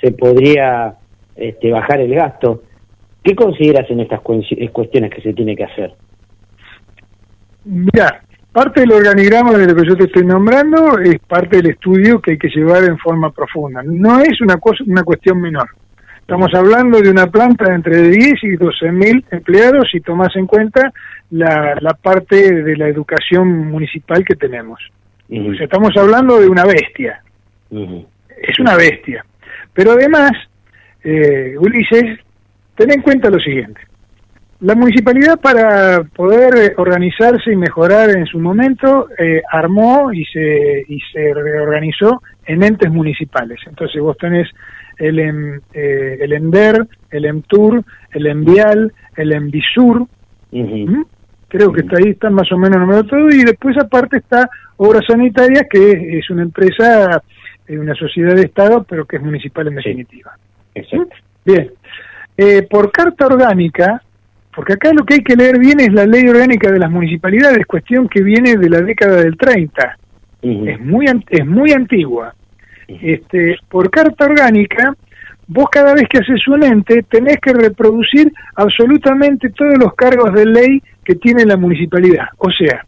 se podría este, bajar el gasto. ¿Qué consideras en estas cuenci- cuestiones que se tiene que hacer? Mira, parte del organigrama de lo que yo te estoy nombrando es parte del estudio que hay que llevar en forma profunda. No es una una cuestión menor. Estamos hablando de una planta de entre 10 y 12 mil empleados si tomas en cuenta la, la parte de la educación municipal que tenemos. O sea, estamos hablando de una bestia. Es una bestia. Pero además, eh, Ulises, ten en cuenta lo siguiente. La municipalidad para poder organizarse y mejorar en su momento eh, armó y se, y se reorganizó en entes municipales. Entonces vos tenés el, em- eh, el ENDER, el EMTUR, el ENVIAL, el ENVISUR. Creo que está ahí, está más o menos nombrado todo, y después aparte está Obras Sanitarias, que es una empresa, eh, una sociedad de Estado, pero que es municipal en definitiva. Exacto. Bien. Eh, por carta orgánica, porque acá lo que hay que leer bien es la ley orgánica de las municipalidades, cuestión que viene de la década del 30. Es muy es muy antigua. Este, por carta orgánica, vos cada vez que haces un ente tenés que reproducir absolutamente todos los cargos de ley que tiene la municipalidad. O sea,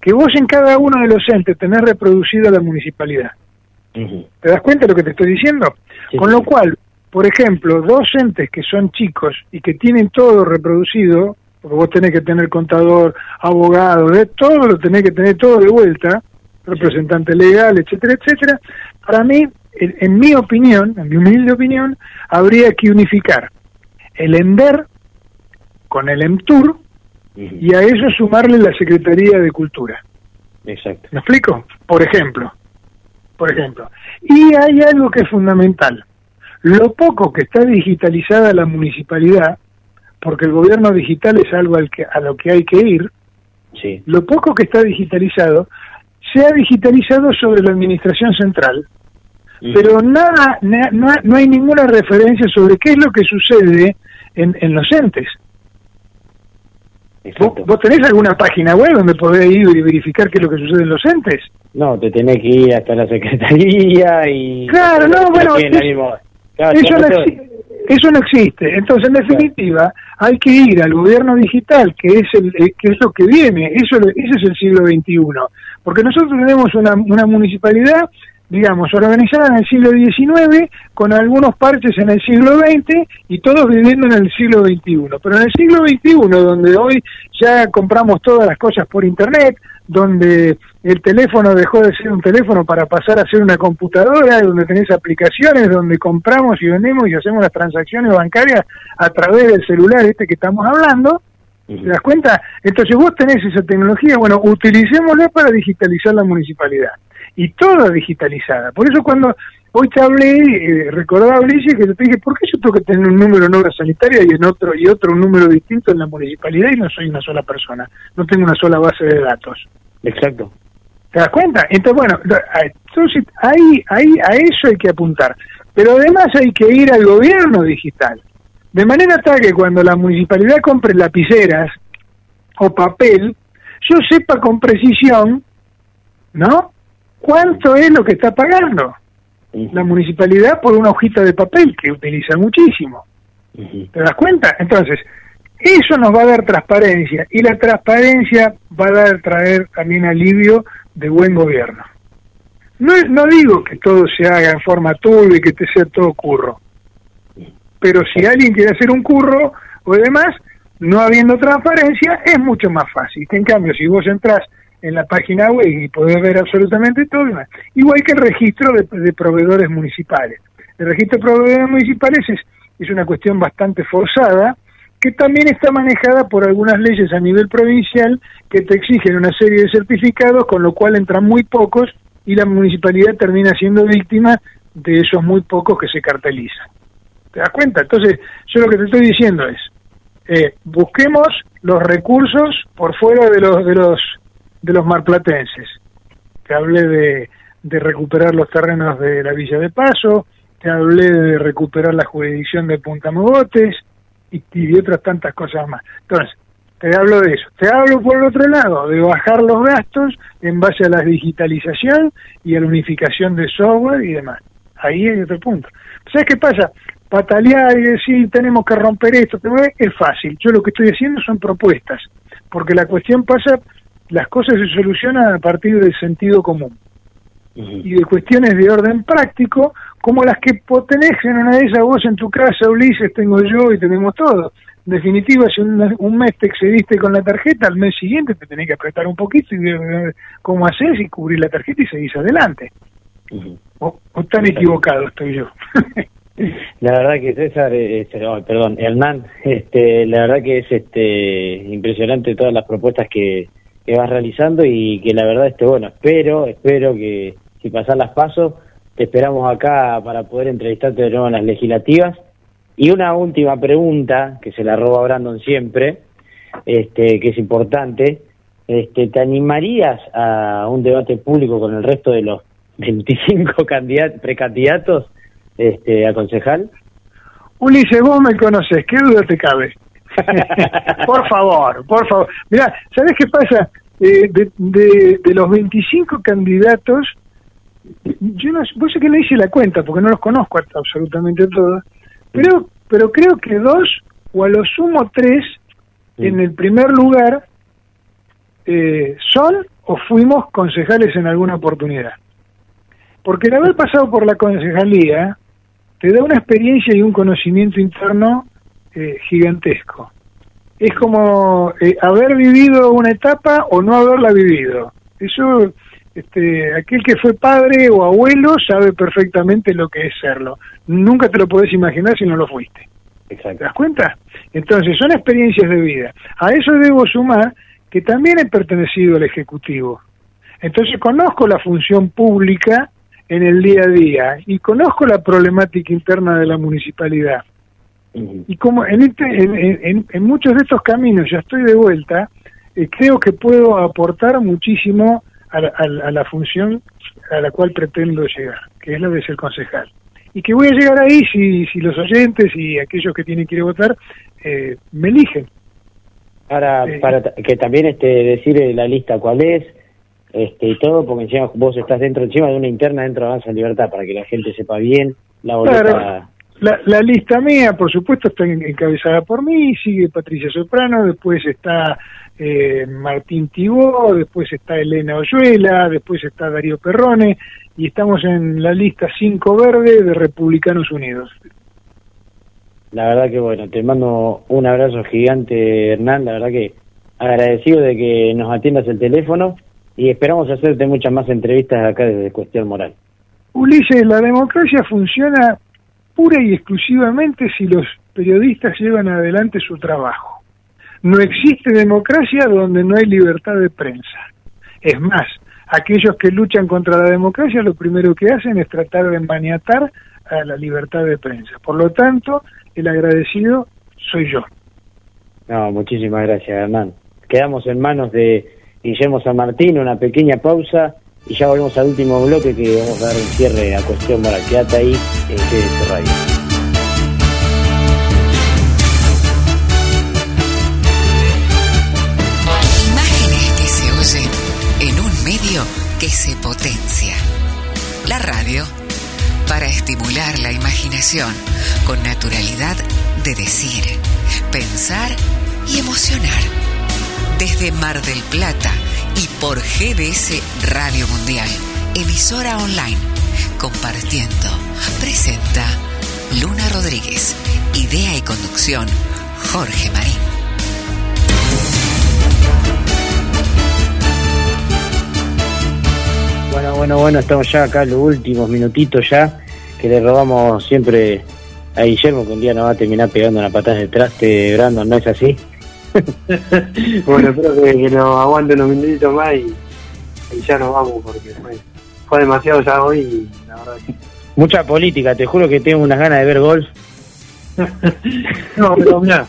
que vos en cada uno de los entes tenés reproducida la municipalidad. ¿Te das cuenta de lo que te estoy diciendo? Con lo cual, por ejemplo, dos entes que son chicos y que tienen todo reproducido, porque vos tenés que tener contador, abogado, de todo lo tenés que tener todo de vuelta, representante legal, etcétera, etcétera. Para mí, en, en mi opinión, en mi humilde opinión, habría que unificar el ENDER con el EMTUR y a eso sumarle la Secretaría de Cultura. Exacto. ¿Me explico? Por ejemplo, por ejemplo. Y hay algo que es fundamental. Lo poco que está digitalizada la municipalidad, porque el gobierno digital es algo al que, a lo que hay que ir, Sí. lo poco que está digitalizado, se ha digitalizado sobre la administración central, pero nada, na- no, no hay ninguna referencia sobre qué es lo que sucede en, en los entes. ¿Vos, vos tenés alguna página web donde podés ir y verificar qué es lo que sucede en los entes? No, te tenés que ir hasta la secretaría y... Claro, no, bueno, es- Claro, eso, no exi- eso no existe. Entonces, en definitiva, hay que ir al gobierno digital, que es el eh, que es lo que viene. Eso ese es el siglo XXI. Porque nosotros tenemos una, una municipalidad, digamos, organizada en el siglo XIX, con algunos parches en el siglo XX y todos viviendo en el siglo XXI. Pero en el siglo XXI, donde hoy ya compramos todas las cosas por Internet, donde el teléfono dejó de ser un teléfono para pasar a ser una computadora, donde tenés aplicaciones, donde compramos y vendemos y hacemos las transacciones bancarias a través del celular este que estamos hablando, ¿te das cuenta? Entonces vos tenés esa tecnología, bueno, utilicémosla para digitalizar la municipalidad. Y toda digitalizada. Por eso cuando hoy te hablé, eh, recordaba Ulises que te dije, ¿por qué yo tengo que tener un número en obra sanitaria y en otro y otro un número distinto en la municipalidad y no soy una sola persona? No tengo una sola base de datos. Exacto. ¿Te das cuenta? Entonces, bueno, entonces ahí, ahí, a eso hay que apuntar. Pero además hay que ir al gobierno digital. De manera tal que cuando la municipalidad compre lapiceras o papel, yo sepa con precisión, ¿no? ¿Cuánto es lo que está pagando? la municipalidad por una hojita de papel que utiliza muchísimo. ¿Te das cuenta? Entonces, eso nos va a dar transparencia y la transparencia va a dar traer también alivio de buen gobierno. No, no digo que todo se haga en forma turbia y que te sea todo curro, pero si alguien quiere hacer un curro o demás, no habiendo transparencia, es mucho más fácil. En cambio, si vos entras en la página web y podés ver absolutamente todo, igual que el registro de, proveedores municipales. El registro de proveedores municipales es, es una cuestión bastante forzada, que también está manejada por algunas leyes a nivel provincial que te exigen una serie de certificados, con lo cual entran muy pocos y la municipalidad termina siendo víctima de esos muy pocos que se cartelizan. ¿Te das cuenta? Entonces, yo lo que te estoy diciendo es, eh, busquemos los recursos por fuera de los de los de los marplatenses. Te hablé de, de recuperar los terrenos de la Villa de Paso, te hablé de recuperar la jurisdicción de Punta Mogotes, y, de otras tantas cosas más. Entonces, te hablo de eso. Te hablo por el otro lado, de bajar los gastos en base a la digitalización y a la unificación de software y demás. Ahí hay otro punto. ¿Sabes qué pasa? Patalear y decir tenemos que romper esto, es fácil. Yo lo que estoy haciendo son propuestas, porque la cuestión pasa, las cosas se solucionan a partir del sentido común y de cuestiones de orden práctico, como las que tenés en una de esas vos en tu casa, Ulises, tengo yo y tenemos todos. En definitiva, si un, mes te excediste con la tarjeta, al mes siguiente te tenés que apretar un poquito y ver cómo haces y cubrir la tarjeta y seguís adelante. o, tan equivocado estoy yo. La verdad que César, eh, este, perdón, Hernán, este, la verdad que es este impresionante todas las propuestas que, que vas realizando y que la verdad, este, bueno, espero, espero que si pasar las pasos, te esperamos acá para poder entrevistarte de nuevo en las legislativas. Y una última pregunta, que se la roba Brandon siempre, este, que es importante, este, ¿te animarías a un debate público con el resto de los 25 candidatos, precandidatos este, a concejal? Ulises, vos me conoces, ¿qué duda te cabe? por favor, por favor. Mira, ¿sabés qué pasa? Eh, de, de, de, los 25 candidatos, yo no vos sé que le hice la cuenta porque no los conozco absolutamente todos, pero, pero creo que dos o a lo sumo tres en el primer lugar eh, son o fuimos concejales en alguna oportunidad. Porque el haber pasado por la concejalía te da una experiencia y un conocimiento interno eh, gigantesco. Es como eh, haber vivido una etapa o no haberla vivido. Eso este, aquel que fue padre o abuelo sabe perfectamente lo que es serlo. Nunca te lo podés imaginar si no lo fuiste. ¿Te das cuenta? Entonces, son experiencias de vida. A eso debo sumar que también he pertenecido al Ejecutivo. Entonces, conozco la función pública en el día a día y conozco la problemática interna de la municipalidad. Y como en, este, en, en, muchos de estos caminos ya estoy de vuelta, eh, creo que puedo aportar muchísimo a la, función a la cual pretendo llegar, que es la de ser concejal. Y que voy a llegar ahí si, si los oyentes y aquellos que tienen que ir a votar eh, me eligen. Para, eh, para que también este decir la lista cuál es este y todo, porque encima vos estás dentro encima de una interna dentro de Avanza Libertad, para que la gente sepa bien la boleta. La, la, lista mía, por supuesto, está encabezada por mí, sigue Patricia Soprano, después está eh, Martín Tibó, después está Elena Oyuela, después está Darío Perrone, y estamos en la lista 5 verde de Republicanos Unidos. La verdad que bueno, te mando un abrazo gigante, Hernán, la verdad que agradecido de que nos atiendas el teléfono y esperamos hacerte muchas más entrevistas acá desde Cuestión Moral. Ulises, la democracia funciona pura y exclusivamente si los periodistas llevan adelante su trabajo. No existe democracia donde no hay libertad de prensa. Es más, aquellos que luchan contra la democracia lo primero que hacen es tratar de maniatar a la libertad de prensa. Por lo tanto, el agradecido soy yo. No, muchísimas gracias, Hernán. Quedamos en manos de Guillermo San Martín, una pequeña pausa y ya volvemos al último bloque que vamos a dar un cierre a cuestión para quedate ahí en GDS Radio. Imágenes que se oyen en un medio que se potencia. La radio para estimular la imaginación con naturalidad de decir, pensar y emocionar. Desde Mar del Plata y por GDS Radio Mundial, emisora online, compartiendo, presenta Luna Rodríguez, idea y conducción, Jorge Marín. Bueno, bueno, bueno, estamos ya acá los últimos minutitos ya, que le robamos siempre a Guillermo, que un día nos va a terminar pegando una patada de traste, Brandon, ¿no es así? bueno, espero que, que nos aguante unos minutitos más y, y ya nos vamos porque fue, fue demasiado ya hoy y la verdad que... Mucha política, te juro que tengo unas ganas de ver golf. No, pero mirá,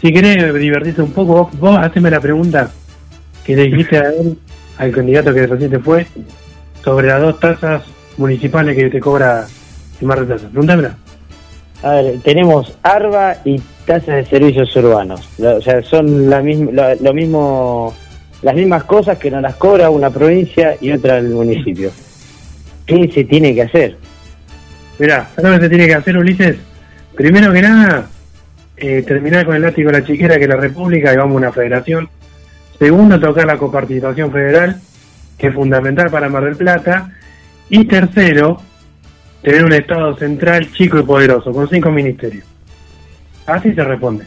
si querés divertirte un poco, vos, vos haceme la pregunta que le dijiste a él, al candidato que recién te fue, sobre las dos tasas municipales que te cobra el Mar del Plata. Pregúntamela. A ver, tenemos ARBA y tasas de servicios urbanos. O sea, son la misma, la- lo mismo, las mismas cosas que nos las cobra una provincia y otra el municipio. ¿Qué se tiene que hacer? Mirá, ¿sabes lo que se tiene que hacer, Ulises? Primero que nada, eh, terminar con el látigo de la chiquera que es la República y vamos a una federación. Segundo, tocar la coparticipación federal, que es fundamental para Mar del Plata. Y tercero, tener un Estado central chico y poderoso, con cinco ministerios. Así se responde.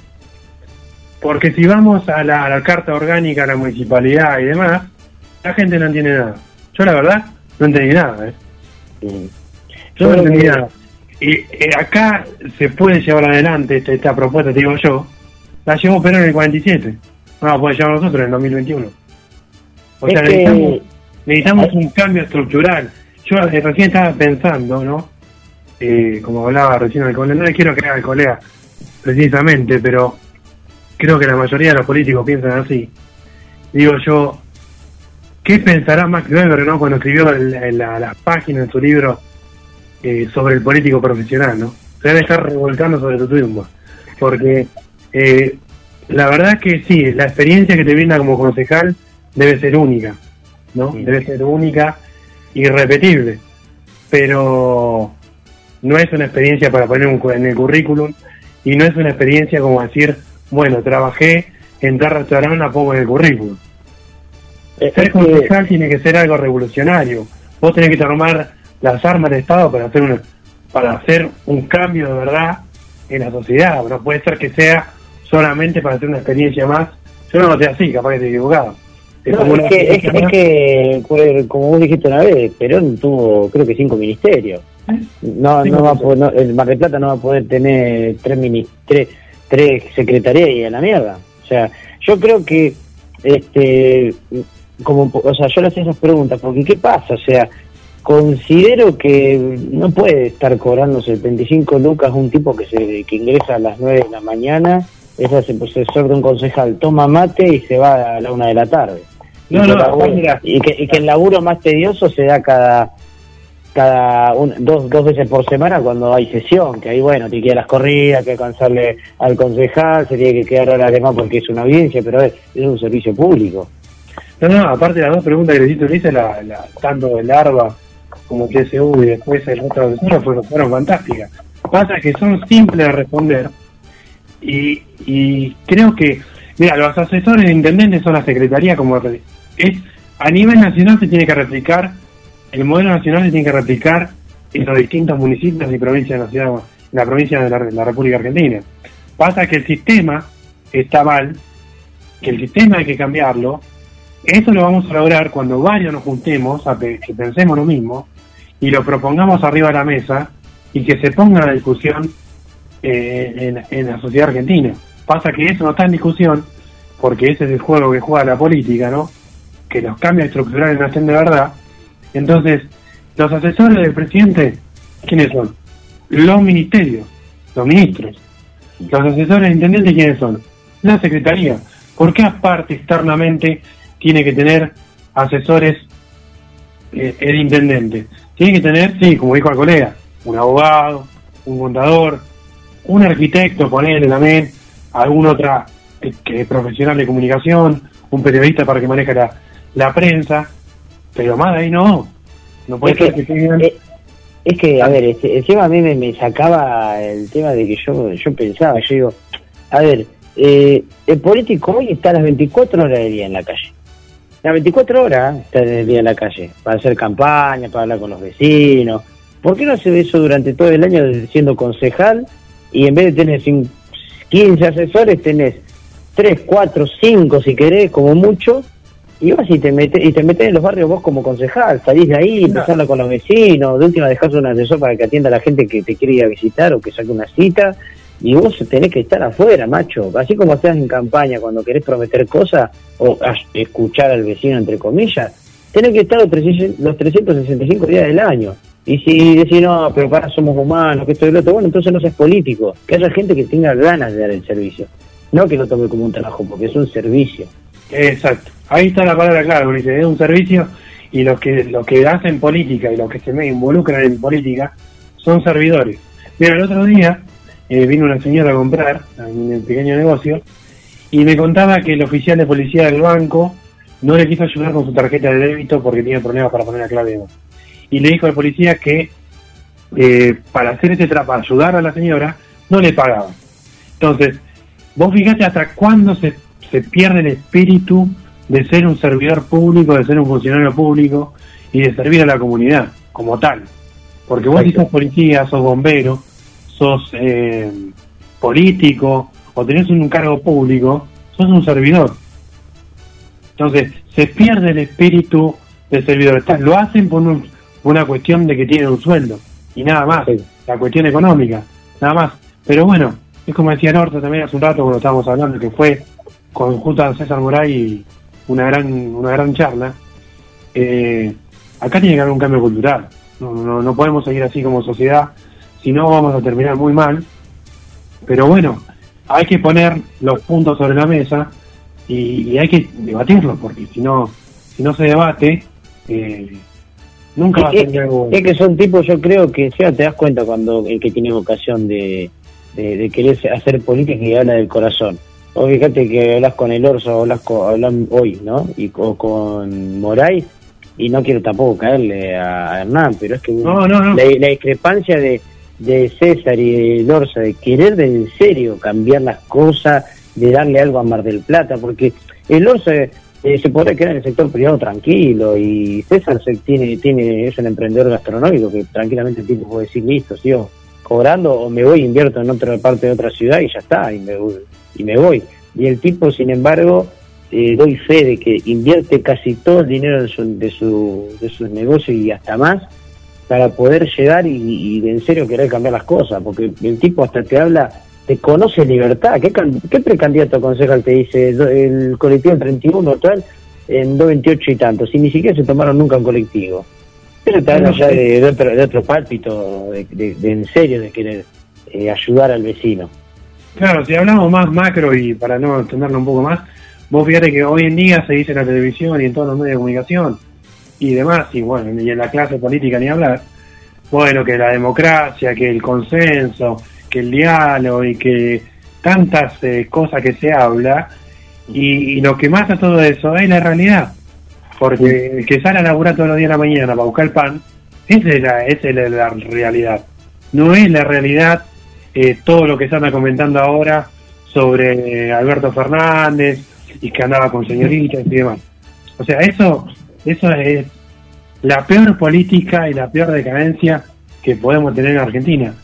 Porque si vamos a la, a la carta orgánica, a la municipalidad y demás, la gente no entiende nada. Yo la verdad no entendí nada. ¿eh? Yo no entendí nada. Y eh, acá se puede llevar adelante esta, esta propuesta, te digo yo. La llevó Perón en el 47. No la podemos llevar nosotros en el 2021. O Es sea, necesitamos, necesitamos un cambio estructural. Yo eh, recién estaba pensando, ¿no? Eh, como hablaba recién el colega, no le quiero creer al colega precisamente, pero creo que la mayoría de los políticos piensan así. Digo yo, ¿qué pensará Max Weber, ¿no? Cuando escribió el- el- la, la página en su libro eh, sobre el político profesional, ¿no? Se debe estar revolcando sobre tu tumba. Porque eh, la verdad es que sí, la experiencia que te brinda como concejal debe ser única, ¿no? Debe ser única, irrepetible. Pero no es una experiencia para poner un en el currículum y no es una experiencia como decir, bueno, trabajé en tal restaurante, la pongo en el currículum. Ser concejal tiene que ser algo revolucionario. Vos tenés que tomar las armas del Estado para hacer un, para hacer un cambio de verdad en la sociedad. No puede ser que sea solamente para hacer una experiencia más. Yo no lo sé así, capaz que estoy equivocado. Es No, que, es, experiencia es más. que, pues, como vos dijiste una vez, Perón tuvo creo que cinco ministerios. No, no va a poder- no, el Mar del Plata no va a poder tener tres, mini- tres, tres secretarías y a la mierda. O sea, yo creo que, este, como, o sea, yo le hacía esas preguntas, porque ¿qué pasa? O sea, considero que no puede estar cobrando 75 lucas un tipo que se que ingresa a las 9 de la mañana, es asesor de un concejal, toma mate y se va a la una de la tarde. No, y, no, laburo- mira. y que, y que el laburo más tedioso se da cada cada un- dos, dos veces por semana cuando hay sesión, que ahí bueno, te quedan las corridas, que alcanzarle al concejal, se tiene que quedar horas de más porque es una audiencia, pero es, es un servicio público. No, no, aparte las dos preguntas que le hiciste, Ulises, la, la, tanto el ARBA como TSU y después el otro asesor fueron, fueron fantásticas. Pasa que son simples de responder y, y creo que, mira, los asesores de intendentes son la secretaría como es a nivel nacional se tiene que replicar, el modelo nacional se tiene que replicar en los distintos municipios y provincias de la ciudad, en la provincia de la, la República Argentina. Pasa que el sistema está mal, que el sistema hay que cambiarlo, eso lo vamos a lograr cuando varios nos juntemos, a que pensemos lo mismo y lo propongamos arriba de la mesa y que se ponga a discusión eh, en, en la sociedad argentina. Pasa que eso no está en discusión porque ese es el juego que juega la política, ¿no? Que los cambios estructurales no estén de verdad. Entonces, los asesores del presidente, ¿quiénes son? Los ministerios, los ministros. Los asesores del intendente, ¿quiénes son? La secretaría. ¿Por qué aparte externamente tiene que tener asesores eh, el intendente? Tiene que tener, sí, como dijo el colega, un abogado, un contador, un arquitecto, ponerle también, algún otra eh, que profesional de comunicación, un periodista para que maneje la, la prensa, pero más de ahí no. No puede Es ser que- que tengan... eh, Es que, a ver, este, encima a mí me, me sacaba el tema de que yo, yo pensaba, yo digo, a ver, eh, el político hoy está a las 24 horas del día en la calle. Las 24 horas está del día en la calle, para hacer campaña, para hablar con los vecinos. ¿Por qué no hace eso durante todo el año siendo concejal y en vez de tener cin- 15 asesores tenés 3, 4, 5 si querés, como mucho, y vas y te metes y te metes en los barrios vos como concejal, salís de ahí, empezás hablar con los vecinos, de última dejás un asesor para que atienda a la gente que te quiere ir a visitar o que saque una cita, y vos tenés que estar afuera, macho, así como estás en campaña cuando querés prometer cosas o escuchar al vecino entre comillas, tenés que estar los 300 los 365 días del año. Y si decís, no, pero para somos humanos, que esto y lo otro, bueno, entonces no seas político, que haya gente que tenga ganas de dar el servicio, no que lo tome como un trabajo, porque es un servicio. Exacto. Ahí está la palabra clave, Ulises. Es un servicio y los que los que hacen política y los que se involucran en política son servidores. Mira, el otro día eh, vino una señora a comprar en el pequeño negocio y me contaba que el oficial de policía del banco no le quiso ayudar con su tarjeta de débito porque tenía problemas para poner la clave. Y le dijo al policía que eh, para hacer ese trabajo, para ayudar a la señora, no le pagaban. Entonces, vos fijate hasta cuándo se, se pierde el espíritu de ser un servidor público, de ser un funcionario público y de servir a la comunidad como tal. Porque vos si sos policía, sos bombero, sos eh, político o tenés un cargo público, sos un servidor. Entonces, se pierde el espíritu del servidor. Lo hacen por, un- por una cuestión de que tienen un sueldo y nada más, la cuestión económica, nada más. Pero bueno, es como decía Norte también hace un rato cuando estábamos hablando, que fue con junto a César Moray una gran, una gran charla. Eh, acá tiene que haber un cambio cultural. No, no, no podemos seguir así como sociedad, si no vamos a terminar muy mal. Pero bueno, hay que poner los puntos sobre la mesa y, y hay que debatirlos, porque si no, si no se debate, eh, nunca va a Es ser algo. que, es que son tipos, yo creo que ya te das cuenta cuando el que tiene vocación de, de, de querer hacer política y habla del corazón. O fíjate que hablas con el Orso, hablas con, hablan hoy, ¿no? Y co- con Moray, y no quiero tampoco caerle a, Hernán, pero es que No, no, no. La, la discrepancia de, de César y de Orsa, de querer de en serio cambiar las cosas, de darle algo a Mar del Plata, porque el Orsa eh, se podrá quedar en el sector privado tranquilo y César se tiene, tiene es un emprendedor gastronómico que tranquilamente el tipo puede decir, listo, sigo cobrando o me voy, invierto en otra parte de otra ciudad y ya está, y me, y me voy. Y el tipo, sin embargo, eh, doy fe de que invierte casi todo el dinero de su, de su, de sus negocios y hasta más para poder llegar y, y de en serio querer cambiar las cosas, porque el tipo hasta te habla, te conoce libertad. ¿Qué, can- qué precandidato concejal te dice el colectivo 31 tal en 228 y tanto? Si ni siquiera se tomaron nunca un colectivo. Pero te habla ya de, de otro, de otro pálpito, de, de- de en serio, de querer eh, ayudar al vecino. Claro, si hablamos más macro y para no extenderlo un poco más, vos fíjate que hoy en día se dice en la televisión y en todos los medios de comunicación y demás, y bueno, y en la clase política ni hablar, bueno, que la democracia, que el consenso, que el diálogo y que tantas eh, cosas que se habla, y, y lo que mata todo eso es la realidad. Porque el que sale a laburar todos los días de la mañana para buscar el pan, esa es la, esa es la, la realidad. No es la realidad eh, todo lo que se anda comentando ahora sobre Alberto Fernández y que andaba con señoritas y demás. O sea, eso, eso es la peor política y la peor decadencia que podemos tener en Argentina.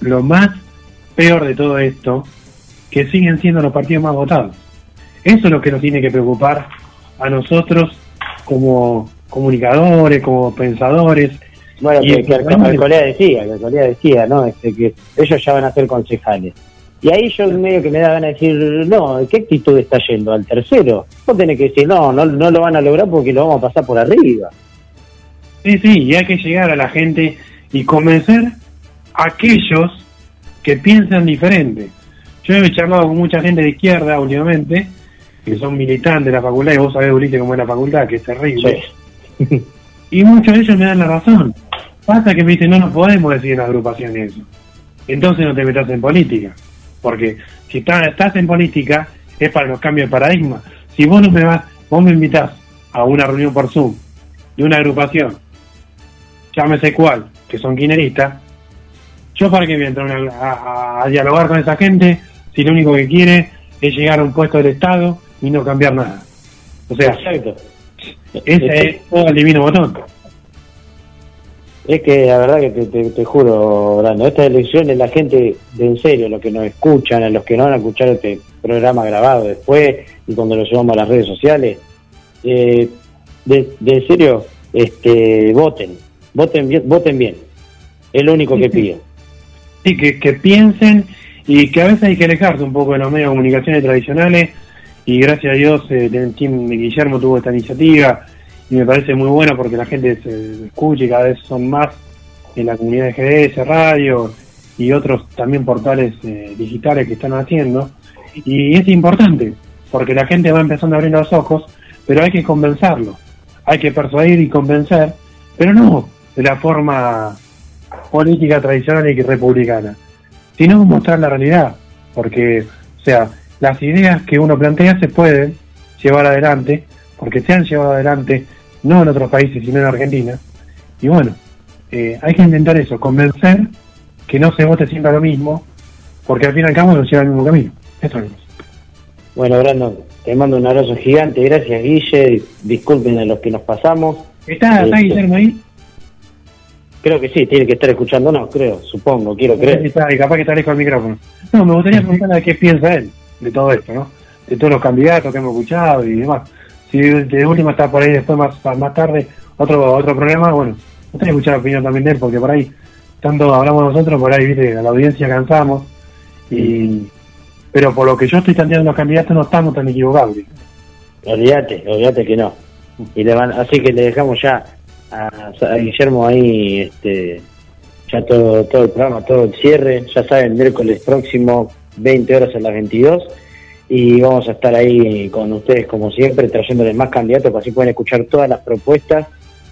Lo más peor de todo esto, que siguen siendo los partidos más votados. Eso es lo que nos tiene que preocupar a nosotros como comunicadores, como pensadores. Bueno, Y que, que Alcolea decía, que Alcolea decía, ¿no? Este, que ellos ya van a ser concejales. Y ahí yo medio que me da ganas de decir, no, ¿qué actitud está yendo? ¿Al tercero? Vos tenés que decir, no, no, no lo van a lograr porque lo vamos a pasar por arriba. Sí, sí, y hay que llegar a la gente y convencer a aquellos que piensan diferente. Yo he charlado con mucha gente de izquierda últimamente, que son militantes de la facultad, y vos sabés, Ulises, cómo es la facultad, que es terrible. y muchos de ellos me dan la razón. Pasa que me dicen, no nos podemos decir en la agrupación eso. Entonces no te metas en política. Porque si estás, estás en política, es para los cambios de paradigma. Si vos no me vas, vos me invitás a una reunión por Zoom de una agrupación, llámese cuál, que son kirchneristas, yo para qué voy a, a- a dialogar con esa gente si lo único que quiere es llegar a un puesto del Estado y no cambiar nada. O sea, Exacto. Ese es todo el divino botón. Es que la verdad que te, te, te juro, Brando, estas elecciones la gente de en serio, los que nos escuchan, a los que no van a escuchar este programa grabado después y cuando lo llevamos a las redes sociales, eh, de, de en serio, este, voten, voten bien, voten bien, es lo único que pido. Sí, que, que piensen y que a veces hay que alejarse un poco de los medios de comunicaciones tradicionales y gracias a Dios eh, el team de Guillermo tuvo esta iniciativa y me parece muy buena porque la gente se escucha y cada vez son más en la comunidad de GDS, radio y otros también portales eh, digitales que están haciendo. Y es importante porque la gente va empezando a abrir los ojos pero hay que convencerlo hay que persuadir y convencer pero no de la forma política tradicional y republicana, sino mostrar la realidad, porque, o sea, las ideas que uno plantea se pueden llevar adelante, porque se han llevado adelante no en otros países, sino en Argentina, y bueno, eh, hay que intentar eso, convencer que no se vote siempre a lo mismo, porque al fin y al cabo nos lleva al mismo camino. Eso es. Bueno, Brandon, te mando un abrazo gigante, gracias Guille, disculpen a los que nos pasamos. ¿Está, está Guillermo ahí? Creo que sí, tiene que estar escuchándonos, creo, supongo, quiero creer. está ahí, capaz que está lejos del micrófono. No, me gustaría preguntarle qué piensa él de todo esto, ¿no? De todos los candidatos que hemos escuchado y demás. Si de última está por ahí después más más tarde otro otro programa, bueno, me gustaría escuchar la opinión también de él, porque por ahí, tanto hablamos nosotros, por ahí, viste, a la audiencia cansamos, y pero por lo que yo estoy tanteando los candidatos no estamos tan equivocados. Olvídate, olvídate que no. Y le van, así que le dejamos ya a, a Guillermo ahí, este, ya todo, todo el programa, todo el cierre, ya saben, miércoles próximo, 20 horas a las 22, y vamos a estar ahí con ustedes como siempre, trayéndoles más candidatos, para así pueden escuchar todas las propuestas,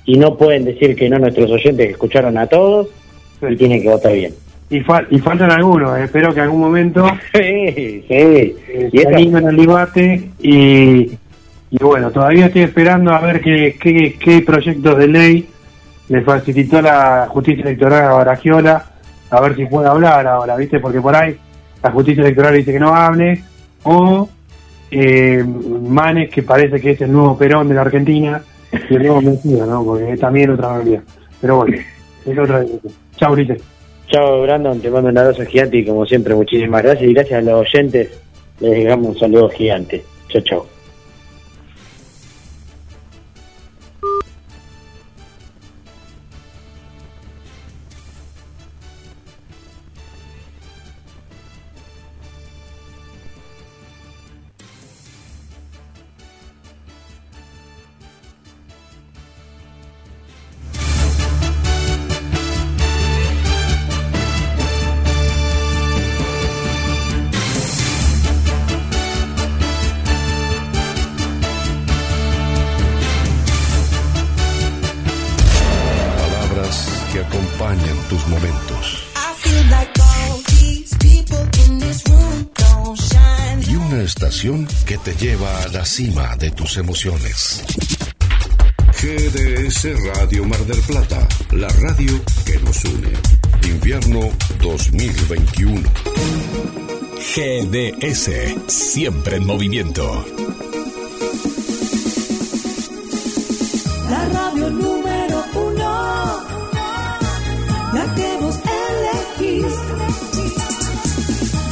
y no pueden decir que no nuestros oyentes que escucharon a todos, y tienen que votar bien. Y, fal- y faltan algunos, eh, espero que en algún momento Sí, sí. eh, Y se animen al debate y, y bueno, todavía estoy esperando a ver qué, qué, qué proyectos de ley le facilitó la justicia electoral a Baragiola, a ver si puede hablar ahora, ¿viste? Porque por ahí la justicia electoral dice que no hable, o eh, Manes, que parece que es el nuevo Perón de la Argentina, y el nuevo Mesías, ¿no? Porque es también otra realidad. Pero bueno, es otra. Chao, Ulises. Chao, Brandon, te mando un abrazo gigante y como siempre, muchísimas gracias. Y gracias a los oyentes, les dejamos un saludo gigante. Chao, chao. Lleva a la cima de tus emociones. GDS Radio Mar del Plata, la radio que nos une. Invierno 2021. GDS, siempre en movimiento.